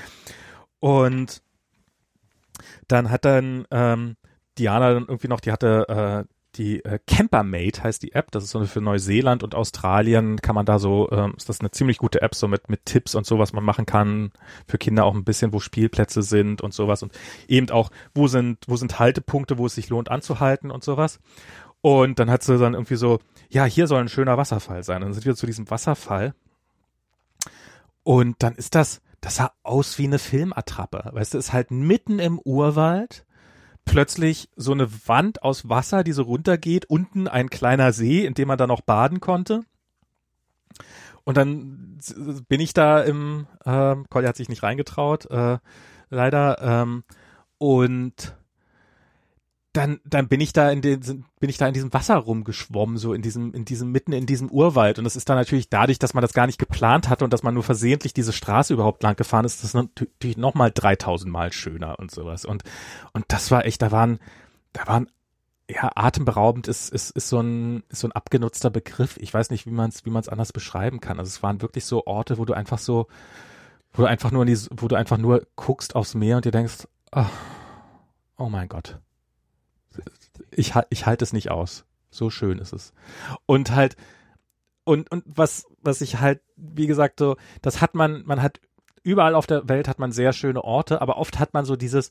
Und dann hat dann ähm, Diana dann irgendwie noch, die hatte äh, die äh, Campermate heißt die App, das ist so für Neuseeland und Australien kann man da so, ähm, ist das eine ziemlich gute App, so mit, mit Tipps und so, was man machen kann, für Kinder auch ein bisschen, wo Spielplätze sind und sowas und eben auch, wo sind, wo sind Haltepunkte, wo es sich lohnt anzuhalten und sowas. Und dann hat sie dann irgendwie so, ja, hier soll ein schöner Wasserfall sein. Dann sind wir zu diesem Wasserfall. Und dann ist das, das sah aus wie eine Filmattrappe. Weißt du, ist halt mitten im Urwald plötzlich so eine Wand aus Wasser, die so runtergeht, unten ein kleiner See, in dem man dann auch baden konnte. Und dann bin ich da im, äh, Colli hat sich nicht reingetraut, äh, leider, ähm, und dann, dann bin ich da in den, bin ich da in diesem Wasser rumgeschwommen, so in diesem, in diesem, mitten in diesem Urwald. Und das ist dann natürlich dadurch, dass man das gar nicht geplant hatte und dass man nur versehentlich diese Straße überhaupt lang gefahren ist, das ist natürlich nochmal 3000 Mal schöner und sowas. Und, und das war echt, da waren, da waren, ja, atemberaubend ist, ist, ist so ein, ist so ein abgenutzter Begriff. Ich weiß nicht, wie man es, wie man es anders beschreiben kann. Also es waren wirklich so Orte, wo du einfach so, wo du einfach nur in die, wo du einfach nur guckst aufs Meer und dir denkst, oh, oh mein Gott ich, ich halte es nicht aus. So schön ist es. Und halt, und, und was, was ich halt, wie gesagt, so, das hat man, man hat, überall auf der Welt hat man sehr schöne Orte, aber oft hat man so dieses,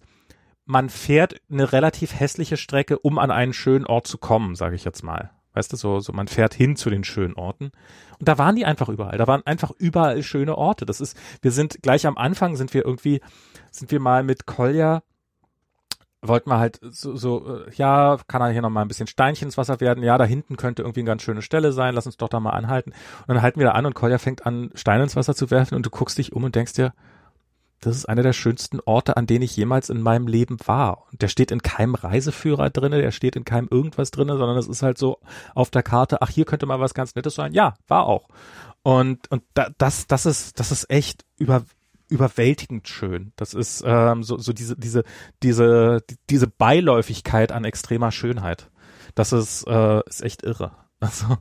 man fährt eine relativ hässliche Strecke, um an einen schönen Ort zu kommen, sage ich jetzt mal. Weißt du, so, so man fährt hin zu den schönen Orten. Und da waren die einfach überall. Da waren einfach überall schöne Orte. Das ist, wir sind gleich am Anfang sind wir irgendwie, sind wir mal mit Kolja wollten wir halt so, so äh, ja, kann er hier noch mal ein bisschen Steinchen ins Wasser werden? Ja, da hinten könnte irgendwie eine ganz schöne Stelle sein. Lass uns doch da mal anhalten. Und dann halten wir da an und Kolja fängt an, Steine ins Wasser zu werfen und du guckst dich um und denkst dir, das ist einer der schönsten Orte, an denen ich jemals in meinem Leben war. Und der steht in keinem Reiseführer drinne, der steht in keinem irgendwas drinne, sondern es ist halt so auf der Karte, ach, hier könnte mal was ganz Nettes sein. Ja, war auch. Und, und da, das, das ist, das ist echt über, überwältigend schön. Das ist ähm, so, so diese, diese, diese, diese Beiläufigkeit an extremer Schönheit. Das ist, äh, ist echt irre. Also.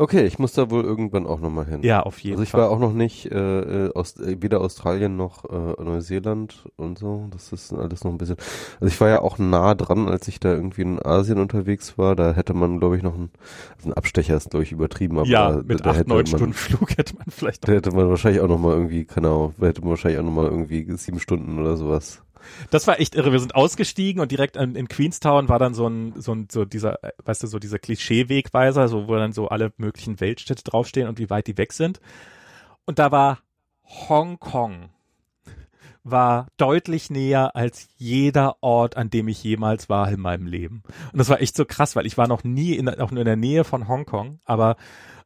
Okay, ich muss da wohl irgendwann auch nochmal hin. Ja, auf jeden Fall. Also ich Fall. war auch noch nicht äh, äh aus, äh, weder Australien noch äh, Neuseeland und so. Das ist alles noch ein bisschen. Also ich war ja auch nah dran, als ich da irgendwie in Asien unterwegs war. Da hätte man, glaube ich, noch ein, also ein Abstecher ist glaube ich übertrieben, aber ja, da, mit da acht, hätte neun man, Stunden Flug *laughs* hätte man vielleicht Da hätte man wahrscheinlich auch nochmal irgendwie, genau, hätte man wahrscheinlich auch nochmal irgendwie sieben Stunden oder sowas. Das war echt irre. Wir sind ausgestiegen und direkt in, in Queenstown war dann so ein, so ein, so dieser, weißt du, so dieser Klischee-Wegweiser, so wo dann so alle möglichen Weltstädte draufstehen und wie weit die weg sind. Und da war Hongkong war deutlich näher als jeder Ort, an dem ich jemals war in meinem Leben. Und das war echt so krass, weil ich war noch nie in, auch nur in der Nähe von Hongkong, aber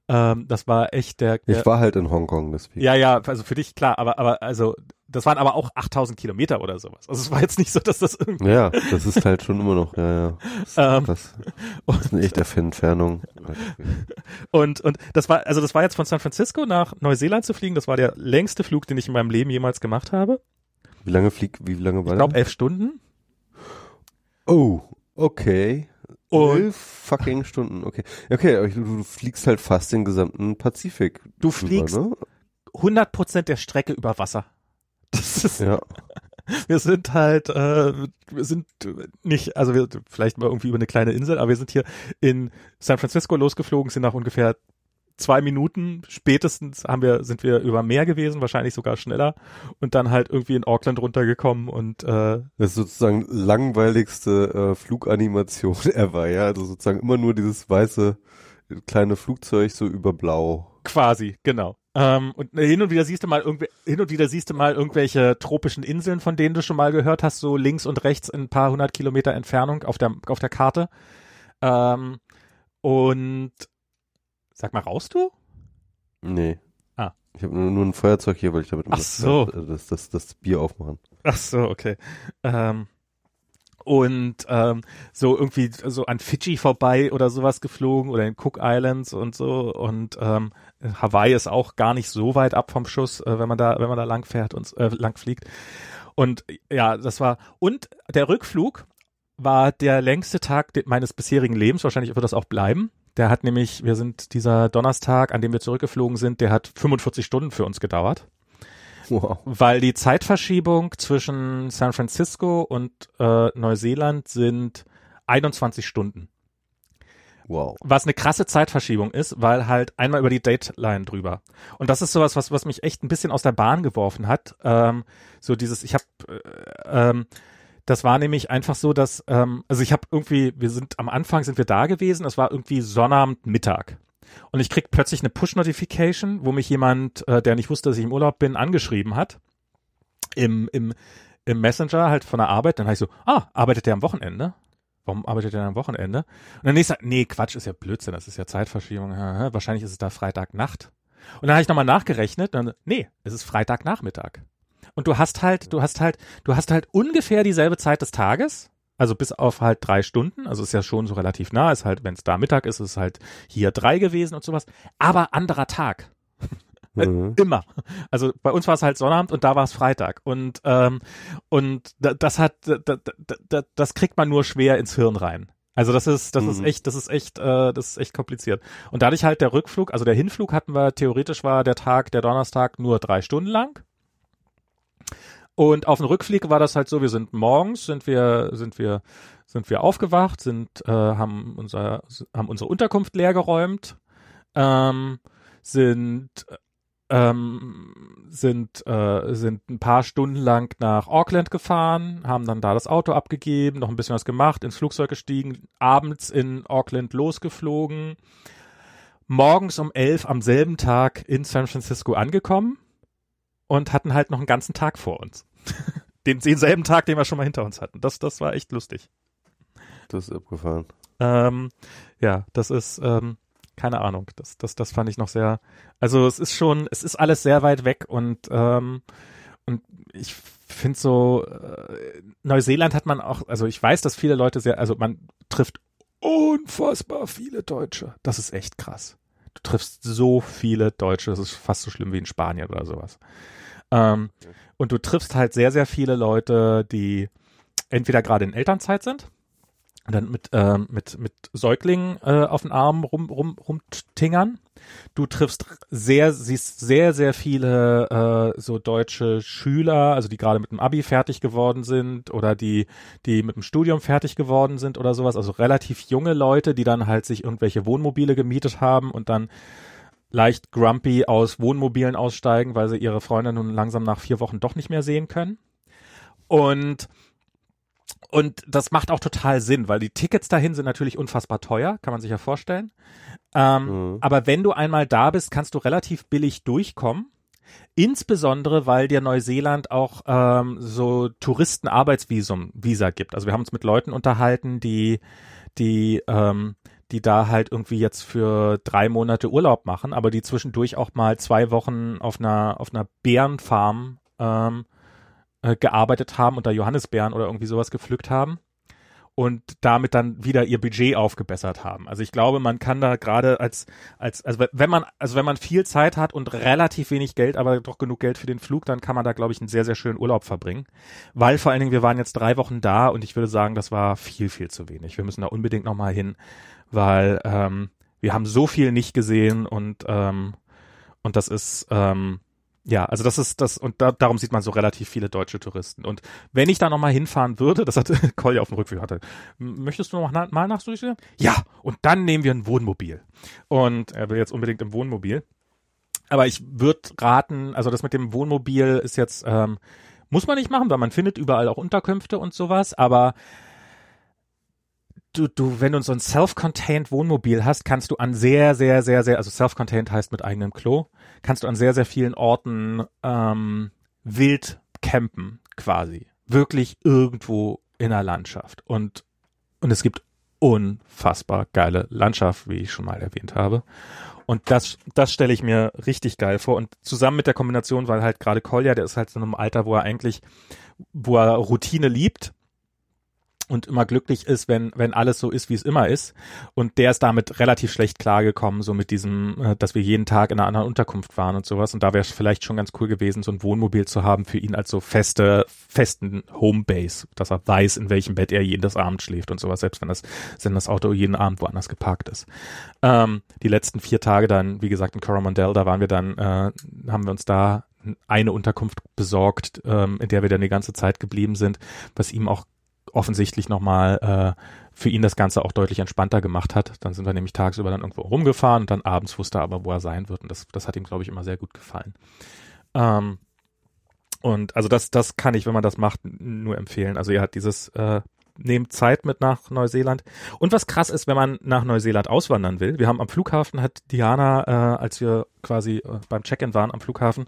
ähm, das war echt der, der Ich war halt in Hongkong deswegen. ja, ja, also für dich klar, aber aber also das waren aber auch 8000 Kilometer oder sowas. Also es war jetzt nicht so, dass das irgendwie. Ja, das ist halt schon immer noch, ja, ja. Das, *laughs* Ähm, das, das ist eine echte Entfernung. Und und das war also das war jetzt von San Francisco nach Neuseeland zu fliegen. Das war der längste Flug, den ich in meinem Leben jemals gemacht habe. Wie lange fliegt, wie lange war Ich glaube elf Stunden. Oh, okay. Und- fucking Stunden, okay. Okay, aber du, du fliegst halt fast den gesamten Pazifik. Du fliegst ne? 100 Prozent der Strecke über Wasser. *laughs* Das ist, Ja. wir sind halt, äh, wir sind nicht, also wir vielleicht mal irgendwie über eine kleine Insel, aber wir sind hier in San Francisco losgeflogen, sind nach ungefähr zwei Minuten spätestens haben wir, sind wir über Meer gewesen, wahrscheinlich sogar schneller und dann halt irgendwie in Auckland runtergekommen und äh, Das ist sozusagen langweiligste äh, Fluganimation *laughs* ever, ja. Also sozusagen immer nur dieses weiße kleine Flugzeug so über Blau. quasi, genau. Ähm, und hin und wieder siehst du mal irgendw hin und wieder siehst du mal irgendwelche tropischen Inseln, von denen du schon mal gehört hast, so links und rechts in ein paar hundert Kilometer Entfernung auf der auf der Karte. Ähm, und sag mal, raus du? Nee. Ah. Ich habe nur, nur ein Feuerzeug hier, weil ich damit Ach das, so. äh, das, das, das Bier aufmachen. Ach so, okay. Ähm, und ähm, so irgendwie so an Fidschi vorbei oder sowas geflogen oder in Cook Islands und so und ähm, Hawaii ist auch gar nicht so weit ab vom Schuss, äh, wenn man da wenn man da lang fährt und äh, lang fliegt. Und ja, das war und der Rückflug war der längste Tag meines bisherigen Lebens. Wahrscheinlich wird das auch bleiben. Der hat nämlich, wir sind dieser Donnerstag, an dem wir zurückgeflogen sind, der hat 45 Stunden für uns gedauert Wow. weil die Zeitverschiebung zwischen San Francisco und äh, Neuseeland sind 21 Stunden. Wow. Was eine krasse Zeitverschiebung ist, weil halt einmal über die Dateline drüber. Und das ist sowas, was, was mich echt ein bisschen aus der Bahn geworfen hat. Ähm, so dieses, ich habe, äh, ähm, das war nämlich einfach so, dass, ähm, also ich habe irgendwie, wir sind am Anfang sind wir da gewesen, es war irgendwie Sonnabend Mittag. Und ich krieg plötzlich eine Push-Notification, wo mich jemand, äh, der nicht wusste, dass ich im Urlaub bin, angeschrieben hat. Im, im, im Messenger halt von der Arbeit. Dann habe ich so, ah, arbeitet der am Wochenende? Warum arbeitet der am Wochenende? Und dann nächster, nee, Quatsch, ist ja Blödsinn, das ist ja Zeitverschiebung. Wahrscheinlich ist es da Freitagnacht. Und dann habe ich nochmal nachgerechnet, dann, nee, es ist Freitagnachmittag. Und du hast halt, du hast halt, du hast halt ungefähr dieselbe Zeit des Tages, also bis auf halt drei Stunden, also ist ja schon so relativ nah, ist halt, wenn es da Mittag ist, ist es halt hier drei gewesen und sowas, aber anderer Tag. *laughs* Äh, Mhm. Immer. Also bei uns war es halt Sonnabend und da war es Freitag. Und, ähm, und da- das hat, da, da, da, das kriegt man nur schwer ins Hirn rein. Also das ist, das ist Mhm. echt, das ist echt, äh, das ist echt kompliziert. Und dadurch halt der Rückflug, also der Hinflug hatten wir, theoretisch war der Tag, der Donnerstag nur drei Stunden lang. Und auf dem Rückflug war das halt so, wir sind morgens, sind wir, sind wir, sind wir aufgewacht, sind, äh, haben unser, haben unsere Unterkunft leer geräumt, ähm, sind, ähm, sind, äh, sind ein paar Stunden lang nach Auckland gefahren, haben dann da das Auto abgegeben, noch ein bisschen was gemacht, ins Flugzeug gestiegen, abends in Auckland losgeflogen, morgens um elf am selben Tag in San Francisco angekommen und hatten halt noch einen ganzen Tag vor uns. *laughs* Den, denselben Tag, den wir schon mal hinter uns hatten. Das, das war echt lustig. Das ist abgefahren. Ähm, ja, das ist, ähm, keine Ahnung. Das, das, das fand ich noch sehr. Also es ist schon, es ist alles sehr weit weg und ähm, und ich finde so äh, Neuseeland hat man auch, also ich weiß, dass viele Leute sehr, also man trifft unfassbar viele Deutsche. Das ist echt krass. Du triffst so viele Deutsche, das ist fast so schlimm wie in Spanien oder sowas. Ähm, und du triffst halt sehr, sehr viele Leute, die entweder gerade in Elternzeit sind dann mit, äh, mit, mit Säuglingen äh, auf den Arm rum, rum, rumtingern. Du triffst sehr, siehst sehr, sehr viele äh, so deutsche Schüler, also die gerade mit dem Abi fertig geworden sind oder die, die mit dem Studium fertig geworden sind oder sowas, also relativ junge Leute, die dann halt sich irgendwelche Wohnmobile gemietet haben und dann leicht grumpy aus Wohnmobilen aussteigen, weil sie ihre Freunde nun langsam nach vier Wochen doch nicht mehr sehen können. Und und das macht auch total Sinn, weil die Tickets dahin sind natürlich unfassbar teuer, kann man sich ja vorstellen. Ähm, mhm. Aber wenn du einmal da bist, kannst du relativ billig durchkommen. Insbesondere, weil dir Neuseeland auch ähm, so Touristenarbeitsvisum Visa gibt. Also wir haben uns mit Leuten unterhalten, die die ähm, die da halt irgendwie jetzt für drei Monate Urlaub machen, aber die zwischendurch auch mal zwei Wochen auf einer auf einer Bärenfarm ähm, äh, gearbeitet haben und da Johannisbeeren oder irgendwie sowas gepflückt haben und damit dann wieder ihr Budget aufgebessert haben. Also ich glaube, man kann da gerade als als also wenn man also wenn man viel Zeit hat und relativ wenig Geld, aber doch genug Geld für den Flug, dann kann man da glaube ich einen sehr sehr schönen Urlaub verbringen, weil vor allen Dingen wir waren jetzt drei Wochen da und ich würde sagen, das war viel viel zu wenig. Wir müssen da unbedingt noch mal hin, weil ähm, wir haben so viel nicht gesehen und ähm, und das ist ähm, ja, also das ist das und da, darum sieht man so relativ viele deutsche Touristen. Und wenn ich da nochmal hinfahren würde, das hat *laughs* Collier auf dem Rückweg hatte, möchtest du noch na, mal nach Südtirol? Ja, und dann nehmen wir ein Wohnmobil. Und er will jetzt unbedingt im Wohnmobil. Aber ich würde raten, also das mit dem Wohnmobil ist jetzt, ähm, muss man nicht machen, weil man findet überall auch Unterkünfte und sowas, aber du, du, wenn du so ein self-contained Wohnmobil hast, kannst du an sehr, sehr, sehr, sehr, also self-contained heißt mit eigenem Klo, kannst du an sehr, sehr vielen Orten ähm, wild campen, quasi. Wirklich irgendwo in der Landschaft. Und, und es gibt unfassbar geile Landschaft, wie ich schon mal erwähnt habe. Und das, das stelle ich mir richtig geil vor. Und zusammen mit der Kombination, weil halt gerade Kolja, der ist halt in einem Alter, wo er eigentlich, wo er Routine liebt und immer glücklich ist, wenn wenn alles so ist, wie es immer ist. Und der ist damit relativ schlecht klargekommen, so mit diesem, äh, dass wir jeden Tag in einer anderen Unterkunft waren und sowas. Und da wäre es vielleicht schon ganz cool gewesen, so ein Wohnmobil zu haben für ihn als so feste, festen Homebase, dass er weiß, in welchem Bett er jedes Abend schläft und sowas, selbst wenn das, wenn das Auto jeden Abend woanders geparkt ist. Ähm, die letzten vier Tage dann, wie gesagt, in Coromandel, da waren wir dann, äh, haben wir uns da eine Unterkunft besorgt, ähm, in der wir dann die ganze Zeit geblieben sind, was ihm auch offensichtlich nochmal äh, für ihn das Ganze auch deutlich entspannter gemacht hat. Dann sind wir nämlich tagsüber dann irgendwo rumgefahren und dann abends wusste er aber, wo er sein wird. Und das, das hat ihm, glaube ich, immer sehr gut gefallen. Ähm, und also das, das kann ich, wenn man das macht, nur empfehlen. Also er hat dieses äh, nehmt Zeit mit nach Neuseeland. Und was krass ist, wenn man nach Neuseeland auswandern will. Wir haben am Flughafen, hat Diana, äh, als wir quasi äh, beim Check-in waren am Flughafen,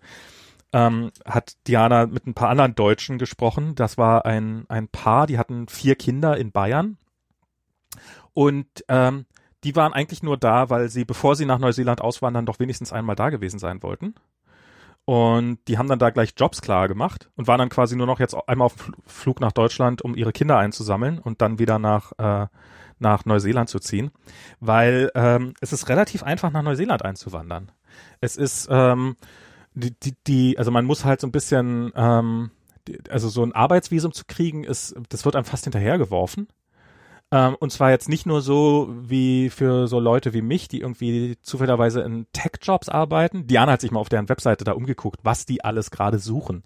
ähm, hat Diana mit ein paar anderen Deutschen gesprochen. Das war ein, ein Paar, die hatten vier Kinder in Bayern. Und ähm, die waren eigentlich nur da, weil sie, bevor sie nach Neuseeland auswandern, doch wenigstens einmal da gewesen sein wollten. Und die haben dann da gleich Jobs klar gemacht und waren dann quasi nur noch jetzt einmal auf Flug nach Deutschland, um ihre Kinder einzusammeln und dann wieder nach, äh, nach Neuseeland zu ziehen. Weil ähm, es ist relativ einfach, nach Neuseeland einzuwandern. Es ist, ähm, die, die, die, also man muss halt so ein bisschen, ähm, die, also so ein Arbeitsvisum zu kriegen, ist, das wird einem fast hinterhergeworfen. Ähm, und zwar jetzt nicht nur so wie für so Leute wie mich, die irgendwie zufälligerweise in Tech-Jobs arbeiten. Diana hat sich mal auf deren Webseite da umgeguckt, was die alles gerade suchen.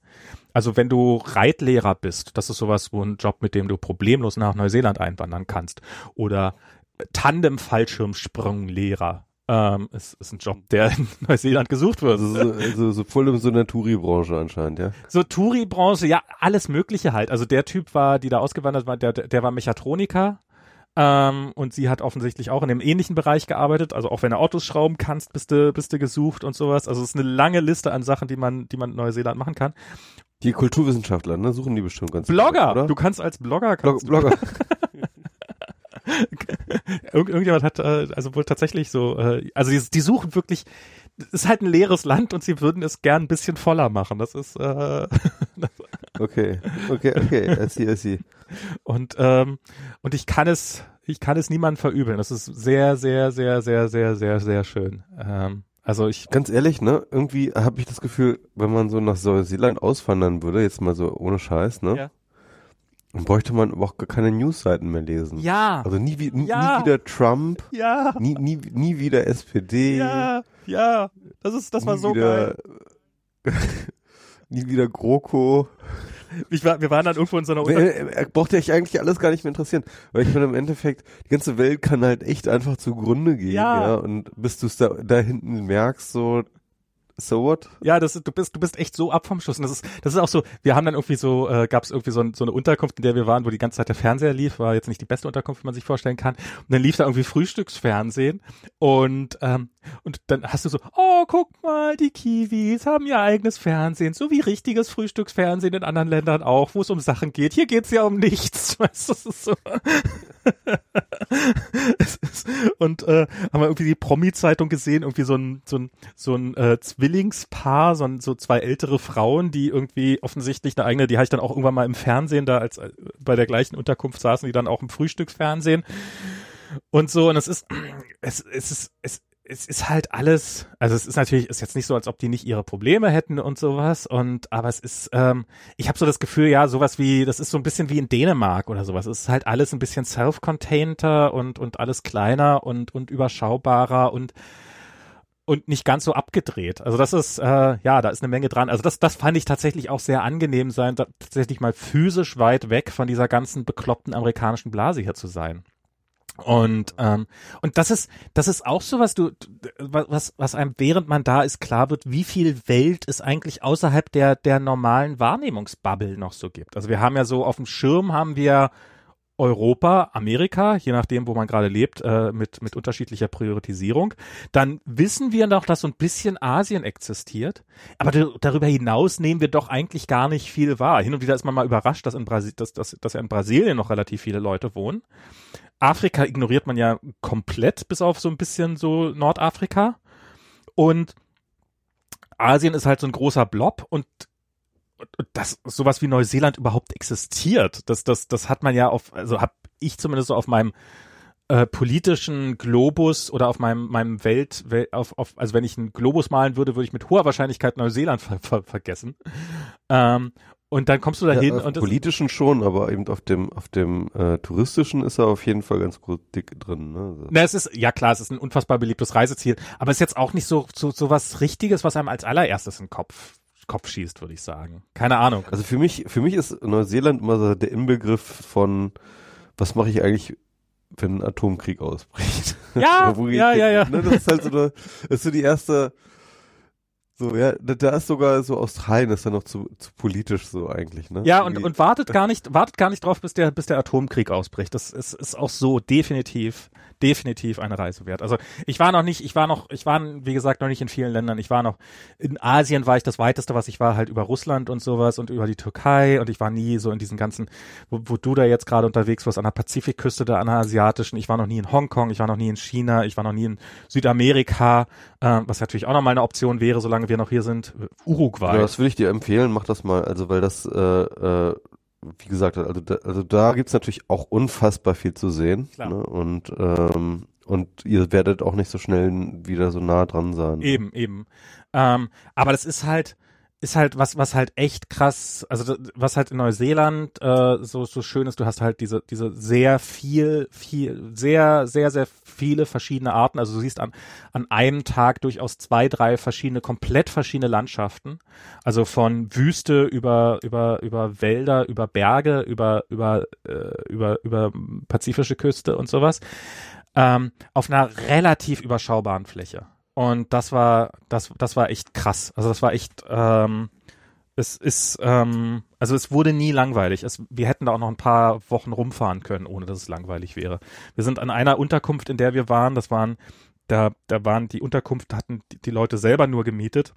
Also wenn du Reitlehrer bist, das ist sowas, wo ein Job, mit dem du problemlos nach Neuseeland einwandern kannst. Oder Tandem-Fallschirmsprunglehrer ähm, ist, ist ein Job, der in *laughs* Neuseeland gesucht wird. Also so, also so voll in so einer Touri-Branche anscheinend, ja. So Touri-Branche, ja, alles Mögliche halt. Also der Typ war, die da ausgewandert war, der, der war Mechatroniker. Ähm, und sie hat offensichtlich auch in einem ähnlichen Bereich gearbeitet. Also auch wenn du Autos schrauben kannst, bist du, bist du gesucht und sowas. Also es ist eine lange Liste an Sachen, die man, die man in Neuseeland machen kann. Die Kulturwissenschaftler, ne, suchen die bestimmt ganz Blogger, gut, oder? Du kannst als Blogger kannst Blog Blogger. *laughs* Irgend, irgendjemand hat äh, also wohl tatsächlich so, äh, also die, die suchen wirklich, es ist halt ein leeres Land und sie würden es gern ein bisschen voller machen. Das ist äh, *laughs* Okay, okay, okay, I see, I see. und ähm, und ich kann es, ich kann es niemandem verübeln. Das ist sehr, sehr, sehr, sehr, sehr, sehr, sehr schön. Ähm, also ich Ganz ehrlich, ne, irgendwie habe ich das Gefühl, wenn man so nach Neuseeland auswandern würde, jetzt mal so ohne Scheiß, ne, Ja. Dann bräuchte man aber auch gar keine Newsseiten mehr lesen. ja, Also nie, nie, Ja. nie wieder Trump, ja, nie, nie, nie wieder SPD, ja, ja. Das ist, das war so wieder, geil. *laughs* nie wieder GroKo. Ich war, wir waren dann irgendwo in so einer Unter Er, er braucht ja eigentlich alles gar nicht mehr interessieren, weil ich meine im Endeffekt, die ganze Welt kann halt echt einfach zugrunde gehen, Ja. ja, und bis du es da, da hinten merkst, so, so what? Ja, das du bist, du bist echt so ab vom Schuss. Und das ist, das ist auch so, wir haben dann irgendwie so, äh, gab es irgendwie so, so eine Unterkunft, in der wir waren, wo die ganze Zeit der Fernseher lief, war jetzt nicht die beste Unterkunft, wie man sich vorstellen kann. Und dann lief da irgendwie Frühstücksfernsehen und, ähm, und dann hast du so, oh, guck mal, die Kiwis haben ihr eigenes Fernsehen, so wie richtiges Frühstücksfernsehen in anderen Ländern auch, wo es um Sachen geht. Hier geht's ja um nichts. *laughs* Weißt du, das ist so. *laughs* es ist, und äh, haben wir irgendwie die Promi-Zeitung gesehen, irgendwie so ein, so ein, so ein äh, Zwillingspaar, so, ein, so zwei ältere Frauen, die irgendwie offensichtlich eine eigene, die habe ich dann auch irgendwann mal im Fernsehen da als äh, bei der gleichen Unterkunft saßen, die dann auch im Frühstücksfernsehen und so. Und es ist, es, es ist, es, es ist halt alles, also es ist natürlich, ist jetzt nicht so, als ob die nicht ihre Probleme hätten und sowas. Und aber es ist, ähm, ich habe so das Gefühl, ja, sowas wie, das ist so ein bisschen wie in Dänemark oder sowas. Es ist halt alles ein bisschen self-containter und und alles kleiner und und überschaubarer und und nicht ganz so abgedreht. Also das ist, äh, ja, da ist eine Menge dran. Also das, das fand ich tatsächlich auch sehr angenehm sein, da, tatsächlich mal physisch weit weg von dieser ganzen bekloppten amerikanischen Blase hier zu sein. Und ähm, und das ist das ist auch so was du was was einem während man da ist klar wird, wie viel Welt es eigentlich außerhalb der der normalen Wahrnehmungsbubble noch so gibt. Also wir haben ja so auf dem Schirm haben wir Europa, Amerika, je nachdem, wo man gerade lebt, äh, mit, mit unterschiedlicher Priorisierung. Dann wissen wir noch, dass so ein bisschen Asien existiert. Aber darüber hinaus nehmen wir doch eigentlich gar nicht viel wahr. Hin und wieder ist man mal überrascht, dass in, Brasi dass, dass, dass in Brasilien noch relativ viele Leute wohnen. Afrika ignoriert man ja komplett, bis auf so ein bisschen so Nordafrika. Und Asien ist halt so ein großer Blob und dass sowas wie Neuseeland überhaupt existiert, das, das, das hat man ja auf, also habe ich zumindest so auf meinem äh, politischen Globus oder auf meinem, meinem Welt, Wel- auf, auf, also wenn ich einen Globus malen würde, würde ich mit hoher Wahrscheinlichkeit Neuseeland ver ver vergessen. Ähm, und dann kommst du da hin auf und das, politischen schon, aber eben auf dem auf dem äh, touristischen ist er auf jeden Fall ganz gut dick drin. Ne? Also, na, es ist, ja klar, es ist ein unfassbar beliebtes Reiseziel, aber es ist jetzt auch nicht so, so, so was Richtiges, was einem als allererstes in den Kopf, Kopf schießt, würde ich sagen. Keine Ahnung. also für mich für mich ist Neuseeland immer so der Inbegriff von was mache ich eigentlich wenn ein Atomkrieg ausbricht. *laughs* Ja, ja, ja, ja. Ne, das ist halt so eine, das ist so die erste so, ja, da, ist sogar so Australien ist dann noch zu, zu politisch so eigentlich, ne? Ja, und, Irgendwie- und wartet gar nicht, wartet gar nicht drauf, bis der, bis der Atomkrieg ausbricht. Das ist, ist auch so definitiv, definitiv eine Reise wert. Also ich war noch nicht, ich war noch, ich war, wie gesagt, noch nicht in vielen Ländern. Ich war noch, in Asien war ich das weiteste, was ich war, halt über Russland und sowas und über die Türkei und ich war nie so in diesen ganzen, wo, wo du da jetzt gerade unterwegs warst, an der Pazifikküste, da an der asiatischen. Ich war noch nie in Hongkong, ich war noch nie in China, ich war noch nie in Südamerika, äh, was natürlich auch nochmal eine Option wäre, solange wir noch hier sind. Uruguay. Ja, das würde ich dir empfehlen, mach das mal, also weil das, äh, äh, wie gesagt, also da, also da gibt's natürlich auch unfassbar viel zu sehen. Ne? Und, ähm, und ihr werdet auch nicht so schnell wieder so nah dran sein. Eben, eben. Ähm, aber das ist halt, ist halt was, was halt echt krass, also was halt in Neuseeland äh, so so schön ist, du hast halt diese diese sehr viel, viel, sehr, sehr, sehr viele verschiedene Arten. Also du siehst an an einem Tag durchaus zwei, drei verschiedene, komplett verschiedene Landschaften. Also von Wüste über über über Wälder, über Berge, über über äh, über über pazifische Küste und sowas. Ähm, auf einer relativ überschaubaren Fläche. Und das war, das, das war echt krass. Also das war echt, ähm, es ist, ähm, also es wurde nie langweilig. Es, wir hätten da auch noch ein paar Wochen rumfahren können, ohne dass es langweilig wäre. Wir sind an einer Unterkunft, in der wir waren, das waren, da, da waren die Unterkunft, hatten die, die Leute selber nur gemietet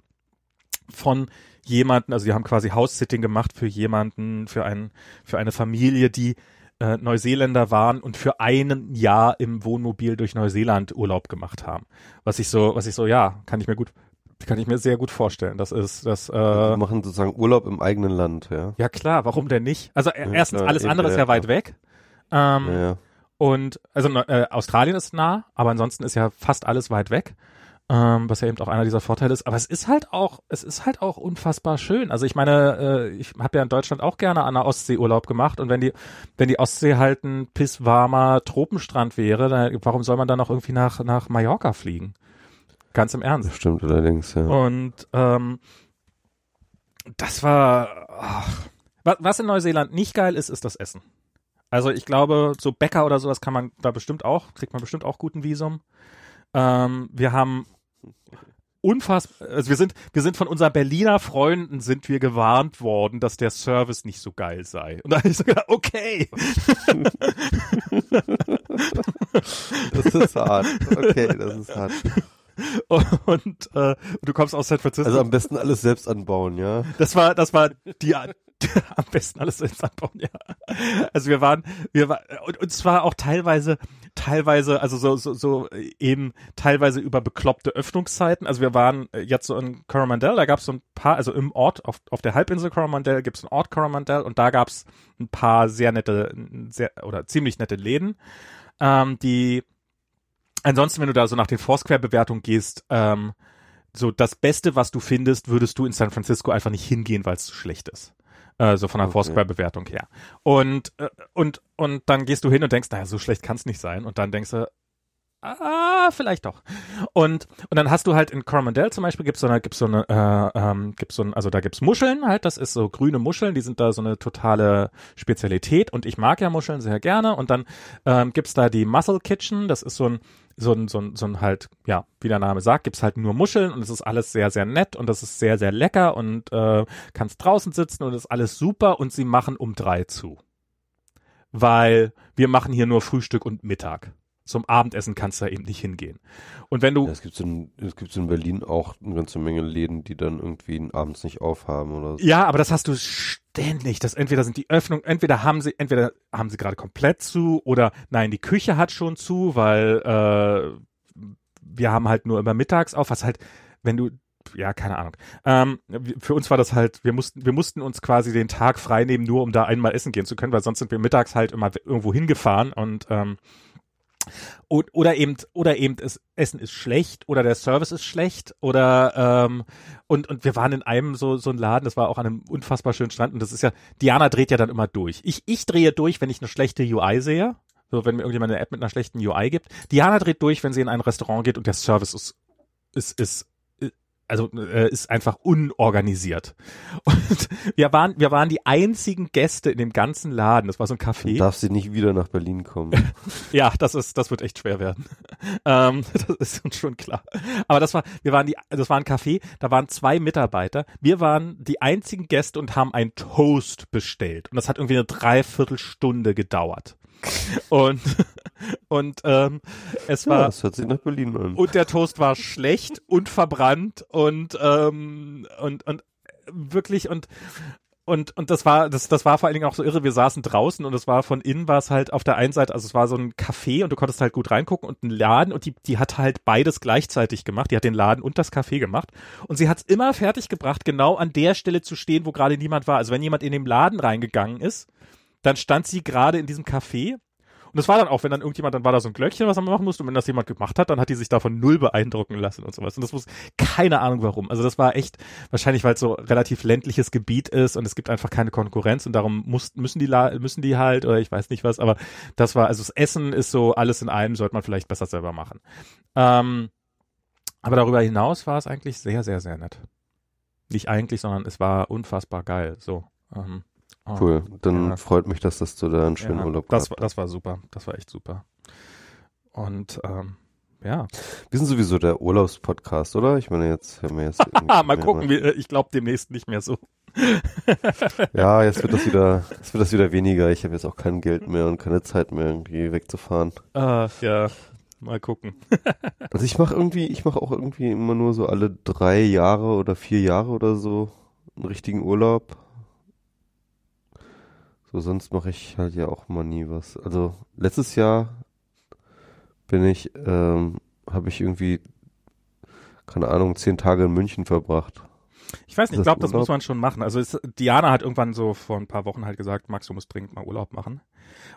von jemanden, also die haben quasi House-Sitting gemacht für jemanden, für einen, für eine Familie, die äh, Neuseeländer waren und für ein Jahr im Wohnmobil durch Neuseeland Urlaub gemacht haben. Was ich so, was ich so, ja, kann ich mir gut, kann ich mir sehr gut vorstellen. Das ist, das. Äh, Die machen sozusagen Urlaub im eigenen Land, ja. Ja klar, warum denn nicht? Also äh, Ja, erstens, klar, alles andere ist ja, ja weit weg. Ähm, Ja, ja. Und also äh, Australien ist nah, aber ansonsten ist ja fast alles weit weg. Ähm, was ja eben auch einer dieser Vorteile ist. Aber es ist halt auch, es ist halt auch unfassbar schön. Also ich meine, äh, ich habe ja in Deutschland auch gerne an der Ostsee Urlaub gemacht und wenn die, wenn die Ostsee halt ein pisswarmer Tropenstrand wäre, dann, warum soll man dann noch irgendwie nach, nach Mallorca fliegen? Ganz im Ernst. Das stimmt allerdings, ja. Und ähm, das war ach, was, was in Neuseeland nicht geil ist, ist das Essen. Also ich glaube, so Bäcker oder sowas kann man da bestimmt auch, kriegt man bestimmt auch guten Visum. Ähm, wir haben unfassbar, also wir sind, wir sind von unseren Berliner Freunden sind wir gewarnt worden, dass der Service nicht so geil sei. Und da habe ich so gedacht, okay. Das ist hart. Okay, das ist hart. Und äh, du kommst aus San Francisco. Also am besten alles selbst anbauen, ja. Das war, das war die, *laughs* am besten alles selbst anbauen, ja. Also wir waren, wir waren, und, und zwar auch teilweise, teilweise, also so, so, so eben teilweise über bekloppte Öffnungszeiten. Also wir waren äh, jetzt so in Coromandel, da gab es so ein paar, also im Ort, auf, auf der Halbinsel Coromandel gibt es einen Ort Coromandel und da gab es ein paar sehr nette, sehr, oder ziemlich nette Läden, ähm, die Ansonsten, wenn du da so nach den Foursquare-Bewertungen gehst, ähm, so das Beste, was du findest, würdest du in San Francisco einfach nicht hingehen, weil es zu schlecht ist. Äh, so von der Okay. Foursquare-Bewertung her. Und, äh, und, und dann gehst du hin und denkst, naja, so schlecht kann es nicht sein. Und dann denkst du, ah, vielleicht doch. Und, und dann hast du halt in Coromandel zum Beispiel gibt's so eine, gibt's so eine, äh, ähm, gibt's so ein, also da gibt's Muscheln halt, das ist so grüne Muscheln, die sind da so eine totale Spezialität und ich mag ja Muscheln sehr gerne und dann ähm, gibt's da die Muscle Kitchen, das ist so ein, so ein, so ein, so ein halt, ja, wie der Name sagt, gibt's halt nur Muscheln und es ist alles sehr, sehr nett und das ist sehr, sehr lecker und äh, kannst draußen sitzen und ist alles super und sie machen um drei zu. Weil wir machen hier nur Frühstück und Mittag. Zum Abendessen kannst du da eben nicht hingehen. Und wenn du, ja es gibt so in, es gibt so in Berlin auch eine ganze Menge Läden, die dann irgendwie abends nicht aufhaben oder so. Ja, aber das hast du ständig. Das entweder sind die Öffnungen, entweder haben sie, entweder haben sie gerade komplett zu oder nein, die Küche hat schon zu, weil äh, wir haben halt nur immer mittags auf, was halt, wenn du ja, keine Ahnung. Ähm, für uns war das halt, wir mussten, wir mussten uns quasi den Tag frei nehmen, nur um da einmal essen gehen zu können, weil sonst sind wir mittags halt immer irgendwo hingefahren und ähm, und, oder eben, oder eben das Essen ist schlecht oder der Service ist schlecht oder ähm, und, und wir waren in einem so, so ein Laden, das war auch an einem unfassbar schönen Strand und das ist ja, Diana dreht ja dann immer durch. Ich, ich drehe durch, wenn ich eine schlechte UI sehe. So, wenn mir irgendjemand eine App mit einer schlechten UI gibt. Diana dreht durch, wenn sie in ein Restaurant geht und der Service ist, ist, ist, also äh, ist einfach unorganisiert. Und *laughs* wir waren, wir waren die einzigen Gäste in dem ganzen Laden. Das war so ein Dann Café. darf sie nicht wieder nach Berlin kommen. *laughs* Ja, das ist, das wird echt schwer werden. *laughs* Ähm, das ist uns schon klar. Aber das war, wir waren die, das war ein Café, da waren zwei Mitarbeiter. Wir waren die einzigen Gäste und haben einen Toast bestellt. Und das hat irgendwie eine Dreiviertelstunde gedauert. Und, und ähm, es ja, war, das hört sich nach Berlin an. und der Toast war schlecht und verbrannt und ähm, und und wirklich und und und das war das das war vor allen Dingen auch so irre. Wir saßen draußen und es war von innen war es halt auf der einen Seite, also es war so ein Café und du konntest halt gut reingucken und ein Laden und die die hat halt beides gleichzeitig gemacht. Die hat den Laden und das Café gemacht und sie hat es immer fertig gebracht, genau an der Stelle zu stehen, wo gerade niemand war. Also wenn jemand in den Laden reingegangen ist, dann stand sie gerade in diesem Café und das war dann auch, wenn dann irgendjemand, dann war da so ein Glöckchen, was man machen musste. Und wenn das jemand gemacht hat, dann hat die sich davon null beeindrucken lassen und sowas. Und das muss, keine Ahnung warum. Also das war echt, wahrscheinlich, weil es so relativ ländliches Gebiet ist und es gibt einfach keine Konkurrenz und darum muss, müssen die, müssen die halt, oder ich weiß nicht was, aber das war, also das Essen ist so alles in einem, sollte man vielleicht besser selber machen. Ähm, aber darüber hinaus war es eigentlich sehr, sehr, sehr nett. Nicht eigentlich, sondern es war unfassbar geil. So. Ähm, oh. Cool. Dann Ja. freut mich, dass das du da einen schönen Ja, Urlaub das, gehabt war- das war super. Das war echt super. Und ähm, ja. Wir sind sowieso der Urlaubspodcast, oder? Ich meine, jetzt haben wir jetzt. *laughs* Ah, mal gucken, wie, ich glaube demnächst nicht mehr so. *laughs* Ja, jetzt wird das wieder, jetzt wird das wieder weniger. Ich habe jetzt auch kein Geld mehr und keine Zeit mehr, irgendwie wegzufahren. Ah, ja, mal gucken. *laughs* Also ich mache irgendwie, ich mache auch irgendwie immer nur so alle drei Jahre oder vier Jahre oder so einen richtigen Urlaub. So, sonst mache ich halt ja auch mal nie was. Also letztes Jahr bin ich, ähm, habe ich irgendwie, keine Ahnung, zehn Tage in München verbracht. Ich weiß nicht, ich glaube, das muss man schon machen. Also es, Diana hat irgendwann so vor ein paar Wochen halt gesagt, Max, du musst dringend mal Urlaub machen.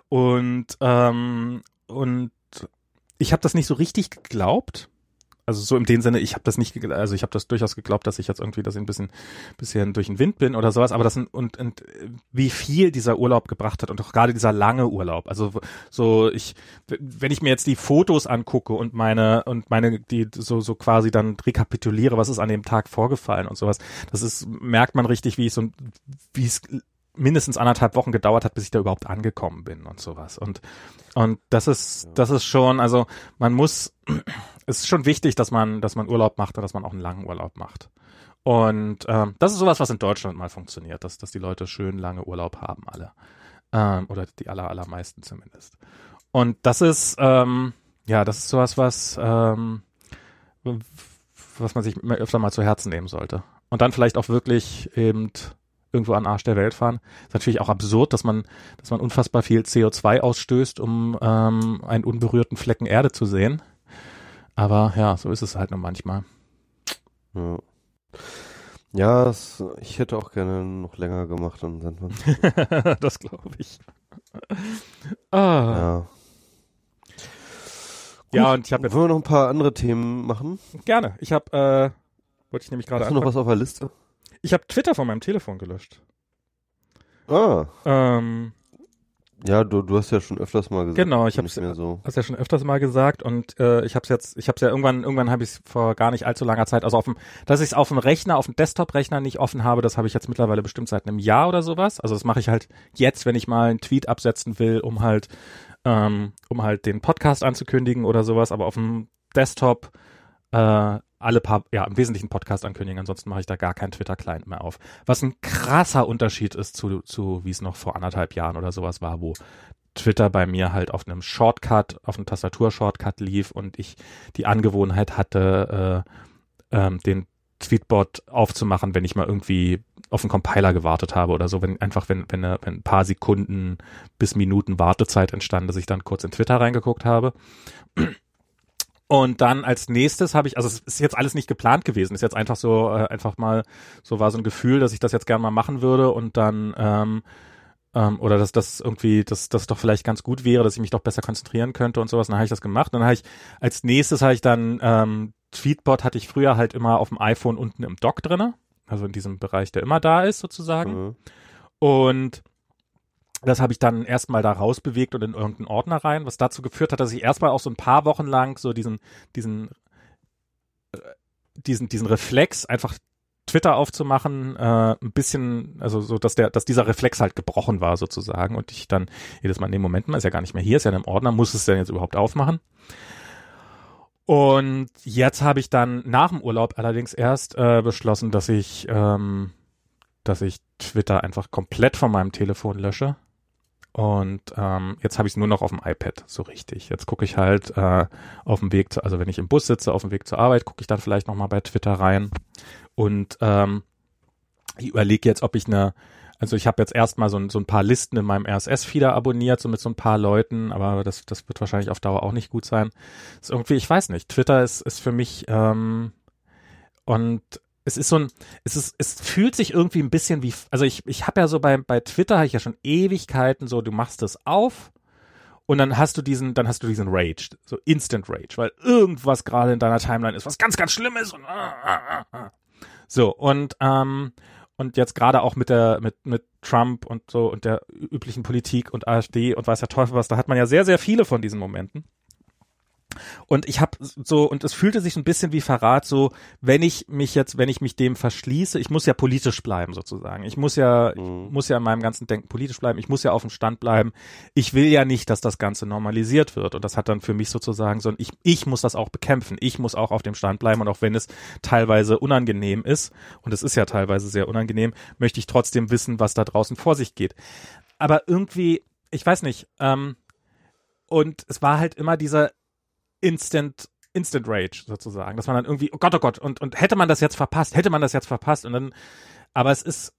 Und ähm, und ich habe das nicht so richtig geglaubt also so im dem Sinne, ich habe das nicht, also ich habe das durchaus geglaubt, dass ich jetzt irgendwie, dass ich ein bisschen, bisschen durch den Wind bin oder sowas, aber das und, und wie viel dieser Urlaub gebracht hat und auch gerade dieser lange Urlaub. Also so ich, wenn ich mir jetzt die Fotos angucke und meine und meine die so so quasi dann rekapituliere, was ist an dem Tag vorgefallen und sowas, das ist merkt man richtig, wie ich so wie es mindestens anderthalb Wochen gedauert hat, bis ich da überhaupt angekommen bin und sowas. Und und das ist das ist schon, also man muss *clears throat* es ist schon wichtig, dass man dass man Urlaub macht und dass man auch einen langen Urlaub macht. Und ähm, das ist sowas, was in Deutschland mal funktioniert, dass dass die Leute schön lange Urlaub haben alle ähm, oder die aller allermeisten zumindest. Und das ist ähm, ja das ist sowas, was ähm, was man sich öfter mal zu Herzen nehmen sollte. Und dann vielleicht auch wirklich eben irgendwo an Arsch der Welt fahren. Ist natürlich auch absurd, dass man, dass man unfassbar viel CO2 ausstößt, um ähm, einen unberührten Flecken Erde zu sehen. Aber ja, so ist es halt nur manchmal. Ja, ja es, ich hätte auch gerne noch länger gemacht in Sandmann. *laughs* das glaube ich. ah. Ja. Gut, ja, und ich habe jetzt. Wollen wir noch ein paar andere Themen machen? Gerne. Ich habe, äh, wollte ich nämlich gerade. Hast du noch was auf der Liste? Ich habe Twitter von meinem Telefon gelöscht. Ah. Ähm, ja, du, du hast ja schon öfters mal gesagt. Genau, ich habe so. hast ja schon öfters mal gesagt und äh, ich habe es jetzt, ich habe es ja irgendwann, irgendwann habe ich es vor gar nicht allzu langer Zeit, also auf dem, dass ich es auf dem Rechner, auf dem Desktop-Rechner nicht offen habe, das habe ich jetzt mittlerweile bestimmt seit einem Jahr oder sowas. Also das mache ich halt jetzt, wenn ich mal einen Tweet absetzen will, um halt, ähm, um halt den Podcast anzukündigen oder sowas. Aber auf dem Desktop äh, alle paar, ja, im Wesentlichen Podcast ankündigen, ansonsten mache ich da gar keinen Twitter-Client mehr auf. Was ein krasser Unterschied ist zu, zu wie es noch vor anderthalb Jahren oder sowas war, wo Twitter bei mir halt auf einem Shortcut, auf einem Tastatur-Shortcut lief und ich die Angewohnheit hatte, äh, ähm, den Tweetbot aufzumachen, wenn ich mal irgendwie auf einen Compiler gewartet habe oder so, wenn einfach wenn wenn, wenn ein paar Sekunden bis Minuten Wartezeit entstand, dass ich dann kurz in Twitter reingeguckt habe. Und dann als nächstes habe ich, also es ist jetzt alles nicht geplant gewesen, ist jetzt einfach so, äh, einfach mal, so war so ein Gefühl, dass ich das jetzt gerne mal machen würde und dann, ähm, ähm, oder dass das irgendwie, dass das doch vielleicht ganz gut wäre, dass ich mich doch besser konzentrieren könnte und sowas. Und dann habe ich das gemacht. Und dann habe ich, als nächstes habe ich dann, ähm, Tweetbot hatte ich früher halt immer auf dem iPhone unten im Dock drinne, also in diesem Bereich, der immer da ist sozusagen. Mhm. Und das habe ich dann erstmal da rausbewegt und in irgendeinen Ordner rein, was dazu geführt hat, dass ich erstmal auch so ein paar Wochen lang so diesen, diesen, äh, diesen, diesen Reflex einfach Twitter aufzumachen, äh, ein bisschen, also so, dass der, dass dieser Reflex halt gebrochen war sozusagen und ich dann jedes Mal, nee, Moment mal, ist ja gar nicht mehr hier, ist ja in einem Ordner, muss es denn jetzt überhaupt aufmachen? Und jetzt habe ich dann nach dem Urlaub allerdings erst äh, beschlossen, dass ich, ähm, dass ich Twitter einfach komplett von meinem Telefon lösche und ähm, jetzt habe ich es nur noch auf dem iPad, so richtig. Jetzt gucke ich halt äh, auf dem Weg, zu, also wenn ich im Bus sitze, auf dem Weg zur Arbeit, gucke ich dann vielleicht nochmal bei Twitter rein. Und ähm, ich überlege jetzt, ob ich eine, also ich habe jetzt erstmal so, so ein paar Listen in meinem RSS-Feeder abonniert, so mit so ein paar Leuten, aber das, das wird wahrscheinlich auf Dauer auch nicht gut sein. ist irgendwie, ich weiß nicht, Twitter ist, ist für mich ähm, und es ist so ein, es ist, es fühlt sich irgendwie ein bisschen wie, also ich, ich habe ja so bei, bei Twitter habe ich ja schon Ewigkeiten so, du machst es auf und dann hast du diesen, dann hast du diesen Rage, so Instant Rage, weil irgendwas gerade in deiner Timeline ist, was ganz, ganz schlimm ist und ah, ah, ah. so und ähm, und jetzt gerade auch mit der mit mit Trump und so und der üblichen Politik und AfD und weiß der Teufel was, da hat man ja sehr sehr viele von diesen Momenten. Und ich habe so, und es fühlte sich ein bisschen wie Verrat, so, wenn ich mich jetzt, wenn ich mich dem verschließe, ich muss ja politisch bleiben sozusagen. Ich muss ja, mhm. ich muss ja in meinem ganzen Denken politisch bleiben, ich muss ja auf dem Stand bleiben. Ich will ja nicht, dass das Ganze normalisiert wird. Und das hat dann für mich sozusagen so, ich, ich muss das auch bekämpfen. Ich muss auch auf dem Stand bleiben. Und auch wenn es teilweise unangenehm ist, und es ist ja teilweise sehr unangenehm, möchte ich trotzdem wissen, was da draußen vor sich geht. Aber irgendwie, ich weiß nicht, ähm, und es war halt immer dieser, Instant Instant Rage sozusagen, dass man dann irgendwie, oh Gott, oh Gott, und, und hätte man das jetzt verpasst, hätte man das jetzt verpasst und dann, aber es ist,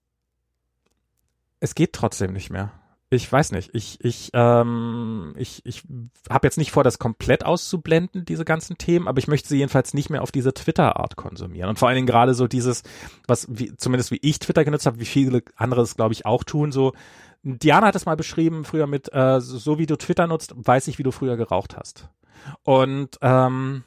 es geht trotzdem nicht mehr. ich weiß nicht, ich, ich, ähm, ich, ich habe jetzt nicht vor, das komplett auszublenden, diese ganzen Themen, aber ich möchte sie jedenfalls nicht mehr auf diese Twitter-Art konsumieren. Und vor allen Dingen gerade so dieses, was, wie, zumindest wie ich Twitter genutzt habe, wie viele andere es, glaube ich, auch tun, so, Diana hat es mal beschrieben früher mit, äh, so wie du Twitter nutzt, weiß ich, wie du früher geraucht hast. Und, ähm,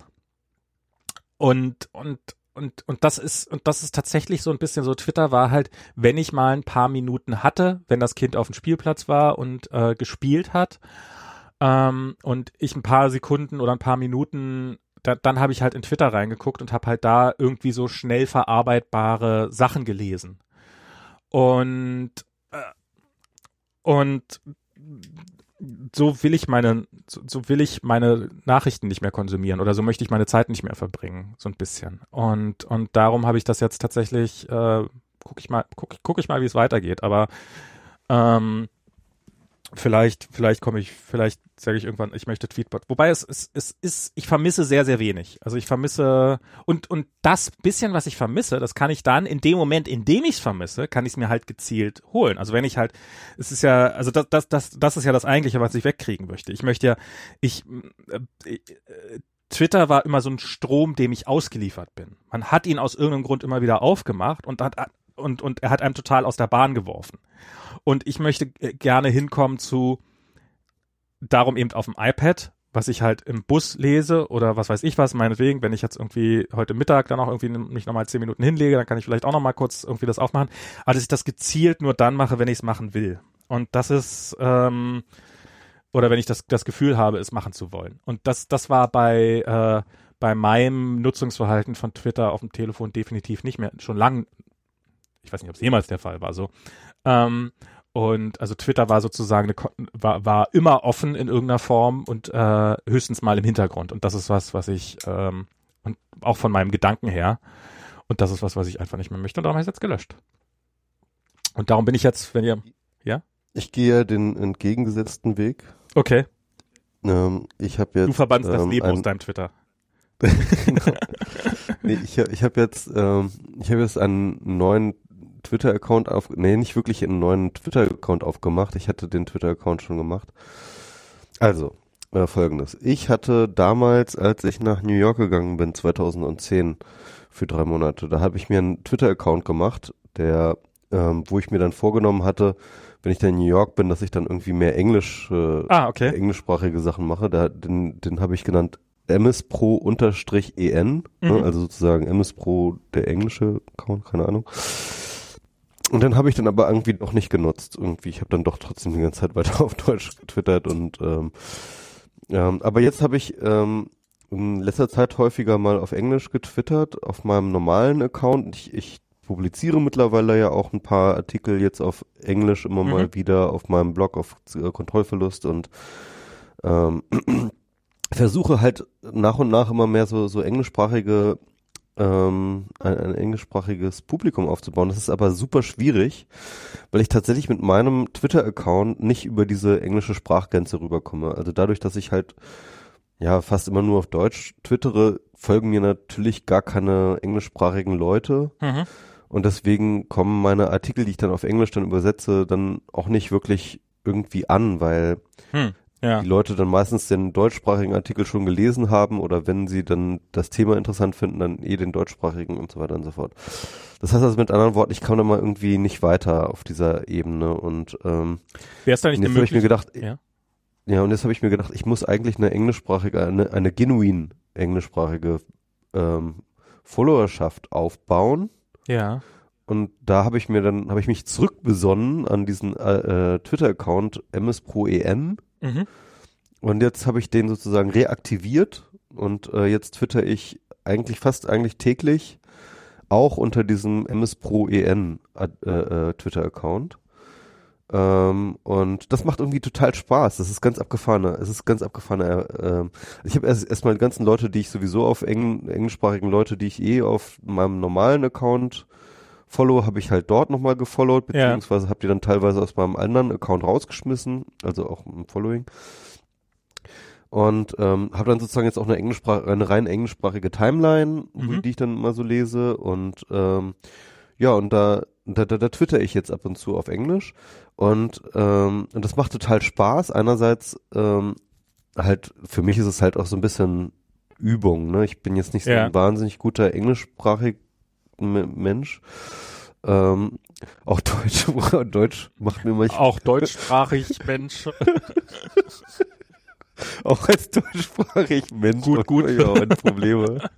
und, und, und, und das ist, und das ist tatsächlich so ein bisschen so, Twitter war halt, wenn ich mal ein paar Minuten hatte, wenn das Kind auf dem Spielplatz war und äh, gespielt hat, ähm, und ich ein paar Sekunden oder ein paar Minuten, da, dann habe ich halt in Twitter reingeguckt und habe halt da irgendwie so schnell verarbeitbare Sachen gelesen. Und und so will ich meine, so, so, will ich meine Nachrichten nicht mehr konsumieren oder so möchte ich meine Zeit nicht mehr verbringen, so ein bisschen. Und, und darum habe ich das jetzt tatsächlich, äh, guck ich mal, guck, guck ich mal, wie es weitergeht. Aber ähm, vielleicht, vielleicht komme ich, vielleicht sage ich irgendwann, ich möchte Tweetbot. Wobei es, es, es ist, ich vermisse sehr, sehr wenig. Also ich vermisse und und das bisschen, was ich vermisse, das kann ich dann in dem Moment, in dem ich es vermisse, kann ich es mir halt gezielt holen. Also wenn ich halt, es ist ja, also das, das, das, das ist ja das Eigentliche, was ich wegkriegen möchte. Ich möchte ja, ich, äh, äh, Twitter war immer so ein Strom, dem ich ausgeliefert bin. Man hat ihn aus irgendeinem Grund immer wieder aufgemacht und hat und und er hat einem total aus der Bahn geworfen. Und ich möchte gerne hinkommen zu darum eben auf dem iPad, was ich halt im Bus lese oder was weiß ich was, meinetwegen, wenn ich jetzt irgendwie heute Mittag dann auch irgendwie mich nochmal zehn Minuten hinlege, dann kann ich vielleicht auch nochmal kurz irgendwie das aufmachen. Aber dass ich das gezielt nur dann mache, wenn ich es machen will. Und das ist, ähm, oder wenn ich das, das Gefühl habe, es machen zu wollen. Und das, das war bei, äh, bei meinem Nutzungsverhalten von Twitter auf dem Telefon definitiv nicht mehr, schon lang, ich weiß nicht, ob es jemals der Fall war, so. Ähm, und also Twitter war sozusagen eine, war, war immer offen in irgendeiner Form und äh, höchstens mal im Hintergrund. Und das ist was, was ich ähm, und auch von meinem Gedanken her. Und das ist was, was ich einfach nicht mehr möchte. Und darum habe ich es jetzt gelöscht. Und darum bin ich jetzt, wenn ihr, ja? Ich gehe den entgegengesetzten Weg. Okay. Ähm, ich habe jetzt. Du verbannst ähm, das Leben ein, aus deinem Twitter. *laughs* nee, ich ich habe jetzt, ähm, ich habe jetzt einen neuen Twitter-Account auf, nee, nicht wirklich einen neuen Twitter-Account aufgemacht. Ich hatte den Twitter-Account schon gemacht. Also, äh, folgendes. Ich hatte damals, als ich nach New York gegangen bin, 2010, für drei Monate, da habe ich mir einen Twitter-Account gemacht, der, ähm, wo ich mir dann vorgenommen hatte, wenn ich dann in New York bin, dass ich dann irgendwie mehr Englisch, äh, ah, okay. englischsprachige Sachen mache. Da, den, den habe ich genannt mspro-en, ne? mhm. ne, also sozusagen mspro der englische Account, keine Ahnung. Und dann habe ich dann aber irgendwie doch nicht genutzt. Irgendwie, ich habe dann doch trotzdem die ganze Zeit weiter *laughs* auf Deutsch getwittert und ähm, ähm, aber jetzt habe ich ähm, in letzter Zeit häufiger mal auf Englisch getwittert, auf meinem normalen Account. Ich, ich publiziere mittlerweile ja auch ein paar Artikel jetzt auf Englisch immer mhm. mal wieder auf meinem Blog auf äh, Kontrollverlust und ähm, *clears throat* versuche halt nach und nach immer mehr so, so englischsprachige ähm, ein, ein englischsprachiges Publikum aufzubauen. Das ist aber super schwierig, weil ich tatsächlich mit meinem Twitter-Account nicht über diese englische Sprachgrenze rüberkomme. Also dadurch, dass ich halt ja fast immer nur auf Deutsch twittere, folgen mir natürlich gar keine englischsprachigen Leute. Mhm. Und deswegen kommen meine Artikel, die ich dann auf Englisch dann übersetze, dann auch nicht wirklich irgendwie an, weil hm ja. die Leute dann meistens den deutschsprachigen Artikel schon gelesen haben oder wenn sie dann das Thema interessant finden, dann eh den deutschsprachigen und so weiter und so fort. Das heißt also mit anderen Worten, ich komme da mal irgendwie nicht weiter auf dieser Ebene und ähm, Wäre es da nicht jetzt habe ich mir gedacht, ja, ja und jetzt habe ich mir gedacht, ich muss eigentlich eine englischsprachige, eine, eine genuin englischsprachige ähm, Followerschaft aufbauen. Ja. Und da habe ich mir dann, habe ich mich zurückbesonnen an diesen äh, äh Twitter-Account msproen Mhm. Und jetzt habe ich den sozusagen reaktiviert und äh, jetzt twitter ich eigentlich fast eigentlich täglich auch unter diesem MSProEN äh, äh, Twitter-Account. Ähm, und das macht irgendwie total Spaß. Das ist ganz abgefahrene. Es ist ganz abgefahrene. Äh, ich habe erst erstmal die ganzen Leute, die ich sowieso auf Eng, englischsprachigen Leute, die ich eh auf meinem normalen Account follow, habe ich halt dort nochmal gefollowt, beziehungsweise ja. habe die dann teilweise aus meinem anderen Account rausgeschmissen, also auch im Following. Und ähm, habe dann sozusagen jetzt auch eine Englischsprache, eine rein englischsprachige Timeline, mhm. die ich dann mal so lese. Und ähm, ja, und da da, da, da twitter ich jetzt ab und zu auf Englisch und, ähm, und das macht total Spaß. Einerseits ähm, halt, für mich ist es halt auch so ein bisschen Übung. Ne? Ich bin jetzt nicht so Ja. ein wahnsinnig guter englischsprachig Mensch. Ähm, auch Deutsch, *laughs* Deutsch macht mir manchmal, Auch deutschsprachig, Mensch. *laughs* auch als deutschsprachig Mensch Gut, gut. ja meine Probleme.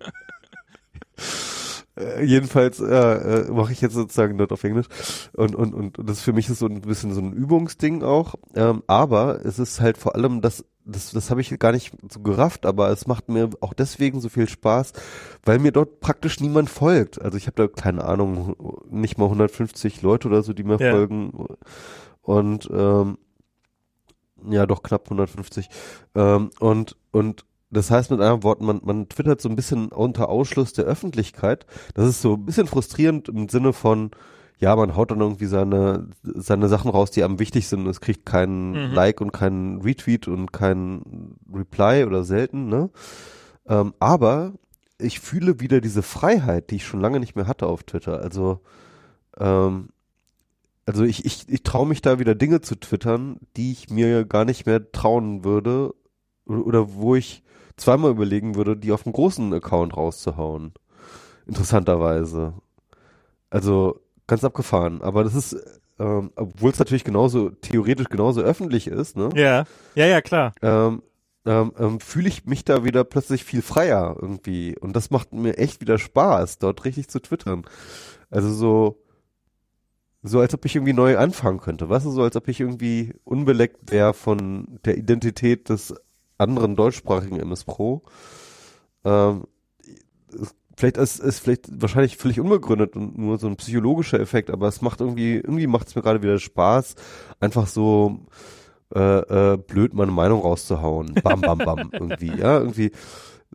Äh, jedenfalls äh, äh, mache ich jetzt sozusagen dort auf Englisch und, und, und, und das für mich ist so ein bisschen so ein Übungsding auch, ähm, aber es ist halt vor allem das, das, das habe ich gar nicht so gerafft, aber es macht mir auch deswegen so viel Spaß, weil mir dort praktisch niemand folgt. Also ich habe da keine Ahnung, nicht mal 150 Leute oder so, die mir Ja. folgen und ähm, ja doch knapp 150 ähm, und und das heißt mit anderen Worten, man, man twittert so ein bisschen unter Ausschluss der Öffentlichkeit. Das ist so ein bisschen frustrierend im Sinne von, ja, man haut dann irgendwie seine, seine Sachen raus, die am wichtig sind. Es kriegt keinen Mhm. Like und keinen Retweet und keinen Reply oder selten, ne? Ähm, aber ich fühle wieder diese Freiheit, die ich schon lange nicht mehr hatte auf Twitter. Also, ähm, also ich, ich, ich traue mich da wieder Dinge zu twittern, die ich mir gar nicht mehr trauen würde oder, oder wo ich zweimal überlegen würde, die auf einem großen Account rauszuhauen. Interessanterweise. Also ganz abgefahren. Aber das ist, ähm, obwohl es natürlich genauso, theoretisch genauso öffentlich ist, ne? Ja, ja, ja, klar. ähm, ähm, ähm, fühle ich mich da wieder plötzlich viel freier irgendwie. Und das macht mir echt wieder Spaß, dort richtig zu twittern. Also so, so als ob ich irgendwie neu anfangen könnte. Weißt du, so als ob ich irgendwie unbeleckt wäre von der Identität des anderen deutschsprachigen MS Pro. Ähm, es- vielleicht ist es vielleicht wahrscheinlich völlig unbegründet und nur so ein psychologischer Effekt, aber es macht irgendwie, irgendwie macht es mir gerade wieder Spaß, einfach so äh, äh, blöd meine Meinung rauszuhauen. Bam, bam, bam, *laughs* irgendwie, ja, irgendwie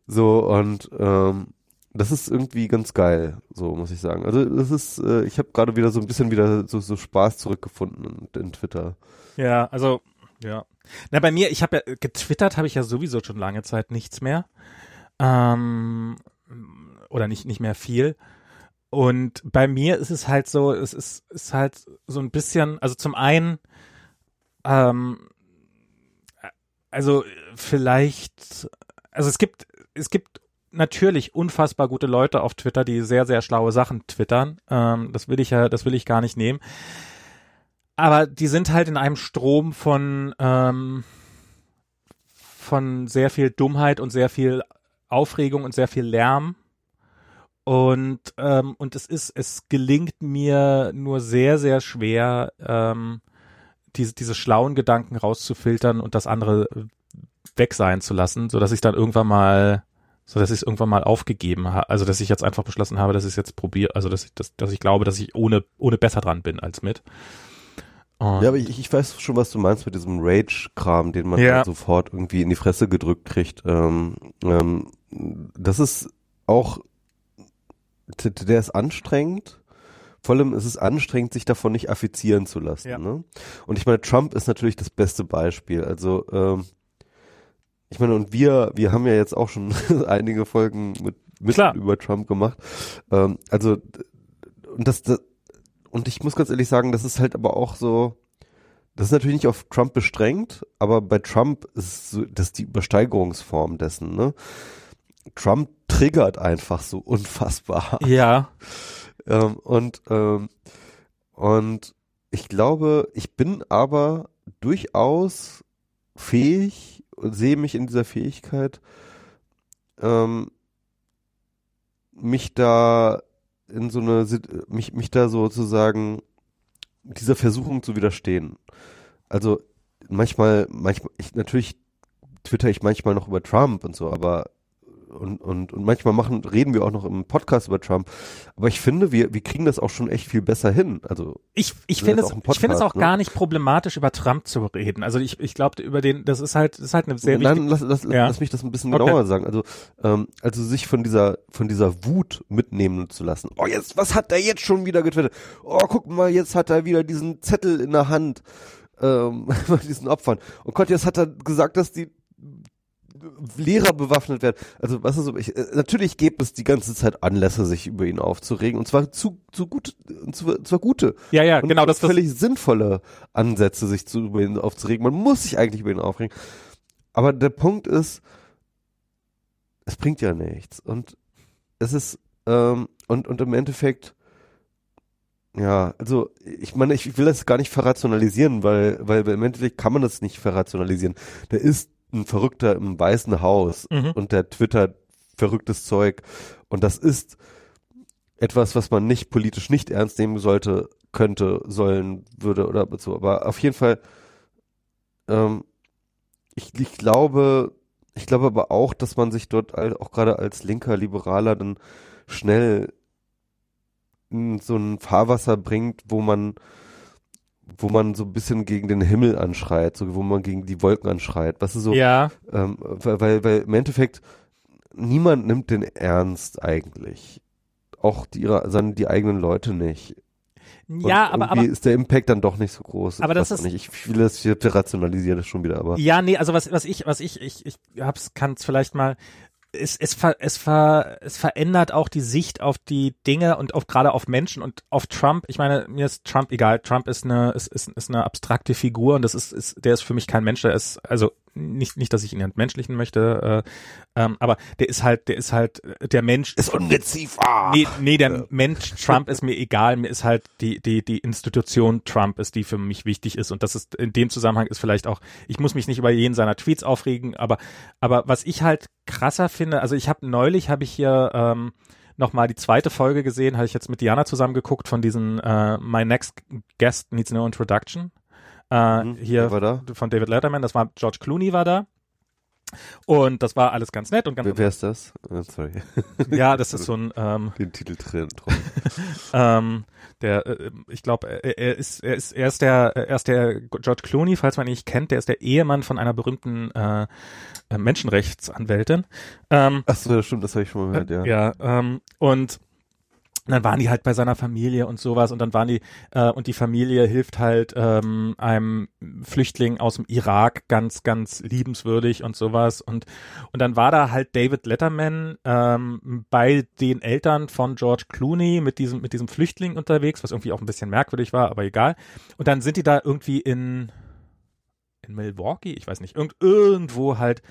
so und ähm, das ist irgendwie ganz geil, so muss ich sagen. Also das ist, äh, ich habe gerade wieder so ein bisschen wieder so, so Spaß zurückgefunden in, in Twitter. Ja, also, ja. Na, bei mir, ich habe ja, getwittert habe ich ja sowieso schon lange Zeit nichts mehr. Ähm, oder nicht, nicht mehr viel. Und bei mir ist es halt so, es ist, ist halt so ein bisschen, also zum einen, ähm, also vielleicht, also es gibt, es gibt natürlich unfassbar gute Leute auf Twitter, die sehr, sehr schlaue Sachen twittern. Ähm, das will ich ja, das will ich gar nicht nehmen. Aber die sind halt in einem Strom von, ähm, von sehr viel Dummheit und sehr viel Aufregung und sehr viel Lärm. Und, ähm, und es ist, es gelingt mir nur sehr, sehr schwer, ähm, diese, diese schlauen Gedanken rauszufiltern und das andere weg sein zu lassen, so dass ich dann irgendwann mal, so dass ich es irgendwann mal aufgegeben habe, also dass ich jetzt einfach beschlossen habe, dass ich es jetzt probiere, also dass ich, dass, dass ich glaube, dass ich ohne, ohne besser dran bin als mit. Und, Ja, aber ich, ich weiß schon, was du meinst mit diesem Rage-Kram, den man Ja. halt sofort irgendwie in die Fresse gedrückt kriegt. Ähm, ähm, das ist auch, der ist anstrengend. Vor allem ist es anstrengend, sich davon nicht affizieren zu lassen. Ja. Ne? Und ich meine, Trump ist natürlich das beste Beispiel. Also, ähm, ich meine, und wir, wir haben ja jetzt auch schon *laughs* einige Folgen mit, mit Klar. über Trump gemacht. Ähm, also, und das, das, und ich muss ganz ehrlich sagen, das ist halt aber auch so, das ist natürlich nicht auf Trump beschränkt, aber bei Trump ist so, das ist die Übersteigerungsform dessen, ne? Trump triggert einfach so unfassbar. ja, Ähm, und, ähm, und ich glaube, ich bin aber durchaus fähig und sehe mich in dieser Fähigkeit, ähm, mich da in so eine, mich, mich da sozusagen dieser Versuchung zu widerstehen. Also manchmal, manchmal, ich, natürlich twitter ich manchmal noch über Trump und so, aber und, und, und manchmal machen, reden wir auch noch im Podcast über Trump. Aber ich finde, wir, wir kriegen das auch schon echt viel besser hin. Also, ich, ich finde es, ich finde es auch ne? gar nicht problematisch, über Trump zu reden. Also ich, ich glaube, über den, das ist halt, das ist halt eine sehr Nein, wichtige, lass, lass, Ja. lass mich das ein bisschen Okay. genauer sagen. Also, ähm, also sich von dieser, von dieser Wut mitnehmen zu lassen. Oh, jetzt, was hat er jetzt schon wieder getwittert? Oh, guck mal, jetzt hat er wieder diesen Zettel in der Hand, ähm, *laughs* diesen Opfern. Und Gott, jetzt hat er gesagt, dass die Lehrer bewaffnet werden. Also was ist so, ich, äh, natürlich gibt es die ganze Zeit Anlässe, sich über ihn aufzuregen und zwar zu, zu gut, und zwar, gute. Ja, ja, genau, das das- völlig sinnvolle Ansätze, sich zu über ihn aufzuregen. Man muss sich eigentlich über ihn aufregen. Aber der Punkt ist, es bringt ja nichts und es ist ähm, und und im Endeffekt ja, also ich meine, ich will das gar nicht verrationalisieren, weil weil im Endeffekt kann man das nicht verrationalisieren. Der ist ein Verrückter im Weißen Haus Mhm. und der twittert verrücktes Zeug und das ist etwas, was man nicht politisch nicht ernst nehmen sollte, könnte, sollen, würde oder so. Aber auf jeden Fall, ähm, ich, ich glaube, ich glaube aber auch, dass man sich dort auch gerade als linker Liberaler dann schnell in so ein Fahrwasser bringt, wo man wo man so ein bisschen gegen den Himmel anschreit, so wo man gegen die Wolken anschreit. Was ist so, ja, ähm, weil, weil, weil im Endeffekt niemand nimmt den ernst eigentlich. Auch die, ihre, sondern die eigenen Leute nicht. Und ja, aber, aber, ist der Impact dann doch nicht so groß. Aber das ist- nicht. Ich will das hier rationalisieren das schon wieder, aber ja, nee, also was, was ich, was ich, ich, ich hab's, kann's vielleicht mal, es, es, ver, es, ver, es verändert auch die Sicht auf die Dinge und auf gerade auf Menschen und auf Trump. Ich meine, mir ist Trump egal. Trump ist eine, ist, ist, ist eine abstrakte Figur und das ist, ist, der ist für mich kein Mensch. Der ist, also nicht, nicht, dass ich ihn entmenschlichen möchte, äh, ähm, aber der ist halt, der ist halt, äh, der Mensch ist ungeziefer. Nee, nee, der Mensch Trump ist mir egal. Mir ist halt die, die, die Institution Trump ist, die für mich wichtig ist. Und das ist in dem Zusammenhang ist vielleicht auch, ich muss mich nicht über jeden seiner Tweets aufregen, aber, aber was ich halt krasser finde, also ich habe neulich, habe ich hier ähm, nochmal die zweite Folge gesehen, habe ich jetzt mit Diana zusammen geguckt von diesen äh, My Next Guest Needs No Introduction. Äh, Mhm, hier von David Letterman, das war George Clooney war da. Und das war alles ganz nett und ganz, Wer, wer ist das? Äh, sorry. ja, das ist so ein, ähm, *laughs* Den Titel drin. *laughs* ähm, der, äh, ich glaube, er, er ist, er ist, er ist der, er ist der George Clooney, falls man ihn nicht kennt, der ist der Ehemann von einer berühmten äh, äh, Menschenrechtsanwältin. Ähm, Ach so, das stimmt, das habe ich schon mal gehört, ja. ja, ähm, und dann waren die halt bei seiner Familie und sowas. Und dann waren die äh, und die Familie hilft halt ähm, einem Flüchtling aus dem Irak ganz ganz liebenswürdig und sowas. Und und dann war da halt David Letterman ähm, bei den Eltern von George Clooney mit diesem mit diesem Flüchtling unterwegs, was irgendwie auch ein bisschen merkwürdig war, aber egal. Und dann sind die da irgendwie in in Milwaukee, ich weiß nicht, irgend, irgendwo halt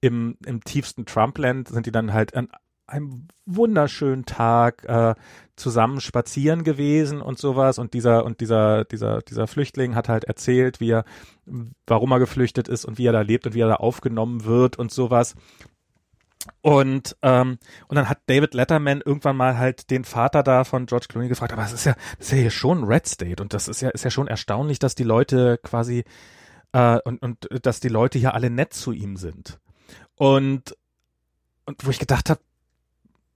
im, im tiefsten Trumpland sind die dann halt an einem wunderschönen Tag äh, zusammen spazieren gewesen und sowas und dieser und dieser dieser dieser Flüchtling hat halt erzählt, wie er warum er geflüchtet ist und wie er da lebt und wie er da aufgenommen wird und sowas. Und ähm, und dann hat David Letterman irgendwann mal halt den Vater da von George Clooney gefragt, aber es ist ja das ist ja hier schon Red State und das ist ja ist ja schon erstaunlich, dass die Leute quasi äh, und und dass die Leute hier alle nett zu ihm sind. Und und wo ich gedacht habe,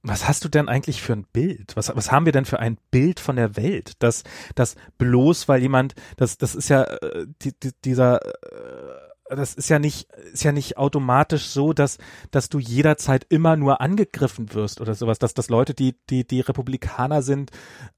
was hast du denn eigentlich für ein Bild? Was, was haben wir denn für ein Bild von der Welt? Das, das bloß, weil jemand, das, das ist ja äh, die, die, dieser, äh, das ist ja nicht, ist ja nicht automatisch so, dass, dass du jederzeit immer nur angegriffen wirst oder sowas, dass, dass Leute, die, die, die Republikaner sind,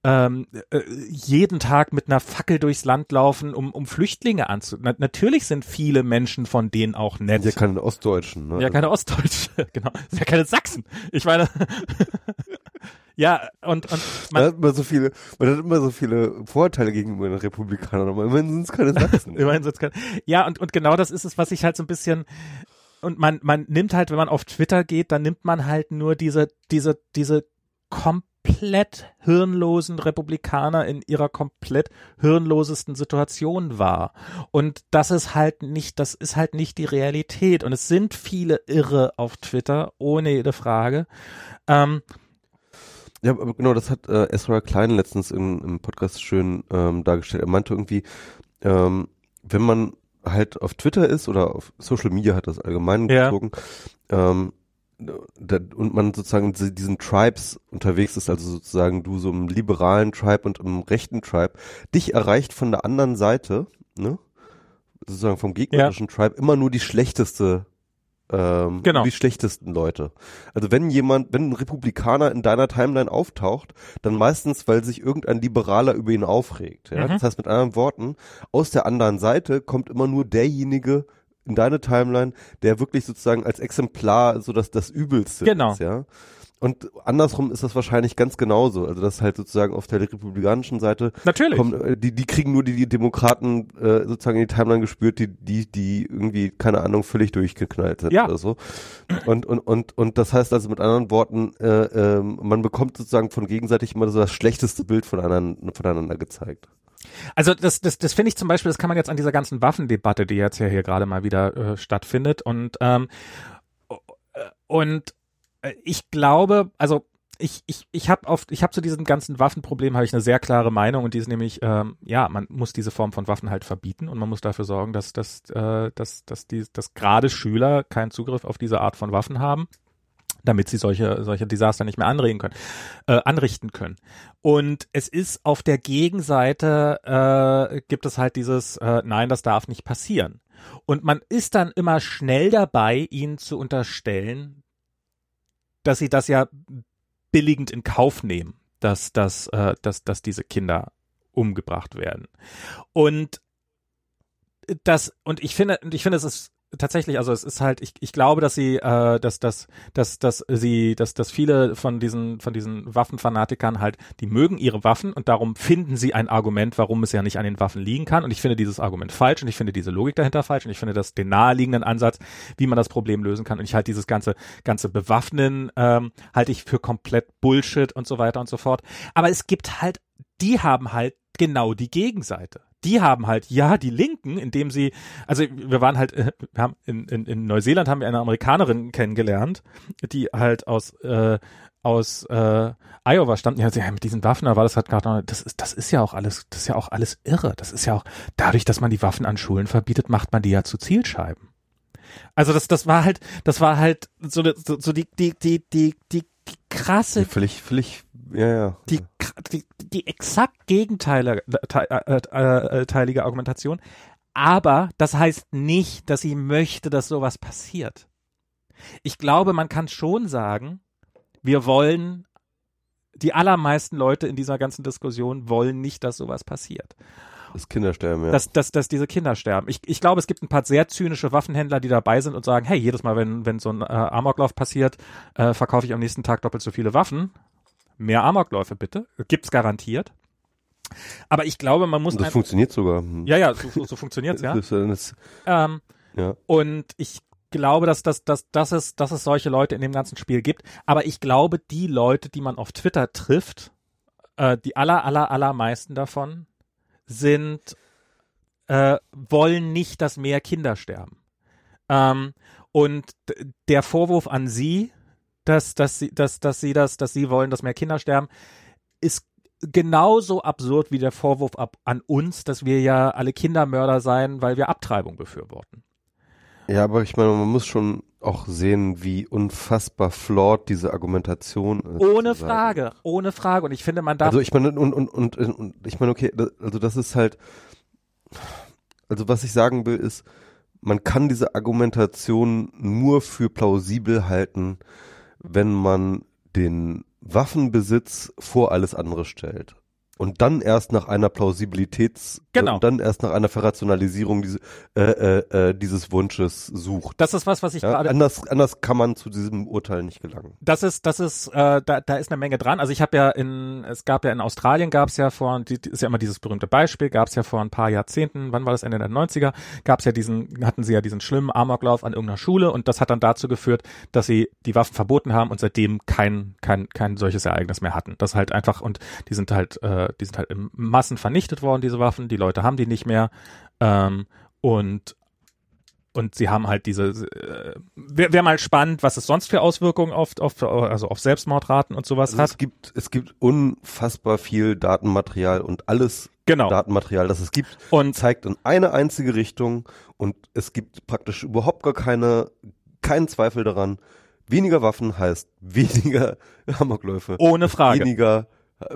ähm, äh, jeden Tag mit einer Fackel durchs Land laufen, um, um Flüchtlinge anzu. Na, natürlich sind viele Menschen von denen auch nett. Ja, keine Ostdeutschen, ne? Ja, keine Ostdeutsche, *laughs* genau. Ja keine Sachsen. Ich meine, *laughs* ja, und, und Man man, hat immer so viele, man hat immer so viele Vorurteile gegenüber den Republikanern, aber immerhin sind es keine Sachsen. *laughs* immerhin sitzt kein, ja, und, und genau das ist es, was ich halt so ein bisschen, und man, man nimmt halt, wenn man auf Twitter geht, dann nimmt man halt nur diese, diese, diese komplett hirnlosen Republikaner in ihrer komplett hirnlosesten Situation wahr. Und das ist halt nicht, das ist halt nicht die Realität. Und es sind viele Irre auf Twitter, ohne jede Frage. Ähm, Ja, aber genau, das hat äh, Ezra Klein letztens im, im Podcast schön ähm, dargestellt. Er meinte irgendwie, ähm, wenn man halt auf Twitter ist oder auf Social Media hat das allgemein Ja. gezogen, ähm, da, und man sozusagen diesen Tribes unterwegs ist, also sozusagen du so im liberalen Tribe und im rechten Tribe, dich erreicht von der anderen Seite, ne? Sozusagen vom gegnerischen Tribe immer nur die schlechteste ähm, Genau. die schlechtesten Leute. Also wenn jemand, wenn ein Republikaner in deiner Timeline auftaucht, dann meistens, weil sich irgendein Liberaler über ihn aufregt. Ja? Mhm. Das heißt mit anderen Worten, aus der anderen Seite kommt immer nur derjenige in deine Timeline, der wirklich sozusagen als Exemplar so das, das Übelste Genau. ist, ja. Und andersrum ist das wahrscheinlich ganz genauso. Also das halt sozusagen auf der republikanischen Seite Natürlich. kommen, äh, die, die kriegen nur die, die Demokraten äh, sozusagen in die Timeline gespürt, die, die, die irgendwie, keine Ahnung, völlig durchgeknallt sind Ja. oder so. Und, und, und, und das heißt also mit anderen Worten, äh, ähm, man bekommt sozusagen von gegenseitig immer so das schlechteste Bild voneinander, voneinander gezeigt. Also das, das, das finde ich zum Beispiel, das kann man jetzt an dieser ganzen Waffendebatte, die jetzt ja hier gerade mal wieder äh, stattfindet und ähm, und äh, ich glaube, also ich, ich, ich habe auf, ich habe zu diesem ganzen Waffenproblem habe ich eine sehr klare Meinung und die ist nämlich, ähm, ja, man muss diese Form von Waffen halt verbieten und man muss dafür sorgen, dass, dass, äh, dass, dass, die, dass gerade Schüler keinen Zugriff auf diese Art von Waffen haben damit sie solche, solche Desaster nicht mehr anregen können, äh, anrichten können. Und es ist auf der Gegenseite, äh, gibt es halt dieses, äh, nein, das darf nicht passieren. Und man ist dann immer schnell dabei, ihnen zu unterstellen, dass sie das ja billigend in Kauf nehmen, dass, dass, äh, dass, dass diese Kinder umgebracht werden. Und das, und ich finde, und ich finde, es ist tatsächlich, also es ist halt, ich, ich glaube, dass sie, äh, dass, dass, dass, dass sie, dass, dass viele von diesen, von diesen Waffenfanatikern halt, die mögen ihre Waffen und darum finden sie ein Argument, warum es ja nicht an den Waffen liegen kann. Und ich finde dieses Argument falsch und ich finde diese Logik dahinter falsch und ich finde das den naheliegenden Ansatz, wie man das Problem lösen kann. Und ich halte dieses ganze, ganze Bewaffnen, ähm, halte ich für komplett Bullshit und so weiter und so fort. Aber es gibt halt, die haben halt genau die Gegenseite die haben halt, ja, die Linken, indem sie, also wir waren halt, äh, wir haben in, in, in Neuseeland haben wir eine Amerikanerin kennengelernt, die halt aus, äh, aus äh, Iowa stammt, ja, mit diesen Waffen, da war das halt gerade, noch- das ist, das ist ja auch alles, das ist ja auch alles irre. Das ist ja auch, dadurch, dass man die Waffen an Schulen verbietet, macht man die ja zu Zielscheiben. Also das, das war halt, das war halt so, so, so die, die, die, die, die krasse Völlig, völlig, ja, ja. die, die, die exakt gegenteilige äh, äh, äh, Argumentation. Aber das heißt nicht, dass sie möchte, dass sowas passiert. Ich glaube, man kann schon sagen, wir wollen, die allermeisten Leute in dieser ganzen Diskussion wollen nicht, dass sowas passiert. Das Kindersterben, ja. Dass, dass, dass diese Kinder sterben. Ich, ich glaube, es gibt ein paar sehr zynische Waffenhändler, die dabei sind und sagen, hey, jedes Mal, wenn, wenn so ein äh, Amoklauf passiert, äh, verkaufe ich am nächsten Tag doppelt so viele Waffen. Mehr Amokläufe bitte. Gibt's garantiert. Aber ich glaube, man muss das einfach, funktioniert sogar. Ja, ja, so, so, funktioniert's, *laughs* ja. Das, das, Ähm, ja. und ich glaube, dass, dass, dass, dass, es, dass es solche Leute in dem ganzen Spiel gibt. Aber ich glaube, die Leute, die man auf Twitter trifft, äh, die aller, aller, allermeisten davon sind, äh, wollen nicht, dass mehr Kinder sterben. Ähm, und der Vorwurf an sie, dass, dass, sie, dass, dass sie das, dass sie wollen, dass mehr Kinder sterben, ist genauso absurd wie der Vorwurf ab, an uns, dass wir ja alle Kindermörder seien, weil wir Abtreibung befürworten. ja, aber ich meine, man muss schon auch sehen, wie unfassbar flawed diese Argumentation ist. Ohne. Frage, ohne Frage. Und ich finde, man darf. Also ich meine, und, und, und, und ich meine, okay, also das ist halt, also was ich sagen will, ist, man kann diese Argumentation nur für plausibel halten, wenn man den Waffenbesitz vor alles andere stellt. Und dann erst nach einer Plausibilitäts, Genau. und dann erst nach einer Verrationalisierung diese, äh, äh, äh, dieses Wunsches sucht. das ist was, was ich Ja, gerade. anders, anders kann man zu diesem Urteil nicht gelangen. Das ist, das ist, äh, da, da ist eine Menge dran. Also ich habe ja in, es gab ja in Australien gab es ja vor, die ist ja immer dieses berühmte Beispiel, gab es ja vor ein paar Jahrzehnten, wann war das Ende der 90er, gab es ja diesen, hatten sie ja diesen schlimmen Amoklauf an irgendeiner Schule und das hat dann dazu geführt, dass sie die Waffen verboten haben und seitdem kein, kein, kein solches Ereignis mehr hatten. Das halt einfach, und die sind halt, äh, die sind halt in Massen vernichtet worden, diese Waffen, die Leute haben die nicht mehr. Ähm, und und sie haben halt diese, äh, wäre wär mal spannend, was es sonst für Auswirkungen auf, auf, also auf Selbstmordraten und sowas Also es hat. gibt, es gibt unfassbar viel Datenmaterial und alles Genau. Datenmaterial, das es gibt, Und zeigt in eine einzige Richtung und es gibt praktisch überhaupt gar keine, keinen Zweifel daran. Weniger Waffen heißt weniger *laughs* Amokläufe. ohne Frage. Weniger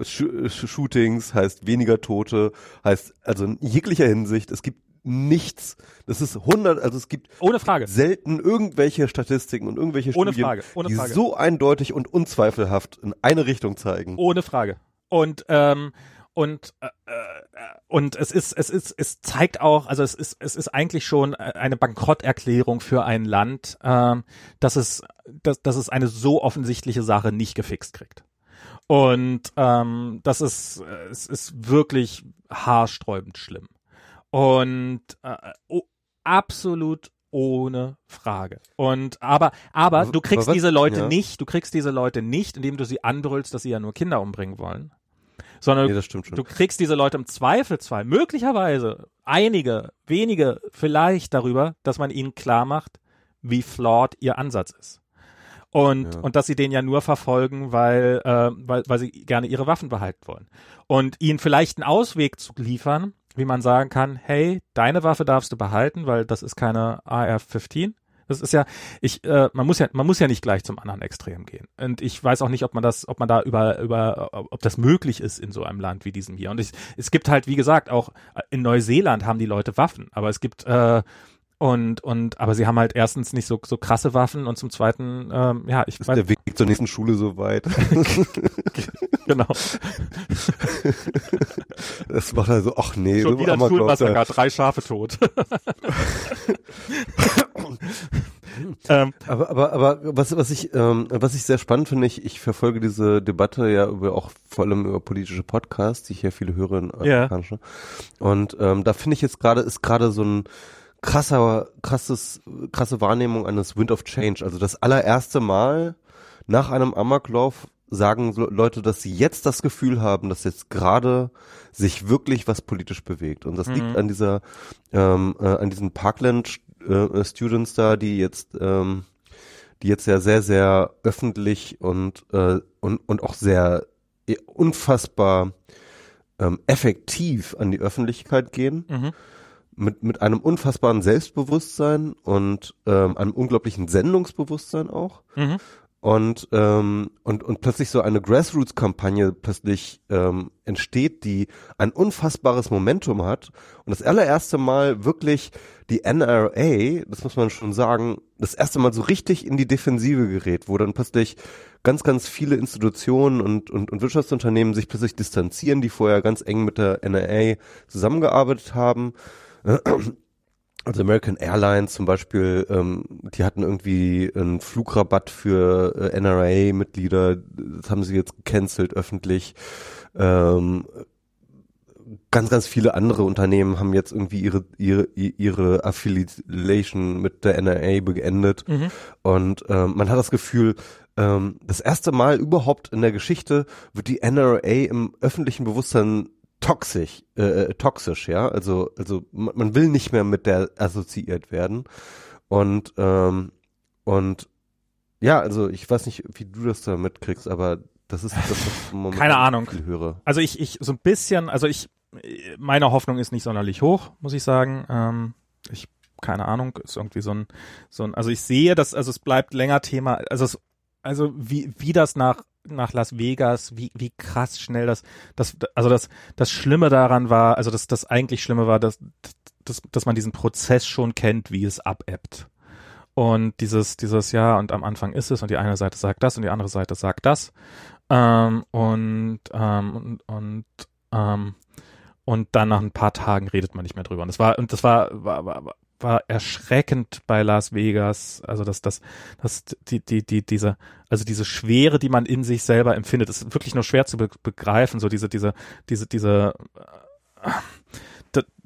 Sh Sh Shootings heißt weniger Tote, heißt also in jeglicher Hinsicht, es gibt nichts. Das ist 100, also es gibt Ohne Frage. selten irgendwelche Statistiken und irgendwelche Ohne Studien, Frage, ohne die Frage. so eindeutig und unzweifelhaft in eine Richtung zeigen. Ohne Frage. Und, ähm, und äh, äh, und es ist es ist es zeigt auch also es ist es ist eigentlich schon eine Bankrotterklärung für ein Land äh, dass es dass, dass es eine so offensichtliche Sache nicht gefixt kriegt und ähm, das ist es ist wirklich haarsträubend schlimm und äh, oh, absolut ohne Frage. Und aber, aber du kriegst diese Leute ja. nicht, du kriegst diese Leute nicht, indem du sie anbrüllst, dass sie ja nur Kinder umbringen wollen. Sondern nee, du kriegst diese Leute im Zweifelsfall, möglicherweise einige, wenige vielleicht darüber, dass man ihnen klar macht, wie flawed ihr Ansatz ist. Und, ja. und dass sie den ja nur verfolgen, weil, äh, weil, weil sie gerne ihre Waffen behalten wollen. Und ihnen vielleicht einen Ausweg zu liefern, wie man sagen kann, hey, deine Waffe darfst du behalten, weil das ist keine AR-15. Das ist ja, ich, äh, man muss ja, man muss ja nicht gleich zum anderen Extrem gehen. Und ich weiß auch nicht, ob man das, ob man da über, über, ob das möglich ist in so einem Land wie diesem hier. Und ich, es gibt halt, wie gesagt, auch in Neuseeland haben die Leute Waffen, aber es gibt äh, und, und, aber sie haben halt erstens nicht so, so krasse Waffen und zum zweiten, ähm, ja, ich weiß. der Weg zur nächsten Schule so weit. *laughs* genau. das macht also, ach nee, Schon so wieder ein Schulmassaker, drei Schafe tot. *laughs* ähm, aber, aber, aber was, was ich, ähm, was ich sehr spannend finde, ich, ich verfolge diese Debatte ja über auch vor allem über politische Podcasts, die ich ja viele höre in amerikanische. Yeah. Und ähm, da finde ich jetzt gerade, ist gerade so ein krasser, krasses, krasse Wahrnehmung eines Wind of Change. Also das allererste Mal nach einem Amoklauf sagen Leute, dass sie jetzt das Gefühl haben, dass jetzt gerade sich wirklich was politisch bewegt. Und das mhm. liegt an dieser, ähm, äh, an diesen Parkland-Students äh, da, die jetzt, ähm, die jetzt ja sehr, sehr öffentlich und, äh, und, und auch sehr äh, unfassbar ähm, effektiv an die Öffentlichkeit gehen. Mhm mit, mit einem unfassbaren Selbstbewusstsein und ähm, einem unglaublichen Sendungsbewusstsein auch. Mhm. Und, ähm, und, und plötzlich so eine Grassroots-Kampagne plötzlich ähm, entsteht, die ein unfassbares Momentum hat. Und das allererste Mal wirklich die NRA, das muss man schon sagen, das erste Mal so richtig in die Defensive gerät, wo dann plötzlich ganz, ganz viele Institutionen und, und, und Wirtschaftsunternehmen sich plötzlich distanzieren, die vorher ganz eng mit der NRA zusammengearbeitet haben also American Airlines zum Beispiel, ähm, die hatten irgendwie einen Flugrabatt für äh, NRA-Mitglieder, das haben sie jetzt gecancelt öffentlich. Ähm, ganz, ganz viele andere Unternehmen haben jetzt irgendwie ihre, ihre, ihre Affiliation mit der NRA beendet. Mhm. Und ähm, man hat das Gefühl, ähm, das erste Mal überhaupt in der Geschichte wird die NRA im öffentlichen Bewusstsein toxisch, äh, äh, toxisch, ja. Also, also man, will nicht mehr mit der assoziiert werden. Und, ähm, und ja, also ich weiß nicht, wie du das da mitkriegst, aber das ist das, was ich Keine Ahnung. höre. Also ich, ich so ein bisschen, also ich, meine Hoffnung ist nicht sonderlich hoch, muss ich sagen. Ähm, ich, keine Ahnung, ist irgendwie so ein, so ein, also ich sehe, dass, also es bleibt länger Thema, also es, also wie, wie das nach nach Las Vegas, wie, wie krass schnell das, das, also das, das Schlimme daran war, also das, das eigentlich Schlimme war, dass, dass, dass man diesen Prozess schon kennt, wie es abebbt. Und dieses, dieses, ja, und am Anfang ist es und die eine Seite sagt das und die andere Seite sagt das. Ähm, und, ähm, und, und, ähm, und dann nach ein paar Tagen redet man nicht mehr drüber. Und das war, und das war, war, war, war erschreckend bei Las Vegas. Also das, das, das, die, die, die, diese, also diese Schwere, die man in sich selber empfindet, ist wirklich nur schwer zu be begreifen. So diese, diese, diese, diese, äh,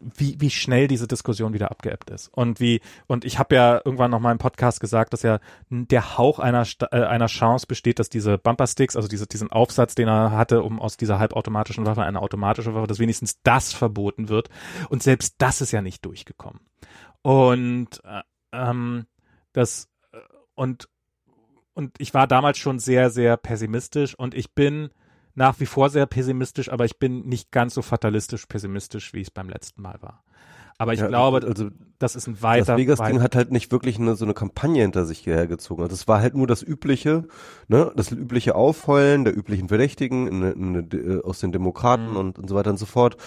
wie, wie schnell diese Diskussion wieder abgeebbt ist. Und wie, und ich habe ja irgendwann noch mal im Podcast gesagt, dass ja der Hauch einer, äh, einer Chance besteht, dass diese Bumpersticks, also diese, diesen Aufsatz, den er hatte, um aus dieser halbautomatischen Waffe eine automatische Waffe, dass wenigstens das verboten wird. Und selbst das ist ja nicht durchgekommen. Und äh, ähm, das äh, und und ich war damals schon sehr sehr pessimistisch und ich bin nach wie vor sehr pessimistisch, aber ich bin nicht ganz so fatalistisch pessimistisch, wie es beim letzten Mal war. Aber ich ja, glaube, also, das ist ein weiter. Das Vegas-Ding hat halt nicht wirklich eine, so eine Kampagne hinter sich hergezogen. Also es war halt nur das übliche, ne, das übliche Aufheulen der üblichen Verdächtigen in, in, in, äh, aus den Demokraten mhm. und, und so weiter und so fort.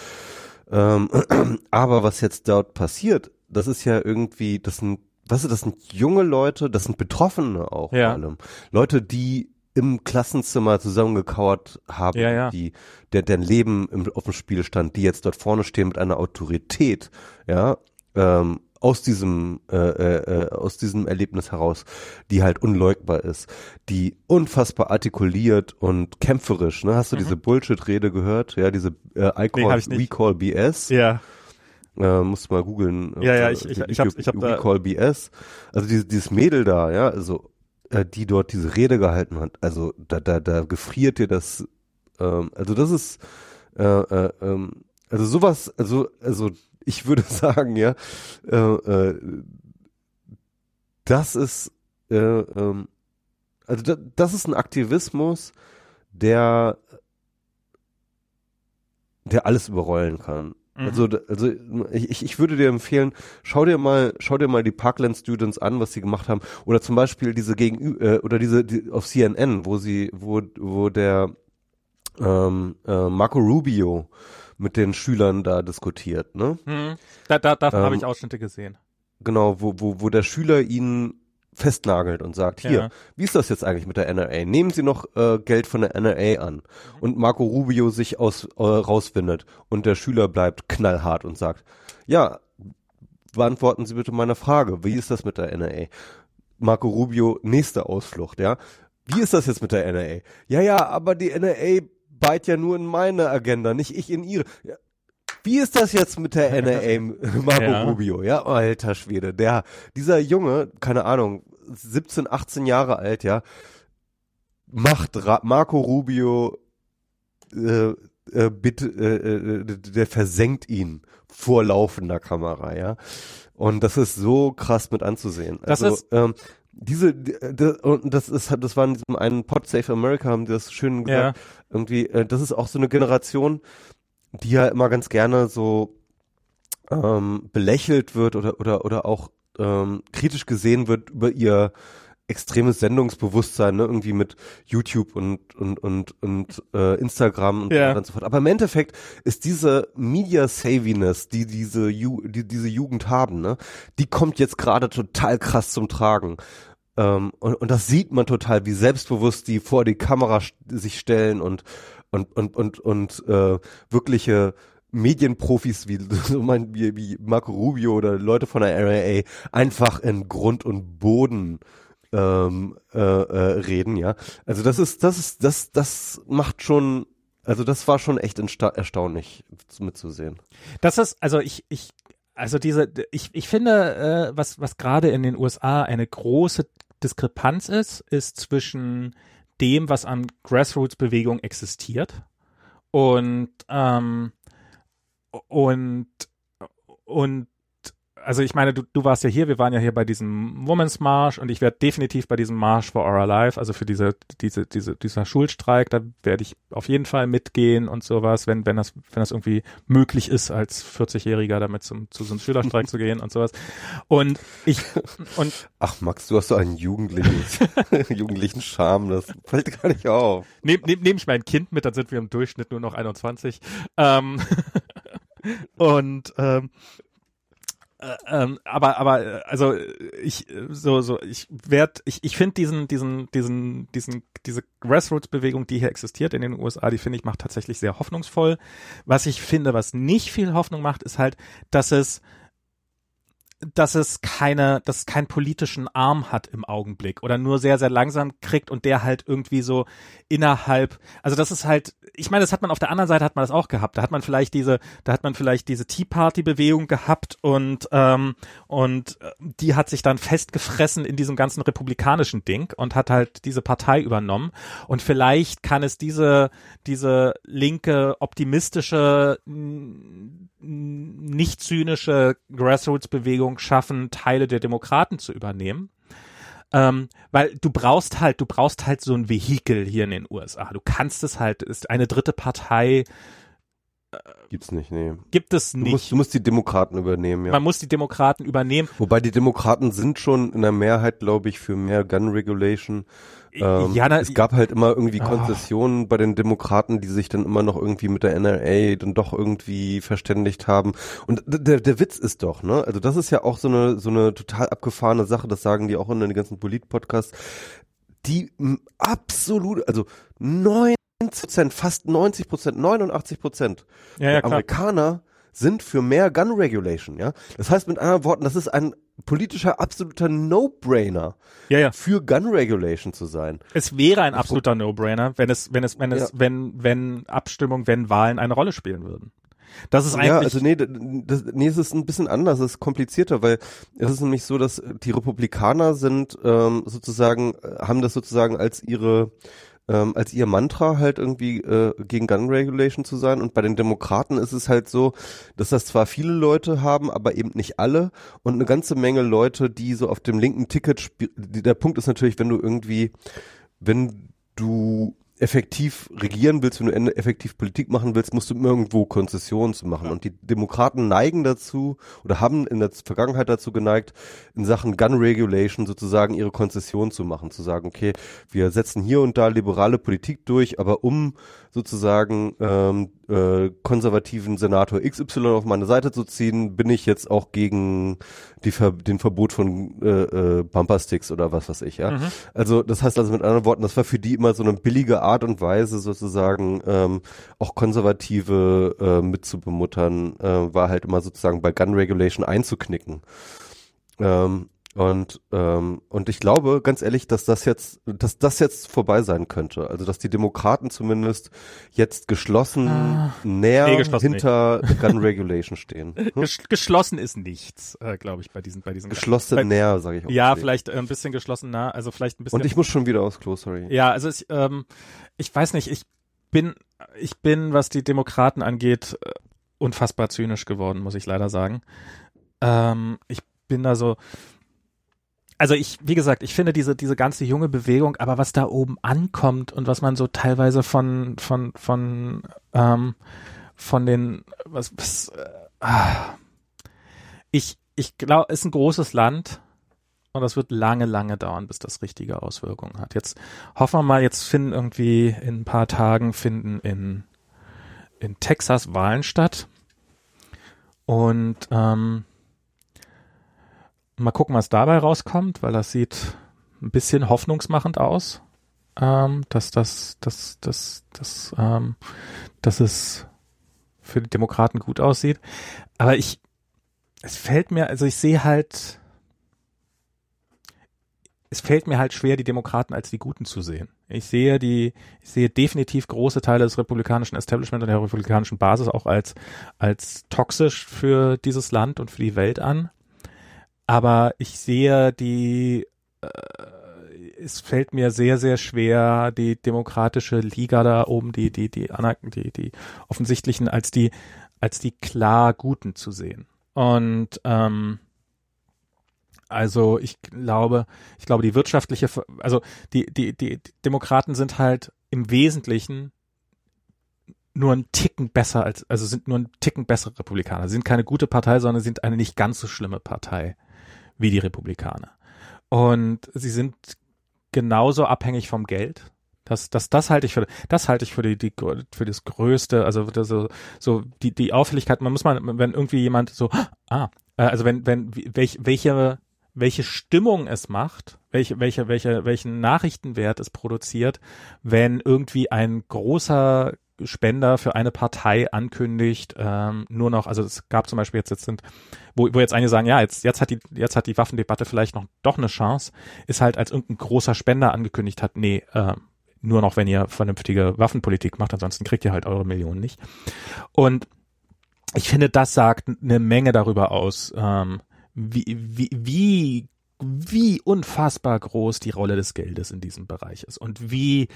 Ähm, *clears throat* aber was jetzt dort passiert, das ist ja irgendwie, das sind, weißt du, das sind junge Leute, das sind Betroffene auch ja. vor allem. Leute, die im Klassenzimmer zusammengekauert haben, Ja, ja. die, der, deren Leben im, auf dem Spiel stand, die jetzt dort vorne stehen mit einer Autorität, ja, ähm, aus diesem äh, äh, äh, aus diesem Erlebnis heraus, die halt unleugbar ist, die unfassbar artikuliert und kämpferisch. Ne? Hast du Mhm. diese Bullshit-Rede gehört? Ja, diese äh, I Nee, call, hab ich nicht. we call BS. Ja. Äh, musst mal googeln. Ja, ja, äh, ich- ich- we- ich hab's- ich hab da- call BS. Also dieses, dieses Mädel da, ja, also äh, die dort diese Rede gehalten hat. Also da da da gefriert dir das. Ähm, also das ist äh, äh, ähm, also sowas. Also also ich würde *laughs* sagen, ja, äh, äh, das ist äh, ähm, also da, das ist ein Aktivismus, der der alles überrollen kann. Mhm. Also, also ich, ich- würde dir empfehlen, schau dir mal, schau dir mal die Parkland Students an, was sie gemacht haben, oder zum Beispiel diese gegen äh, oder diese die, auf CNN, wo sie, wo wo der ähm, äh, Marco Rubio mit den Schülern da diskutiert, ne? Hm. Da, da, davon Ähm, habe ich Ausschnitte gesehen. Genau, wo wo wo der Schüler ihn festnagelt und sagt, hier, Ja. wie ist das jetzt eigentlich mit der NRA? Nehmen Sie noch äh, Geld von der NRA an? Und Marco Rubio sich aus äh, rauswindet und der Schüler bleibt knallhart und sagt, ja, beantworten Sie bitte meine Frage, wie ist das mit der NRA? Marco Rubio, nächste Ausflucht, ja. Wie ist das jetzt mit der NRA? Ja, ja, aber die NRA beißt ja nur in meine Agenda, nicht ich in ihre. Ja. Wie ist das jetzt mit der NRA, *laughs* Marco Ja. Rubio? Ja, alter Schwede, der, dieser Junge, keine Ahnung, 17, 18 Jahre alt, ja, macht Ra Marco Rubio, äh, äh, bitte, äh, äh, der versenkt ihn vor laufender Kamera, ja. Und das ist so krass mit anzusehen. Das also, ist- ähm, diese, die- das, und das ist, das war in diesem einen Pod Safe America, haben die das schön gesagt. Irgendwie, äh, das ist auch so eine Generation, die ja immer ganz gerne so ähm, belächelt wird oder oder oder auch ähm, kritisch gesehen wird über ihr extremes Sendungsbewusstsein, ne, irgendwie mit YouTube und und und und äh, Instagram und so Ja. weiter und so fort. Aber im Endeffekt ist diese Media Saviness, die diese Ju die diese Jugend haben, ne, die kommt jetzt gerade total krass zum Tragen. Ähm, und, und das sieht man total, wie selbstbewusst die vor die Kamera sich stellen und und und und und äh, wirkliche Medienprofis wie *laughs* wie, wie Marco Rubio oder Leute von der RAA einfach in Grund und Boden ähm, äh, äh, reden, ja. Also das ist, das ist, das, das macht schon, also das war schon echt erstaunlich mitzusehen. Das ist, also ich, ich, also diese, ich, ich finde, äh, was, was gerade in den USA eine große Diskrepanz ist, ist zwischen dem, was an Grassroots-Bewegung existiert. Und, ähm, und, und, also ich meine, du, du warst ja hier, wir waren ja hier bei diesem Women's March und ich werde definitiv bei diesem March for Our Life, also für diese, diese, diese, dieser Schulstreik, da werde ich auf jeden Fall mitgehen und sowas, wenn, wenn das, wenn das irgendwie möglich ist, als 40-Jähriger damit zum, zu so einem Schülerstreik zu gehen und sowas. Und ich, und Ach Max, du hast so einen jugendlichen, *laughs* jugendlichen Charme, das fällt gar nicht auf. nehme nehm, nehm ich mein Kind mit, dann sind wir im Durchschnitt nur noch 21. Ähm, *laughs* und ähm, äh, ähm, aber aber äh, also äh, ich äh, so so ich werd ich ich finde diesen diesen diesen diesen diese Grassroots Bewegung die hier existiert in den USA die finde ich macht tatsächlich sehr hoffnungsvoll. Was ich finde was nicht viel Hoffnung macht ist halt dass es dass es keine, dass es keinen politischen Arm hat im Augenblick oder nur sehr, sehr langsam kriegt und der halt irgendwie so innerhalb, also das ist halt, ich meine, das hat man auf der anderen Seite hat man das auch gehabt. Da hat man vielleicht diese, da hat man vielleicht diese Tea Party Bewegung gehabt und ähm, und äh, die hat sich dann festgefressen in diesem ganzen republikanischen Ding und hat halt diese Partei übernommen und vielleicht kann es diese diese linke optimistische nicht zynische Grassroots-Bewegung schaffen, Teile der Demokraten zu übernehmen. Ähm, weil du brauchst halt, du brauchst halt so ein Vehikel hier in den USA. Du kannst es halt, ist eine dritte Partei Gibt's nicht, nee. gibt es Du nicht. musst, du musst die Demokraten übernehmen, ja. Man muss die Demokraten übernehmen. Wobei die Demokraten sind schon in der Mehrheit, glaube ich, für mehr Gun Regulation. Ähm, ja, na, es gab halt immer irgendwie Ah. Konzessionen bei den Demokraten, die sich dann immer noch irgendwie mit der NRA dann doch irgendwie verständigt haben. Und der, der Witz ist doch, ne? Also das ist ja auch so eine so eine total abgefahrene Sache. Das sagen die auch in den ganzen Polit-Podcasts. die absolut, also 90 Prozent, fast 90 Prozent, 89 Prozent ja, ja, der. Amerikaner sind für mehr Gun Regulation, ja. Das heißt mit anderen Worten, das ist ein politischer absoluter No-Brainer ja, ja. für Gun Regulation zu sein. Es wäre ein absoluter No-Brainer, wenn es, wenn es, wenn es, Ja. wenn, wenn Abstimmung, wenn Wahlen eine Rolle spielen würden. Das ist eigentlich. Ja, also nee, das, nee, es ist ein bisschen anders, es ist komplizierter, weil es ist nämlich so, dass die Republikaner sind ähm, sozusagen, äh, haben das sozusagen als ihre ähm, als ihr Mantra halt irgendwie äh, gegen Gun Regulation zu sein. Und bei den Demokraten ist es halt so, dass das zwar viele Leute haben, aber eben nicht alle und eine ganze Menge Leute, die so auf dem linken Ticket spi- Der Punkt ist natürlich, wenn du irgendwie, wenn du effektiv regieren willst, wenn du effektiv Politik machen willst, musst du irgendwo Konzessionen zu machen. Und die Demokraten neigen dazu oder haben in der Vergangenheit dazu geneigt, in Sachen Gun Regulation sozusagen ihre Konzession zu machen, zu sagen, okay, wir setzen hier und da liberale Politik durch, aber um sozusagen ähm, äh, konservativen Senator XY auf meine Seite zu ziehen, bin ich jetzt auch gegen die Ver den Verbot von äh, äh, Bumpersticks oder was weiß ich, ja. Mhm. Also das heißt also mit anderen Worten, das war für die immer so eine billige Art und Weise sozusagen ähm, auch Konservative äh, mitzubemuttern, äh, war halt immer sozusagen bei Gun Regulation einzuknicken. Ähm, und ähm, und ich glaube ganz ehrlich, dass das jetzt, dass das jetzt vorbei sein könnte. Also dass die Demokraten zumindest jetzt geschlossen Ah. näher Nee, geschlossen hinter Gun Regulation stehen. *laughs* Hm? Ges geschlossen ist nichts, äh, glaube ich, bei diesen, bei diesen. Geschlossen bei, näher, sage ich auch. Ja, vielleicht äh, ein bisschen geschlossen nah, also vielleicht ein bisschen. Und ich muss schon wieder aufs Klo, sorry. Ja, also ich, ähm, ich weiß nicht, ich bin, ich bin, was die Demokraten angeht, äh, unfassbar zynisch geworden, muss ich leider sagen. Ähm, ich bin da so, also ich, wie gesagt, ich finde diese, diese ganze junge Bewegung, aber was da oben ankommt und was man so teilweise von, von, von, ähm, von den, was, was, äh, ah, ich, ich glaube, ist ein großes Land und das wird lange, lange dauern, bis das richtige Auswirkungen hat. Jetzt hoffen wir mal, jetzt finden irgendwie in ein paar Tagen finden in, in Texas Wahlen statt. Und ähm, mal gucken, was dabei rauskommt, weil das sieht ein bisschen hoffnungsmachend aus, ähm, dass das, dass, dass, dass, ähm, dass es für die Demokraten gut aussieht. Aber ich, es fällt mir, also ich sehe halt, es fällt mir halt schwer, die Demokraten als die Guten zu sehen. Ich sehe die, ich sehe definitiv große Teile des republikanischen Establishment und der republikanischen Basis auch als, als toxisch für dieses Land und für die Welt an. Aber ich sehe die, äh, es fällt mir sehr, sehr schwer, die demokratische Liga da oben, die, die, die, die, die offensichtlichen als die, als die klar Guten zu sehen. Und, ähm, also ich glaube, ich glaube, die wirtschaftliche, also die, die, die, Demokraten sind halt im Wesentlichen nur ein Ticken besser als, also sind nur ein Ticken bessere Republikaner. Sie sind keine gute Partei, sondern sind eine nicht ganz so schlimme Partei wie die Republikaner. Und sie sind genauso abhängig vom Geld. Das, das, das halte ich für, das halte ich für die, die, für das Größte, also so, so die, die Auffälligkeit. Man muss mal, wenn irgendwie jemand so, ah, äh, also wenn, wenn, welch, welche, welche Stimmung es macht, welche, welche, welche, welchen Nachrichtenwert es produziert, wenn irgendwie ein großer Spender für eine Partei ankündigt, ähm, nur noch, also es gab zum Beispiel jetzt, jetzt sind, wo, wo jetzt einige sagen, ja, jetzt, jetzt hat die, jetzt hat die Waffendebatte vielleicht noch doch eine Chance, ist halt, als irgendein großer Spender angekündigt hat, nee, äh, nur noch, wenn ihr vernünftige Waffenpolitik macht, ansonsten kriegt ihr halt eure Millionen nicht. Und ich finde, das sagt eine Menge darüber aus, ähm, wie, wie, wie, wie unfassbar groß die Rolle des Geldes in diesem Bereich ist und wie,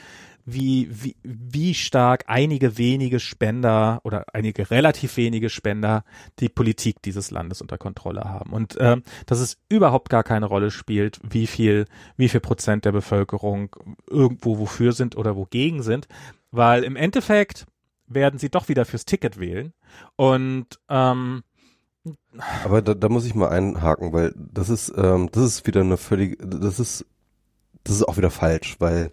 wie, wie, wie stark einige wenige Spender oder einige relativ wenige Spender die Politik dieses Landes unter Kontrolle haben. Und ähm, dass es überhaupt gar keine Rolle spielt, wie viel, wie viel Prozent der Bevölkerung irgendwo wofür sind oder wogegen sind, weil im Endeffekt werden sie doch wieder fürs Ticket wählen. Und ähm, Aber da, da muss ich mal einhaken, weil das ist, ähm, das ist wieder eine völlig, das ist, das ist auch wieder falsch, weil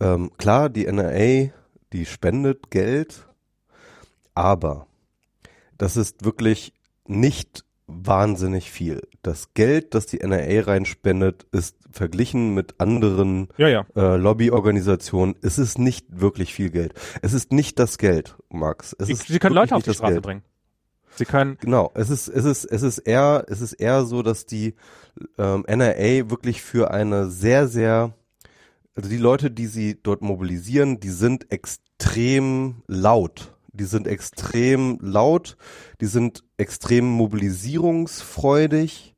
ähm, klar, die NRA, die spendet Geld, aber das ist wirklich nicht wahnsinnig viel. Das Geld, das die NRA reinspendet, ist verglichen mit anderen Ja, ja. äh, Lobbyorganisationen, es ist nicht wirklich viel Geld. Es ist nicht das Geld, Max. Es Sie, ist Sie können Leute auf die Straße bringen. Sie können, Genau, es ist, es ist, es ist eher, es ist eher so, dass die ähm, NRA wirklich für eine sehr, sehr, also die Leute, die sie dort mobilisieren, die sind extrem laut. Die sind extrem laut, die sind extrem mobilisierungsfreudig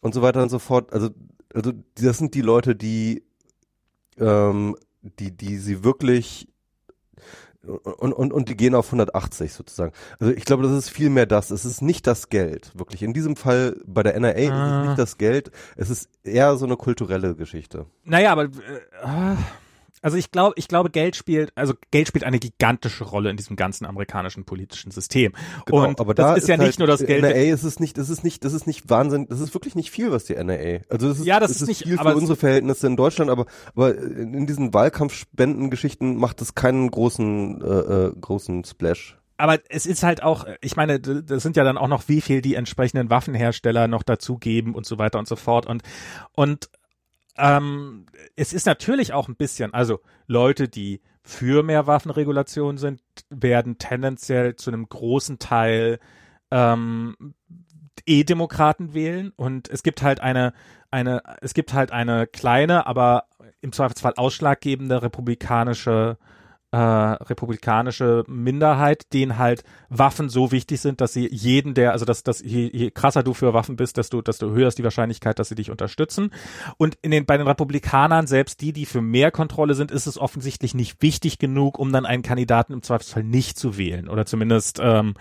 und so weiter und so fort. Also, also das sind die Leute, die, ähm, die, die sie wirklich und, und, und die gehen auf 180 sozusagen. Also ich glaube, das ist viel mehr das. Es ist nicht das Geld, wirklich. In diesem Fall bei der NRA ist Ah. es nicht das Geld, es ist eher so eine kulturelle Geschichte. naja, aber, äh, also ich glaube, ich glaube, Geld spielt, also Geld spielt eine gigantische Rolle in diesem ganzen amerikanischen politischen System. Genau, und aber das da ist ja halt, nicht nur das Geld. NRA ist es nicht, das ist nicht, das ist nicht Wahnsinn, das ist wirklich nicht viel, was die NRA. Also das ist, Ja, das es ist nicht- viel für unsere Verhältnisse in Deutschland, aber aber in diesen Wahlkampfspendengeschichten macht es keinen großen äh, äh, großen Splash. aber es ist halt auch, ich meine, das sind ja dann auch noch, wie viel die entsprechenden Waffenhersteller noch dazugeben und so weiter und so fort. Und, und ähm, es ist natürlich auch ein bisschen, also Leute, die für mehr Waffenregulation sind, werden tendenziell zu einem großen Teil ähm, E-Demokraten wählen. Und es gibt halt eine, eine, es gibt halt eine kleine, aber im Zweifelsfall ausschlaggebende republikanische äh, republikanische Minderheit, denen halt Waffen so wichtig sind, dass sie jeden, der, also dass, dass je, je krasser du für Waffen bist, desto, desto höher ist die Wahrscheinlichkeit, dass sie dich unterstützen. Und in den, bei den Republikanern, selbst die, die für mehr Kontrolle sind, ist es offensichtlich nicht wichtig genug, um dann einen Kandidaten im Zweifelsfall nicht zu wählen. Oder zumindest ähm,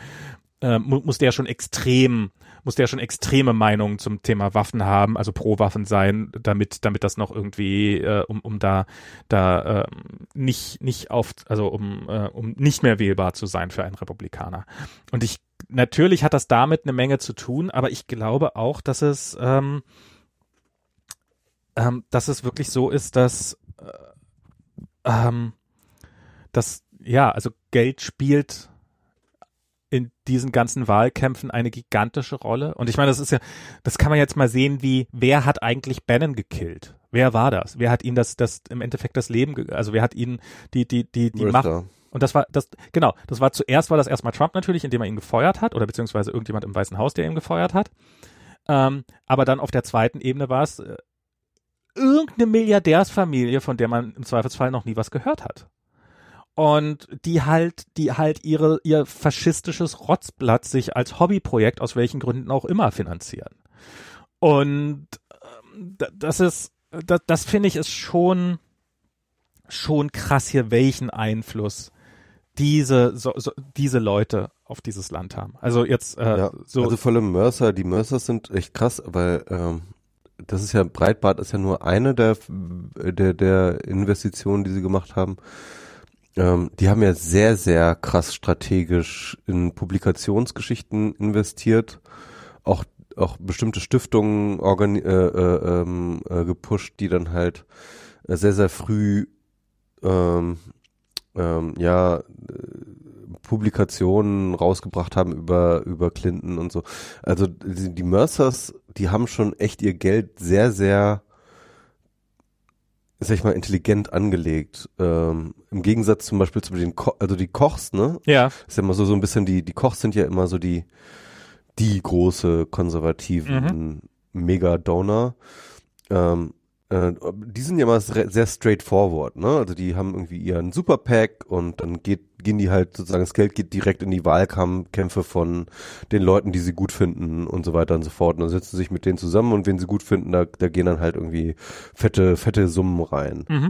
äh, mu muss der schon extrem, muss der schon extreme Meinungen zum Thema Waffen haben, also pro Waffen sein, damit, damit das noch irgendwie, äh, um, um da, da äh, nicht, nicht auf, also um, äh, um nicht mehr wählbar zu sein für einen Republikaner. Und ich, natürlich hat das damit eine Menge zu tun, aber ich glaube auch, dass es, ähm, ähm, dass es wirklich so ist, dass, äh, ähm, dass, ja, also Geld spielt in diesen ganzen Wahlkämpfen eine gigantische Rolle. Und ich meine, das ist ja, das kann man jetzt mal sehen, wie, wer hat eigentlich Bannon gekillt? Wer war das? Wer hat ihm das, das im Endeffekt das Leben, also wer hat ihn die, die, die, die Macht, und das war, das, genau, das war zuerst war das erstmal Trump natürlich, indem er ihn gefeuert hat, oder beziehungsweise irgendjemand im Weißen Haus, der ihn gefeuert hat. Ähm, aber dann auf der zweiten Ebene war es äh, irgendeine Milliardärsfamilie, von der man im Zweifelsfall noch nie was gehört hat. Und die halt, die halt ihre, ihr faschistisches Rotzblatt sich als Hobbyprojekt aus welchen Gründen auch immer finanzieren. Und ähm, da- das ist, das, das finde ich ist schon, schon krass hier, welchen Einfluss diese, so, so, diese Leute auf dieses Land haben. Also jetzt äh, Ja, so. also vor allem Mercer, die Mercers sind echt krass, weil ähm, das ist ja, Breitbart ist ja nur eine der, der, der Investitionen, die sie gemacht haben. Ähm, die haben ja sehr, sehr krass strategisch in Publikationsgeschichten investiert, auch, auch bestimmte Stiftungen äh, äh, ähm, äh, gepusht, die dann halt äh, sehr, sehr früh ähm, ähm, ja, äh, Publikationen rausgebracht haben über, über Clinton und so. Also die, die Mercers, die haben schon echt ihr Geld sehr, sehr, sag ich mal, intelligent angelegt. Ähm, Im Gegensatz zum Beispiel zu den, Ko also die Kochs, ne? ja, Ist ja immer so, so ein bisschen die, die Kochs sind ja immer so die, die große konservativen Mega-Donor. Ähm, äh, die sind ja immer sehr sehr straightforward, ne? Also die haben irgendwie ihren Superpack und dann geht, gehen die halt sozusagen, das Geld geht direkt in die Wahlkämpfe von den Leuten, die sie gut finden und so weiter und so fort. Und dann setzen sie sich mit denen zusammen und wen sie gut finden, da, da gehen dann halt irgendwie fette, fette Summen rein. mhm.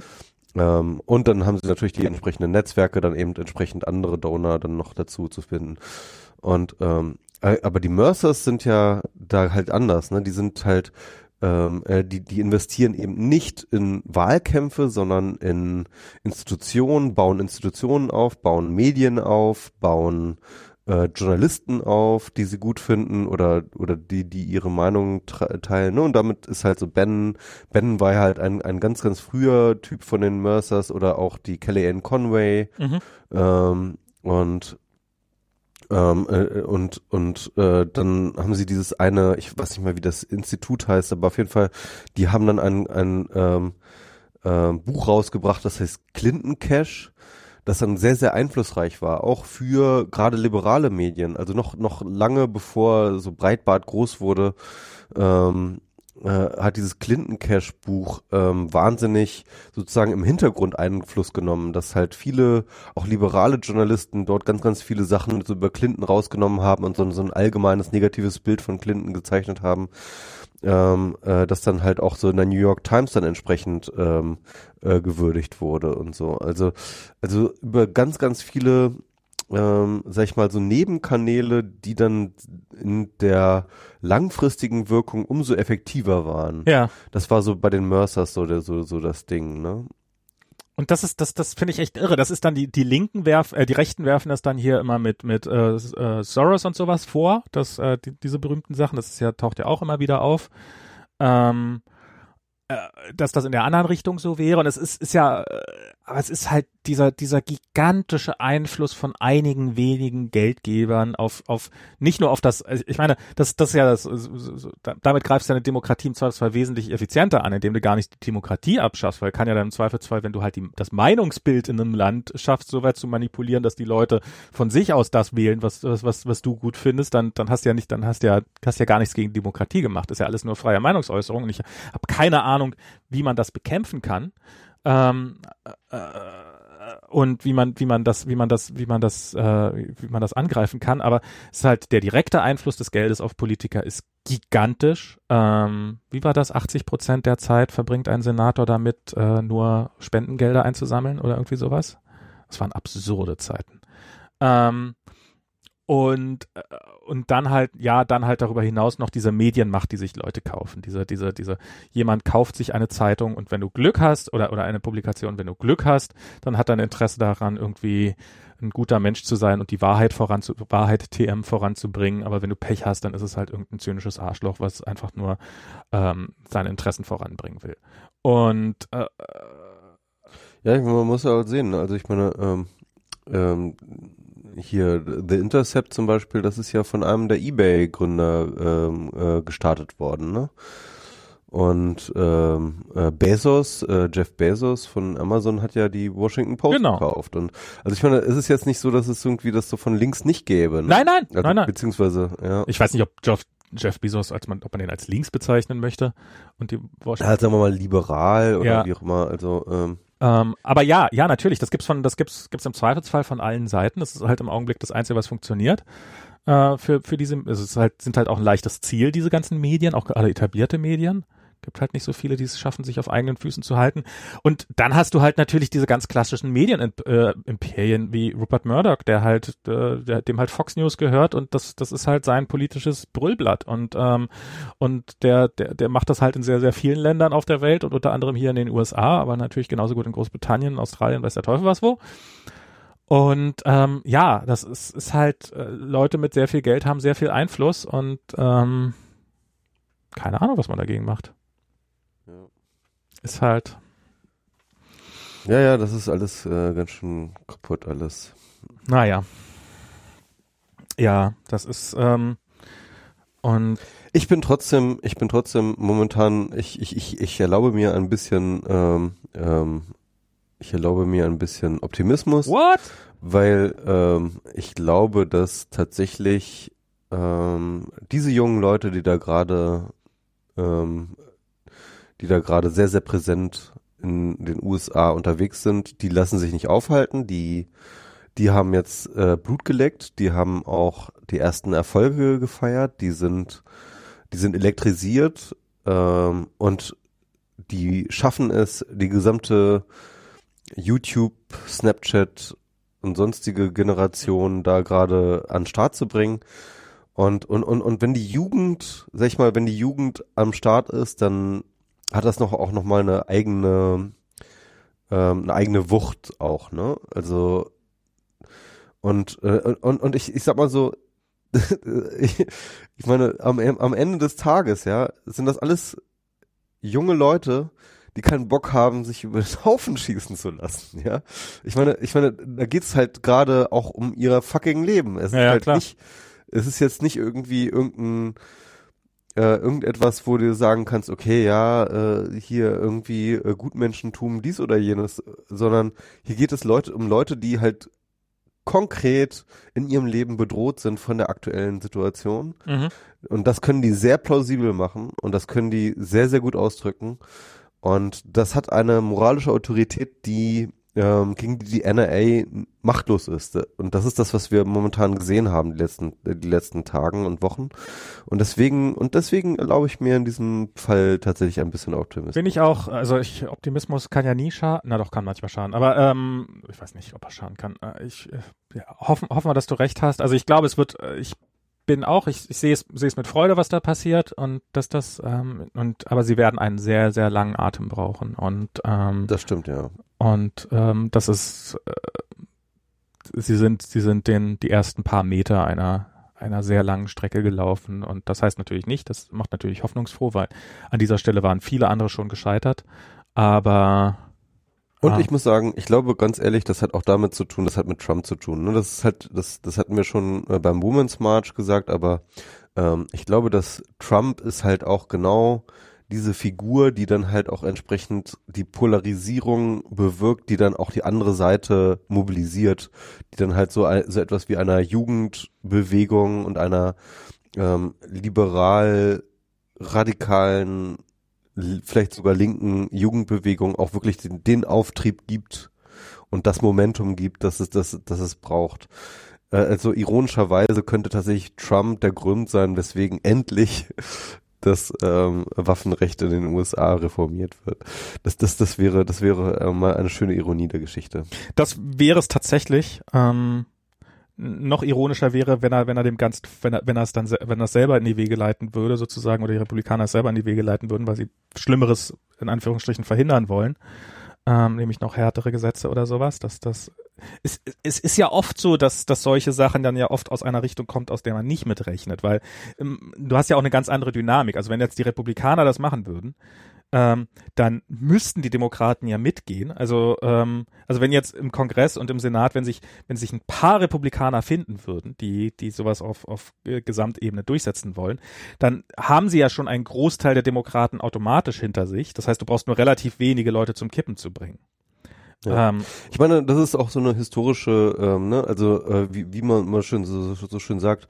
Ähm, und dann haben sie natürlich die entsprechenden Netzwerke, dann eben entsprechend andere Donor dann noch dazu zu finden. Und ähm, äh, aber die Mercers sind ja da halt anders, ne? Die sind halt, ähm, äh, die, die investieren eben nicht in Wahlkämpfe, sondern in Institutionen, bauen Institutionen auf, bauen Medien auf, bauen äh, Journalisten auf, die sie gut finden oder oder die die ihre Meinung teilen. Ne? Und damit ist halt so Ben Ben war halt ein ein ganz ganz früher Typ von den Mercers oder auch die Kellyanne Conway Mhm. ähm, und Ähm, äh, und und äh, dann haben sie dieses eine, ich weiß nicht mal, wie das Institut heißt, aber auf jeden Fall, die haben dann ein, ein ähm, äh, Buch rausgebracht, das heißt Clinton Cash, das dann sehr, sehr einflussreich war, auch für gerade liberale Medien. Also noch, noch lange bevor so Breitbart groß wurde, ähm, äh, hat dieses Clinton Cash Buch ähm, wahnsinnig sozusagen im Hintergrund Einfluss genommen, dass halt viele, auch liberale Journalisten dort ganz, ganz viele Sachen so über Clinton rausgenommen haben und so, so ein allgemeines negatives Bild von Clinton gezeichnet haben ähm, äh, das dann halt auch so in der New York Times dann entsprechend ähm, äh, gewürdigt wurde und so. Also, also über ganz, ganz viele, ähm, sag ich mal, so Nebenkanäle, die dann in der langfristigen Wirkung umso effektiver waren. Ja. Das war so bei den Mercers so, der, so, so das Ding, ne? Und das ist, das, das finde ich echt irre. Das ist dann die, die Linken werfen, äh, die Rechten werfen das dann hier immer mit, mit äh, äh, Soros und sowas vor, das, äh, die, diese berühmten Sachen, das ist ja, taucht ja auch immer wieder auf. Ähm, äh, dass das in der anderen Richtung so wäre. Und es ist, ist ja, äh, aber es ist halt dieser, dieser gigantische Einfluss von einigen wenigen Geldgebern auf, auf, nicht nur auf das, also ich meine, das, das ist ja das, damit greifst du deine Demokratie im Zweifelsfall wesentlich effizienter an, indem du gar nicht die Demokratie abschaffst, weil kann ja dann im Zweifelsfall, wenn du halt die, das Meinungsbild in einem Land schaffst, so weit zu manipulieren, dass die Leute von sich aus das wählen, was, was, was, was du gut findest, dann, dann hast du ja nicht, dann hast du ja, hast ja gar nichts gegen Demokratie gemacht. Das ist ja alles nur freie Meinungsäußerung und ich habe keine Ahnung, wie man das bekämpfen kann. Ähm, äh, und wie man wie man das wie man das wie man das äh, wie man das angreifen kann. Aber es ist halt der direkte Einfluss des Geldes auf Politiker ist gigantisch. Ähm, wie war das? 80 Prozent der Zeit verbringt ein Senator damit äh, nur Spendengelder einzusammeln oder irgendwie sowas? Das waren absurde Zeiten. Ähm, und äh, und dann halt ja dann halt darüber hinaus noch diese Medienmacht, die sich Leute kaufen. Diese diese diese jemand kauft sich eine Zeitung und wenn du Glück hast oder oder eine Publikation, wenn du Glück hast, dann hat er ein Interesse daran irgendwie ein guter Mensch zu sein und die Wahrheit voranzu Wahrheit TM voranzubringen. Aber wenn du Pech hast, dann ist es halt irgendein zynisches Arschloch, was einfach nur ähm, seine Interessen voranbringen will. Und äh, ja, man muss ja halt sehen. Also ich meine ähm, ähm, hier The Intercept zum Beispiel, das ist ja von einem der eBay-Gründer ähm, äh, gestartet worden, ne? Und ähm, äh, Bezos, äh, Jeff Bezos von Amazon hat ja die Washington Post genau. gekauft. Und also ich meine, es ist jetzt nicht so, dass es irgendwie das so von links nicht gäbe. Ne? Nein, nein, also, nein, nein. Beziehungsweise, ja. Ich weiß nicht, ob Jeff, Jeff Bezos, als man, ob man den als links bezeichnen möchte. Und die Washington. Halt, sagen wir mal liberal oder ja. wie auch immer. Also ähm, ähm, aber ja, ja, natürlich, das gibt's von, das gibt's, gibt's im Zweifelsfall von allen Seiten. Das ist halt im Augenblick das Einzige, was funktioniert. Äh, für, für diese, es ist halt, sind halt auch ein leichtes Ziel, diese ganzen Medien, auch alle etablierte Medien. Gibt halt nicht so viele, die es schaffen, sich auf eigenen Füßen zu halten. Und dann hast du halt natürlich diese ganz klassischen Medien-Imperien äh, wie Rupert Murdoch, der halt, äh, der, dem halt Fox News gehört und das, das ist halt sein politisches Brüllblatt. Und, ähm, und der, der, der macht das halt in sehr, sehr vielen Ländern auf der Welt und unter anderem hier in den USA, aber natürlich genauso gut in Großbritannien, Australien, weiß der Teufel was wo. Und ähm, ja, das ist, ist halt, äh, Leute mit sehr viel Geld haben sehr viel Einfluss und ähm, keine Ahnung, was man dagegen macht. Ist halt. Ja, ja, das ist alles äh, ganz schön kaputt, alles. Naja. Ja, das ist, ähm, und ich bin trotzdem, ich bin trotzdem momentan, ich, ich, ich, ich erlaube mir ein bisschen, ähm, ähm, ich erlaube mir ein bisschen Optimismus. What? Weil ähm, ich glaube, dass tatsächlich ähm, diese jungen Leute, die da gerade ähm, die da gerade sehr, sehr präsent in den USA unterwegs sind, die lassen sich nicht aufhalten, die, die haben jetzt äh, Blut geleckt, die haben auch die ersten Erfolge gefeiert, die sind, die sind elektrisiert ähm, und die schaffen es, die gesamte YouTube, Snapchat und sonstige Generation da gerade an den Start zu bringen. Und, und, und, und wenn die Jugend, sag ich mal, wenn die Jugend am Start ist, dann hat das noch auch noch mal eine eigene ähm, eine eigene Wucht auch, ne? Also und äh, und und ich ich sag mal so *laughs* ich, ich meine am am Ende des Tages, ja, sind das alles junge Leute, die keinen Bock haben, sich *laughs* über den Haufen schießen zu lassen, ja. Ich meine, ich meine, da geht's halt gerade auch um ihr fucking Leben. Es Ja, ist ja, halt klar. nicht, es ist jetzt nicht irgendwie irgendein äh, irgendetwas, wo du sagen kannst, okay, ja, äh, hier irgendwie äh, Gutmenschentum, dies oder jenes, sondern hier geht es Leute um Leute, die halt konkret in ihrem Leben bedroht sind von der aktuellen Situation. Mhm. Und das können die sehr plausibel machen und das können die sehr, sehr gut ausdrücken. Und das hat eine moralische Autorität, die ähm, gegen die die NRA machtlos ist. Und das ist das, was wir momentan gesehen haben die letzten, äh, die letzten Tagen und Wochen. Und deswegen, und deswegen erlaube ich mir in diesem Fall tatsächlich ein bisschen Optimismus. Bin ich auch, also ich, Optimismus kann ja nie schaden, na doch, kann manchmal schaden, aber ähm, ich weiß nicht, ob er schaden kann. Äh, Ich äh, ja, hoffen, hoffen wir, dass du recht hast. Also ich glaube, es wird, ich bin auch, ich, ich sehe es, sehe es mit Freude, was da passiert und dass das, ähm, und aber sie werden einen sehr, sehr langen Atem brauchen und ähm, Das stimmt, ja. Und ähm, das ist, äh, sie sind, sie sind den die ersten paar Meter einer einer sehr langen Strecke gelaufen und das heißt natürlich nicht, das macht natürlich hoffnungsfroh, weil an dieser Stelle waren viele andere schon gescheitert, aber Und Ah. ich muss sagen, ich glaube ganz ehrlich, das hat auch damit zu tun, das hat mit Trump zu tun. Ne? Das ist halt, das, das hatten wir schon äh, beim Women's March gesagt, aber ähm, ich glaube, dass Trump ist halt auch genau diese Figur, die dann halt auch entsprechend die Polarisierung bewirkt, die dann auch die andere Seite mobilisiert, die dann halt so, so etwas wie einer Jugendbewegung und einer ähm, liberal radikalen vielleicht sogar linken Jugendbewegung auch wirklich den, den Auftrieb gibt und das Momentum gibt, dass es, das, dass es braucht. Äh, Also ironischerweise könnte tatsächlich Trump der Grund sein, weswegen endlich das ähm, Waffenrecht in den USA reformiert wird. Das, das, das wäre, das wäre äh, mal eine schöne Ironie der Geschichte. das wäre es tatsächlich. Ähm, noch ironischer wäre, wenn er, wenn er dem ganz, wenn er, wenn er es dann, wenn er es selber in die Wege leiten würde, sozusagen, oder die Republikaner es selber in die Wege leiten würden, weil sie Schlimmeres in Anführungsstrichen verhindern wollen, ähm, nämlich noch härtere Gesetze oder sowas. Das, das, es, es ist ja oft so, dass, dass solche Sachen dann ja oft aus einer Richtung kommt, aus der man nicht mitrechnet, weil ähm, du hast ja auch eine ganz andere Dynamik. Also wenn jetzt die Republikaner das machen würden, ähm, dann müssten die Demokraten ja mitgehen. Also, ähm, also wenn jetzt im Kongress und im Senat, wenn sich, wenn sich ein paar Republikaner finden würden, die, die sowas auf, auf äh, Gesamtebene durchsetzen wollen, dann haben sie ja schon einen Großteil der Demokraten automatisch hinter sich. Das heißt, du brauchst nur relativ wenige Leute zum Kippen zu bringen. Ja. Ähm, Ich meine, das ist auch so eine historische, ähm, ne, also äh, wie, wie man mal schön so, so so schön sagt,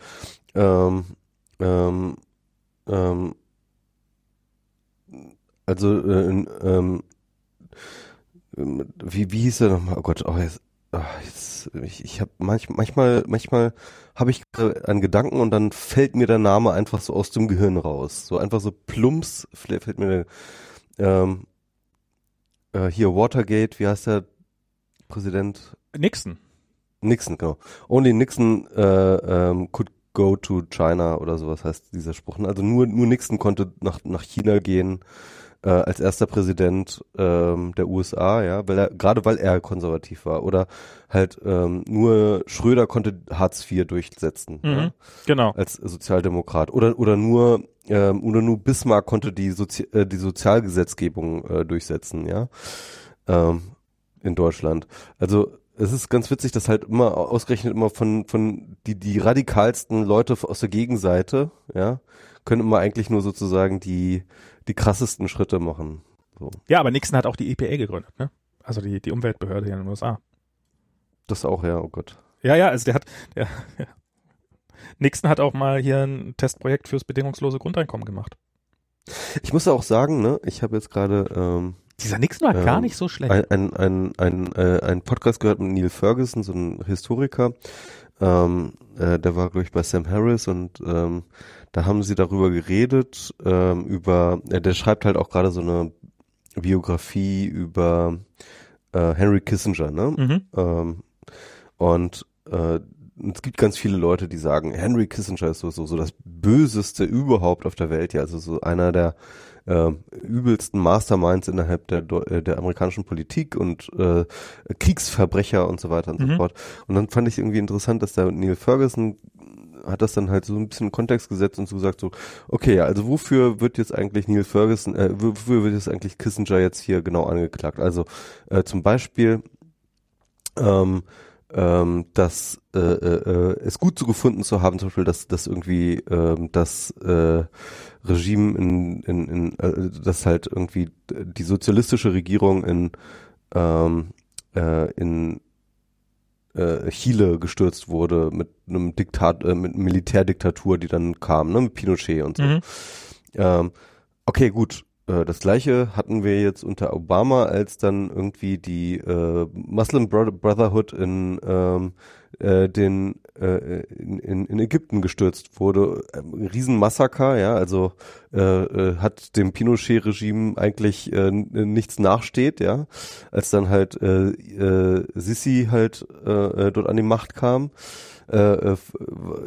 ähm, ähm, ähm, also äh, ähm, wie, wie hieß er nochmal? Oh Gott, oh jetzt, ah, jetzt ich, ich habe manch, manchmal, manchmal habe ich einen Gedanken und dann fällt mir der Name einfach so aus dem Gehirn raus. So einfach so plumps fällt fällt mir der, ähm, äh, hier Watergate, wie heißt der Präsident? Nixon. Nixon, genau. Only Nixon äh, ähm, could go to China oder sowas heißt dieser Spruch. ne? Also nur nur Nixon konnte nach nach China gehen äh, als erster Präsident ähm, der USA, ja, weil er gerade weil er konservativ war oder halt ähm, nur Schröder konnte Hartz IV durchsetzen, Mhm. ja, Genau. als Sozialdemokrat oder oder nur ähm, oder nur Bismarck konnte die Sozi äh, die Sozialgesetzgebung äh, durchsetzen, ja, ähm, in Deutschland. Also es ist ganz witzig, dass halt immer ausgerechnet immer von von die die radikalsten Leute aus der Gegenseite, ja, können immer eigentlich nur sozusagen die die krassesten Schritte machen. So, Ja, aber Nixon hat auch die EPA gegründet, ne? Also die, die Umweltbehörde hier in den USA. das auch ja, oh Gott. Ja, ja, also der hat, der, ja. Nixon hat auch mal hier ein Testprojekt fürs bedingungslose Grundeinkommen gemacht. Ich muss auch sagen, ne, ich habe jetzt gerade ähm, Dieser Nixon war Ähm, gar nicht so schlecht. ein, ein, ein, ein, äh, ein Podcast gehört mit Neil Ferguson, so ein Historiker. Ähm, äh, der war, glaube ich, bei Sam Harris und ähm, da haben sie darüber geredet, ähm, über, äh, der schreibt halt auch gerade so eine Biografie über äh, Henry Kissinger, ne? mhm. Ähm, und äh, es gibt ganz viele Leute, die sagen, Henry Kissinger ist so, so, so das Böseste überhaupt auf der Welt, ja, also so einer der äh, übelsten Masterminds innerhalb der, äh, der amerikanischen Politik und äh, Kriegsverbrecher und so weiter und Mhm. so fort. Und dann fand ich irgendwie interessant, dass der Neil Ferguson hat das dann halt so ein bisschen Kontext gesetzt und so gesagt so, okay, also wofür wird jetzt eigentlich Neil Ferguson, äh, wofür wird jetzt eigentlich Kissinger jetzt hier genau angeklagt? Also äh, zum Beispiel ähm, ähm, dass äh, äh, es gut so gefunden zu haben, zum Beispiel, dass, dass irgendwie ähm, das äh, Regime in, in, in äh, dass halt irgendwie die sozialistische Regierung in ähm, äh, in äh, Chile gestürzt wurde mit einem Diktat, äh, mit Militärdiktatur, die dann kam, ne, mit Pinochet und so. Mhm. Ähm, okay, gut. Äh, das gleiche hatten wir jetzt unter Obama, als dann irgendwie die äh, Muslim Brotherhood in ähm, äh, den äh, in, in, Ägypten gestürzt wurde. Ein Riesenmassaker, ja, also äh, äh, hat dem Pinochet-Regime eigentlich äh, nichts nachsteht, ja, als dann halt äh, äh, Sisi halt äh, äh dort an die Macht kam äh, äh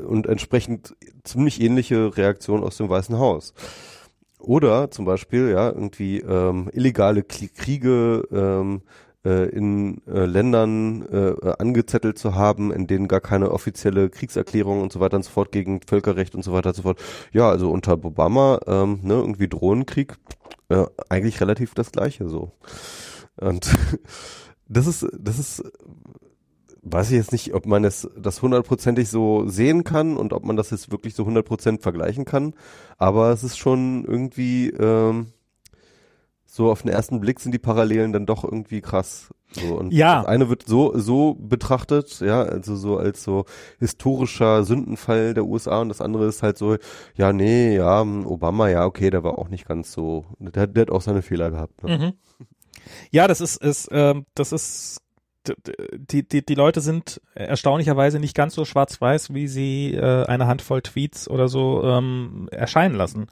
und entsprechend ziemlich ähnliche Reaktion aus dem Weißen Haus. Oder zum Beispiel, ja, irgendwie ähm, illegale Kriege ähm, äh, in äh, Ländern äh, angezettelt zu haben, in denen gar keine offizielle Kriegserklärung und so weiter und so fort gegen Völkerrecht und so weiter und so fort. Ja, also unter Obama, ähm, ne, irgendwie Drohnenkrieg, äh, eigentlich relativ das gleiche so. Und *laughs* das ist, das ist weiß ich jetzt nicht, ob man es das hundertprozentig so sehen kann und ob man das jetzt wirklich so hundertprozentig vergleichen kann. Aber es ist schon irgendwie ähm, so auf den ersten Blick sind die Parallelen dann doch irgendwie krass. So, und ja. das eine wird so so betrachtet, ja, also so als so historischer Sündenfall der USA und das andere ist halt so, ja, nee, ja, Obama, ja, okay, der war auch nicht ganz so, der, der hat auch seine Fehler gehabt. Ne? Mhm. Ja, das ist, ist ähm, das ist die, die, die Leute sind erstaunlicherweise nicht ganz so schwarz-weiß, wie sie äh, eine Handvoll Tweets oder so ähm, erscheinen lassen.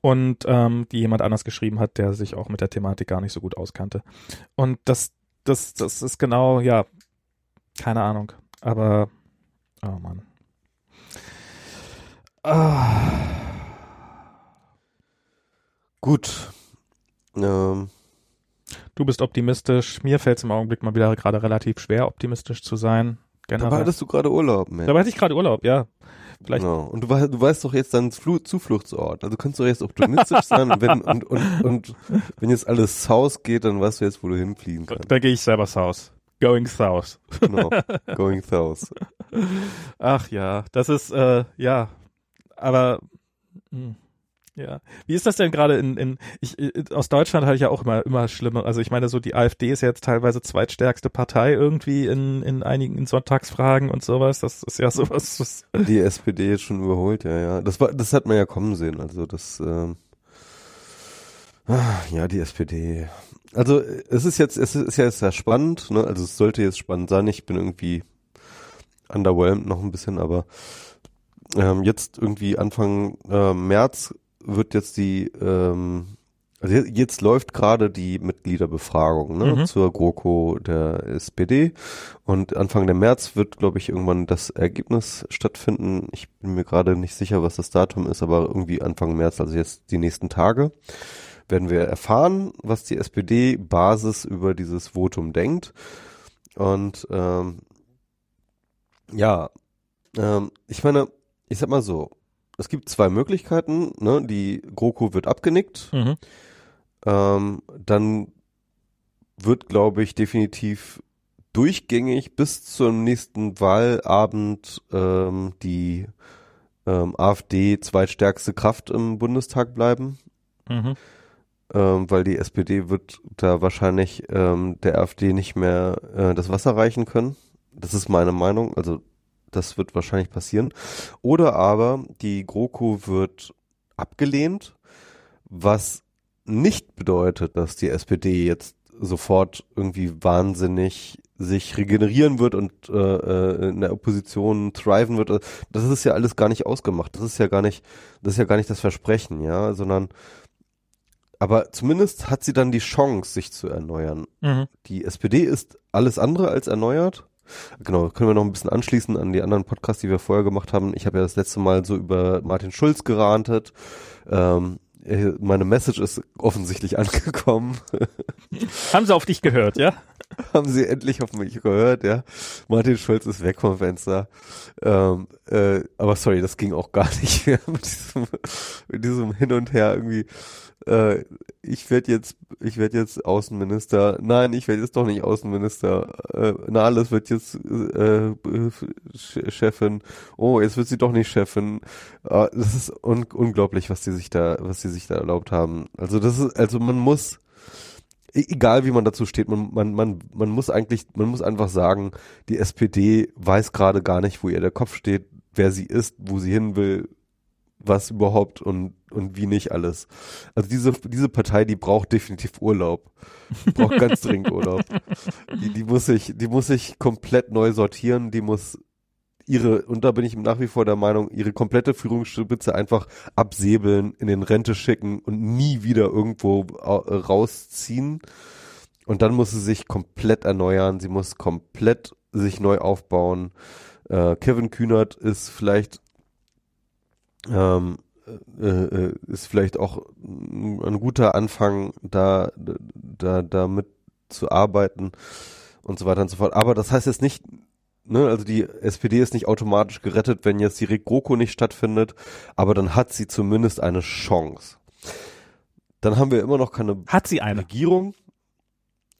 Und ähm, die jemand anders geschrieben hat, der sich auch mit der Thematik gar nicht so gut auskannte. Und das, das, das ist genau, ja, keine Ahnung. Aber, oh Mann. Ah. Gut. Ähm. Du bist optimistisch. Mir fällt es im Augenblick mal wieder gerade relativ schwer, optimistisch zu sein. Generell. Dabei hattest du gerade Urlaub, man. Dabei hatte ich gerade Urlaub, ja. Vielleicht. Genau. Und du, du weißt doch jetzt deinen Flu Zufluchtsort. Also kannst du jetzt optimistisch sein und wenn, und, und, und wenn jetzt alles south geht, dann weißt du jetzt, wo du hinfliegen kannst. Da gehe ich selber south. Going south. Genau. *laughs* Going south. Ach ja, das ist, äh, ja. Aber, mh. Ja. Wie ist das denn gerade in, in ich, aus Deutschland hatte ich ja auch immer, immer schlimmer. Also ich meine, so die AfD ist ja jetzt teilweise zweitstärkste Partei irgendwie in, in einigen in Sonntagsfragen und sowas. Das ist ja sowas. Was die SPD ist schon überholt, ja, ja. Das war, das hat man ja kommen sehen. Also das, ähm, ah, ja, die SPD. Also es ist jetzt, es ist ja sehr spannend, ne? Also es sollte jetzt spannend sein. Ich bin irgendwie underwhelmed noch ein bisschen, aber ähm, jetzt irgendwie Anfang äh, März wird jetzt die, ähm, also jetzt läuft gerade die Mitgliederbefragung ne, mhm. zur GroKo der SPD und Anfang der März wird, glaube ich, irgendwann das Ergebnis stattfinden. Ich bin mir gerade nicht sicher, was das Datum ist, aber irgendwie Anfang März, also jetzt die nächsten Tage, werden wir erfahren, was die SPD-Basis über dieses Votum denkt. Und ähm, ja, ähm, ich meine, ich sag mal so, es gibt zwei Möglichkeiten. Ne? Die GroKo wird abgenickt. Mhm. Ähm, dann wird, glaube ich, definitiv durchgängig bis zum nächsten Wahlabend ähm, die ähm, AfD zweitstärkste Kraft im Bundestag bleiben. Mhm. Ähm, weil die SPD wird da wahrscheinlich ähm, der AfD nicht mehr äh, das Wasser reichen können. Das ist meine Meinung. Also das wird wahrscheinlich passieren. Oder aber die GroKo wird abgelehnt, was nicht bedeutet, dass die SPD jetzt sofort irgendwie wahnsinnig sich regenerieren wird und äh, äh, in der Opposition thriven wird. Das ist ja alles gar nicht ausgemacht. Das ist ja gar nicht, das ist ja gar nicht das Versprechen, ja, sondern aber zumindest hat sie dann die Chance, sich zu erneuern. Mhm. Die SPD ist alles andere als erneuert. Genau, können wir noch ein bisschen anschließen an die anderen Podcasts, die wir vorher gemacht haben. Ich habe ja das letzte Mal so über Martin Schulz gerantet. Ähm, äh, meine Message ist offensichtlich *laughs* angekommen. Haben sie auf dich gehört, ja? haben sie endlich auf mich gehört, ja. Martin Schulz ist weg vom Fenster. Ähm, äh, aber sorry, das ging auch gar nicht *laughs* mehr mit diesem, mit diesem Hin und Her irgendwie. Äh, ich werde jetzt, ich werde jetzt Außenminister. Nein, ich werde jetzt doch nicht Außenminister. Äh, na, alles wird jetzt äh, Chefin. Oh, jetzt wird sie doch nicht Chefin. Äh, das ist un unglaublich, was die sich da, was die sich da erlaubt haben. Also das ist, also man muss E-, egal wie man dazu steht, man, man, man, man muss eigentlich, man muss einfach sagen, die SPD weiß gerade gar nicht, wo ihr der Kopf steht, wer sie ist, wo sie hin will, was überhaupt und, und wie nicht alles. Also diese, diese Partei, die braucht definitiv Urlaub. braucht ganz *laughs* dringend Urlaub. Die, die muss sich, die muss sich komplett neu sortieren, die muss ihre, und da bin ich nach wie vor der Meinung, ihre komplette Führungsspitze einfach absäbeln, in den Rente schicken und nie wieder irgendwo rausziehen. Und dann muss sie sich komplett erneuern, sie muss komplett sich neu aufbauen. Äh, Kevin Kühnert ist vielleicht ähm, äh, äh ist vielleicht auch ein guter Anfang, da da damit zu arbeiten und so weiter und so fort. Aber das heißt jetzt nicht, ne, also die SPD ist nicht automatisch gerettet, wenn jetzt die GroKo nicht stattfindet, aber dann hat sie zumindest eine Chance. Dann haben wir immer noch keine hat sie eine Regierung.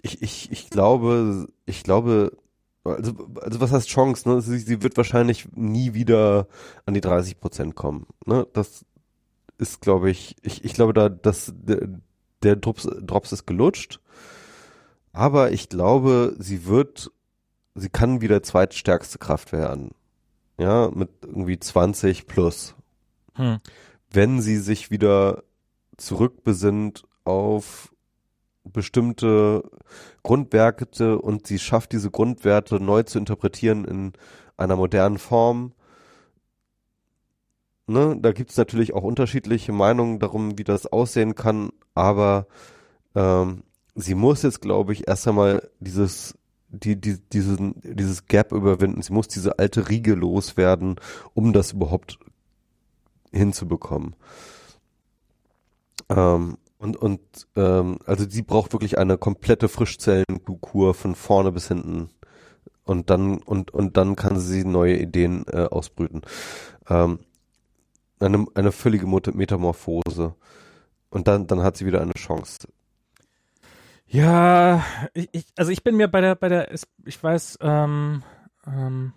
Ich, ich, ich glaube, ich glaube, also, also was heißt Chance, ne? Sie, sie wird wahrscheinlich nie wieder an die 30 Prozent kommen. Ne? Das ist, glaube ich, ich, ich glaube da, dass der, der Drops, Drops ist gelutscht. Aber ich glaube, sie wird sie kann wieder zweitstärkste Kraft werden. Ja, mit irgendwie 20 plus. Hm. Wenn sie sich wieder zurückbesinnt auf bestimmte Grundwerte und sie schafft diese Grundwerte neu zu interpretieren in einer modernen Form. Ne, da gibt es natürlich auch unterschiedliche Meinungen darum, wie das aussehen kann, aber ähm, sie muss jetzt, glaube ich, erst einmal dieses die, die, diesen, dieses Gap überwinden. Sie muss diese alte Riege loswerden, um das überhaupt hinzubekommen. Ähm, und und ähm, also sie braucht wirklich eine komplette Frischzellenkur von vorne bis hinten. Und dann und und dann kann sie neue Ideen äh, ausbrüten. Ähm, eine, eine völlige Metamorphose. Und dann, dann hat sie wieder eine Chance. Ja, ich, ich, also ich bin mir bei der, bei der, ich weiß, ähm, ähm,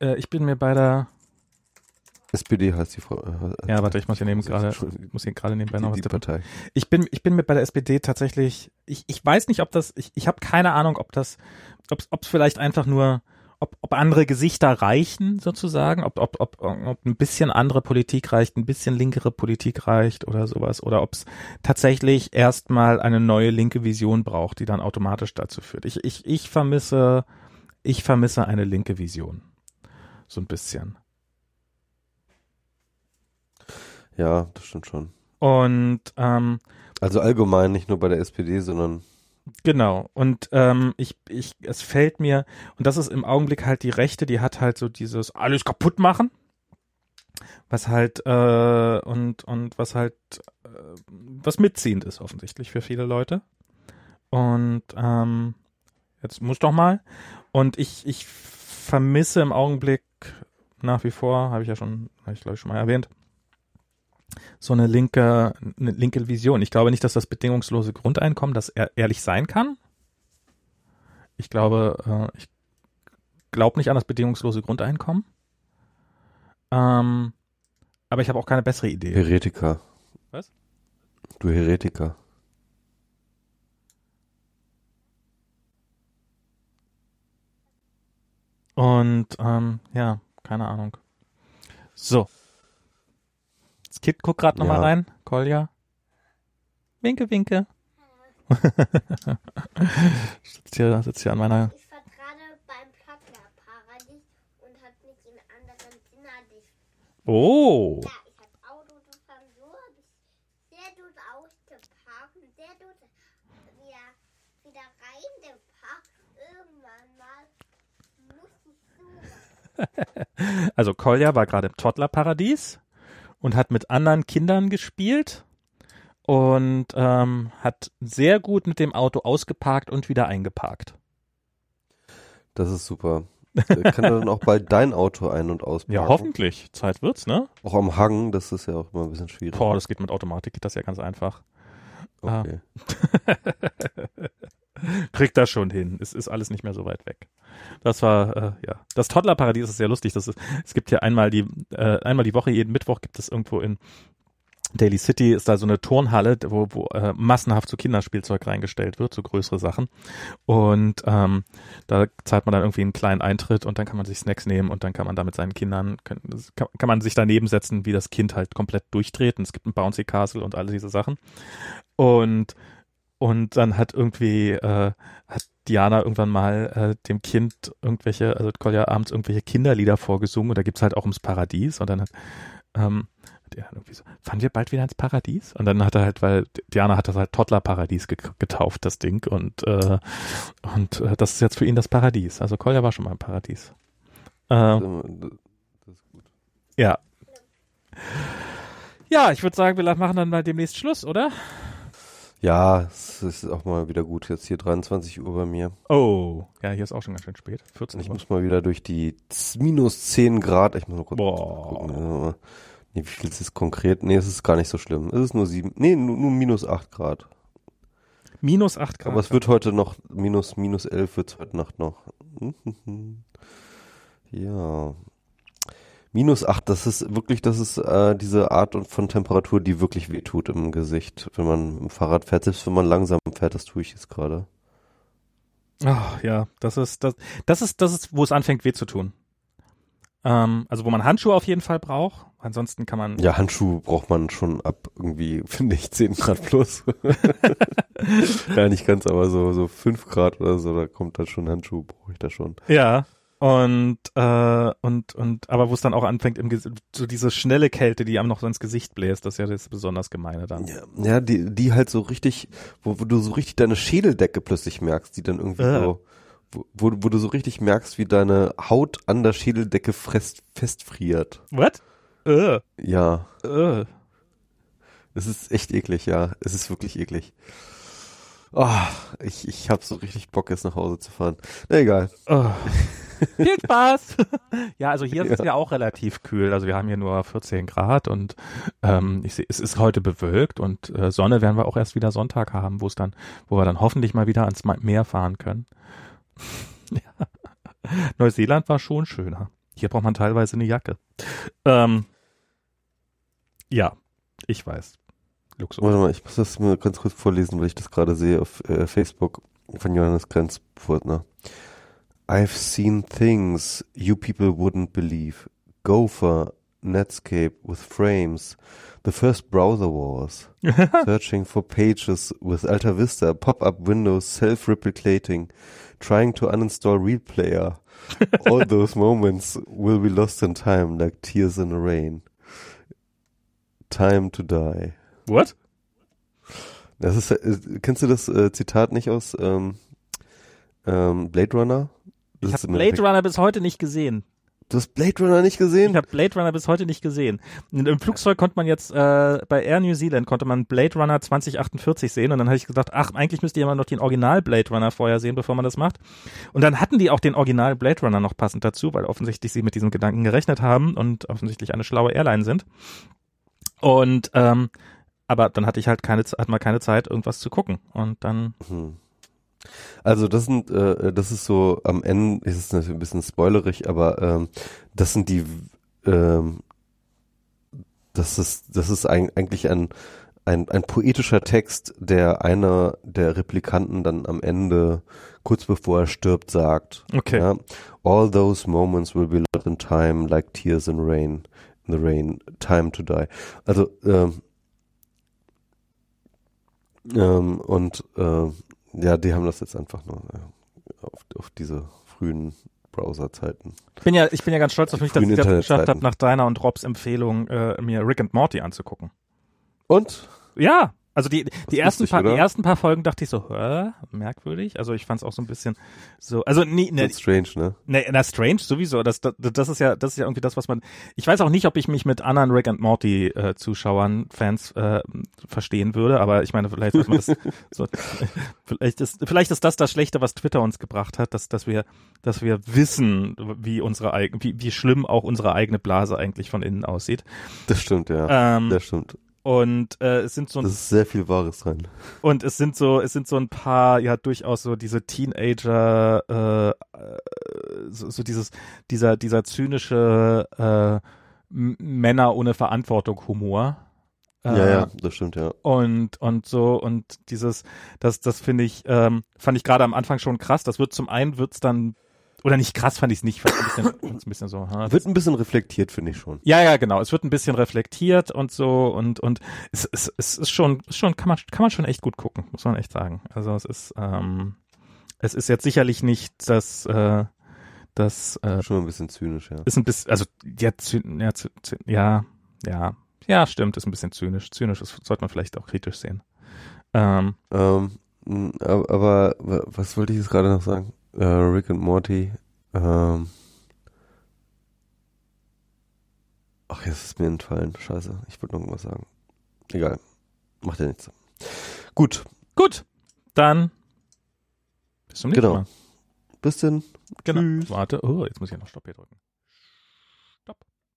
äh, ich bin mir bei der SPD heißt die Frau. Äh, ja, warte, ich muss hier neben gerade, muss hier gerade nebenbei noch was die Partei. Ich bin, ich bin mir bei der SPD tatsächlich, ich, ich weiß nicht, ob das, ich, ich habe keine Ahnung, ob das, ob es vielleicht einfach nur ob, ob andere Gesichter reichen, sozusagen, ob, ob, ob, ob ein bisschen andere Politik reicht, ein bisschen linkere Politik reicht oder sowas, oder ob es tatsächlich erstmal eine neue linke Vision braucht, die dann automatisch dazu führt. Ich, ich, ich vermisse, ich vermisse eine linke Vision. So ein bisschen. Ja, das stimmt schon. Und ähm, also allgemein, nicht nur bei der SPD, sondern Genau. Und ähm, ich, ich, es fällt mir, und das ist im Augenblick halt die Rechte, die hat halt so dieses alles kaputt machen. Was halt, äh, und, und was halt, äh, was mitziehend ist offensichtlich für viele Leute. Und ähm, jetzt muss doch mal. Und ich, ich vermisse im Augenblick nach wie vor, habe ich ja schon, habe ich glaube ich schon mal erwähnt, so eine linke, eine linke Vision. Ich glaube nicht, dass das bedingungslose Grundeinkommen das ehrlich sein kann. Ich glaube, äh, ich glaube nicht an das bedingungslose Grundeinkommen. Ähm, aber ich habe auch keine bessere Idee. Heretiker. Was? Du Heretiker. Und ähm, ja, keine Ahnung. So. Das Kind guckt gerade nochmal ja. rein. Kolja. Winke, winke. *laughs* sitzt, hier, sitzt hier an meiner. Ich war gerade beim Plattlerparadies und hat mich in anderen Zimmer Oh. Ja, ich habe Auto gefahren, so habe ich sehr gut ausgeparkt und sehr gut wieder, wieder reingeparkt. Irgendwann mal muss ich so. *laughs* also Kolja war gerade im Toddlerparadies und hat mit anderen Kindern gespielt. und ähm, hat sehr gut mit dem Auto ausgeparkt und wieder eingeparkt. Das ist super. Äh, Kann er dann auch bald dein Auto ein- und ausparken? Ja, hoffentlich. Zeit wird's, ne? Auch am Hang, das ist ja auch immer ein bisschen schwierig. Boah, das geht mit Automatik, geht das ja ganz einfach. Okay. *laughs* Kriegt das schon hin. Es ist alles nicht mehr so weit weg. Das war, äh, ja. Das Toddlerparadies ist sehr lustig. Das ist, es gibt hier einmal die, äh, einmal die Woche, jeden Mittwoch gibt es irgendwo in Daily City ist da so eine Turnhalle, wo, wo äh, massenhaft so Kinderspielzeug reingestellt wird, so größere Sachen. Und ähm, da zahlt man dann irgendwie einen kleinen Eintritt und dann kann man sich Snacks nehmen und dann kann man da mit seinen Kindern, kann, kann, man sich daneben setzen, wie das Kind halt komplett durchtreten. es gibt ein Bouncy Castle und all diese Sachen. Und und dann hat irgendwie, äh, hat Diana irgendwann mal äh, dem Kind irgendwelche, also Kolja abends irgendwelche Kinderlieder vorgesungen und da gibt's halt auch ums Paradies und dann hat, ähm, der irgendwie so, fahren wir bald wieder ins Paradies? Und dann hat er halt, weil Diana hat das halt Toddler-Paradies ge getauft, das Ding. Und, äh, und äh, das ist jetzt für ihn das Paradies. Also Kolja war schon mal im Paradies. Äh, Das ist gut. ja. Ja, ich würde sagen, wir machen dann mal demnächst Schluss, oder? Ja, es ist auch mal wieder gut. Jetzt hier 23 Uhr bei mir. Oh. Ja, hier ist auch schon ganz schön spät. 14 Ich Uhr. muss mal wieder durch die minus 10 Grad. Ich muss mal kurz Boah. gucken. Nee, wie viel ist es konkret? Nee, es ist gar nicht so schlimm. Es ist nur sieben, nee, nur, nur minus 8 Grad. Minus 8 Grad. Aber es wird heute noch minus, minus 11 wird es heute Nacht noch. *laughs* Ja. Minus 8, das ist wirklich, das ist äh, diese Art von Temperatur, die wirklich wehtut im Gesicht, wenn man im Fahrrad fährt, selbst wenn man langsam fährt, das tue ich jetzt gerade. Ach, ja, das ist, das, das ist, das ist, wo es anfängt weh zu tun. Ähm, also wo man Handschuhe auf jeden Fall braucht. Ansonsten kann man. Ja, Handschuhe braucht man schon ab irgendwie, *laughs* finde ich, 10 Grad plus. *laughs* ja, nicht ganz, aber so, so 5 Grad oder so, da kommt dann schon Handschuhe, brauche ich da schon. Ja. Und, äh, und, und, aber wo es dann auch anfängt, im Ges so diese schnelle Kälte, die einem noch so ins Gesicht bläst, das ist ja das besonders Gemeine dann. Ja, ja die, die halt so richtig, wo, wo du so richtig deine Schädeldecke plötzlich merkst, die dann irgendwie Äh. so, wo, wo, wo du so richtig merkst, wie deine Haut an der Schädeldecke fest, festfriert. What? Äh, Ja, äh. es ist echt eklig, ja. Es ist wirklich eklig. Oh, ich, ich hab so richtig Bock, jetzt nach Hause zu fahren. Na egal. Oh. *laughs* Viel Spaß! *laughs* ja, also hier ist es Ja. ja auch relativ kühl. Also wir haben hier nur 14 Grad und ähm, ich sehe, es ist heute bewölkt und äh, Sonne werden wir auch erst wieder Sonntag haben, wo es dann, wo wir dann hoffentlich mal wieder ans Meer fahren können. *laughs* ja. Neuseeland war schon schöner. Hier braucht man teilweise eine Jacke. Ähm, ja, ich weiß. Luxus. Warte mal, ich muss das mal ganz kurz vorlesen, weil ich das gerade sehe auf äh, Facebook von Johannes Grenzfurtner. I've seen things you people wouldn't believe. Gopher, Netscape with frames, the first browser wars, *laughs* searching for pages with Alta Vista, pop-up windows self-replicating, trying to uninstall Real Player. *laughs* All those moments will be lost in time like tears in the rain. Time to die. What? Das ist, äh, kennst du das äh, Zitat nicht aus ähm, ähm, Blade Runner? Das Ich habe Blade Runner bis heute nicht gesehen. Du hast Blade Runner nicht gesehen? Ich habe Blade Runner bis heute nicht gesehen. Im Flugzeug konnte man jetzt, äh, bei Air New Zealand konnte man Blade Runner 2048 sehen und dann habe ich gedacht, ach, eigentlich müsste jemand noch den Original Blade Runner vorher sehen, bevor man das macht. Und dann hatten die auch den Original Blade Runner noch passend dazu, weil offensichtlich sie mit diesem Gedanken gerechnet haben und offensichtlich eine schlaue Airline sind. Und ähm, aber dann hatte ich halt keine, hat mal keine Zeit, irgendwas zu gucken. Und dann, Hm. Also das sind, äh, das ist so am Ende, ist es natürlich ein bisschen spoilerig, aber ähm, das sind die, ähm, das ist, das ist ein, eigentlich ein, ein, ein poetischer Text, der einer der Replikanten dann am Ende, kurz bevor er stirbt, sagt. okay. Ja? All those moments will be lost in time, like tears in rain, in the rain, time to die. Also ähm, ähm, und ähm, ja, die haben das jetzt einfach nur äh, auf, auf diese frühen Browserzeiten. Ich bin ja, ich bin ja ganz stolz auf mich, dass ich das geschafft habe, nach deiner und Robs Empfehlung äh, mir Rick and Morty anzugucken. Und Ja, Also die, die ersten lustig, paar, die ersten paar Folgen dachte ich so, hä, merkwürdig. Also ich fand es auch so ein bisschen so, also nee, ne, strange, ne? Ne, na strange sowieso. Das, das, das ist ja, das ist ja irgendwie das, was man. Ich weiß auch nicht, ob ich mich mit anderen Rick and Morty äh, Zuschauern, Fans äh, verstehen würde, aber ich meine, vielleicht man das, *laughs* so, vielleicht ist, vielleicht ist das das Schlechte, was Twitter uns gebracht hat, dass, dass wir, dass wir wissen, wie unsere eigene, wie, wie schlimm auch unsere eigene Blase eigentlich von innen aussieht. Das stimmt, ja. Ähm, das stimmt. Und äh, es sind so ein, Das ist sehr viel Wahres dran. Und es sind so, es sind so ein paar, ja, durchaus so diese Teenager, äh, äh so, so dieses, dieser, dieser zynische äh, Männer ohne Verantwortung Humor. Äh, ja, ja, das stimmt, ja. Und, und so, und dieses, das, das finde ich, ähm, fand ich gerade am Anfang schon krass. Das wird zum einen wird's dann oder nicht krass fand ich es nicht, fand ein bisschen, ein bisschen so. Ha, wird ein bisschen reflektiert, finde ich schon. Ja, ja, genau. Es wird ein bisschen reflektiert und so und und es, es, es ist schon, schon kann man kann man schon echt gut gucken, muss man echt sagen. Also es ist ähm, es ist jetzt sicherlich nicht das äh, das äh, schon ein bisschen zynisch, ja. Ist ein bisschen, also ja, ja, ja, ja, ja, stimmt, ist ein bisschen zynisch. Zynisch ist, sollte man vielleicht auch kritisch sehen. Ähm, ähm, aber was wollte ich jetzt gerade noch sagen? Äh, Rick und Morty. Ähm, ach, jetzt ist mir entfallen. Scheiße, ich wollte noch irgendwas sagen. Egal. Macht ja nichts. Gut. Gut. Dann bis zum nächsten genau. Mal. Bis denn. Genau. Tschüss. Warte. Oh, jetzt muss ich ja noch Stopp hier drücken.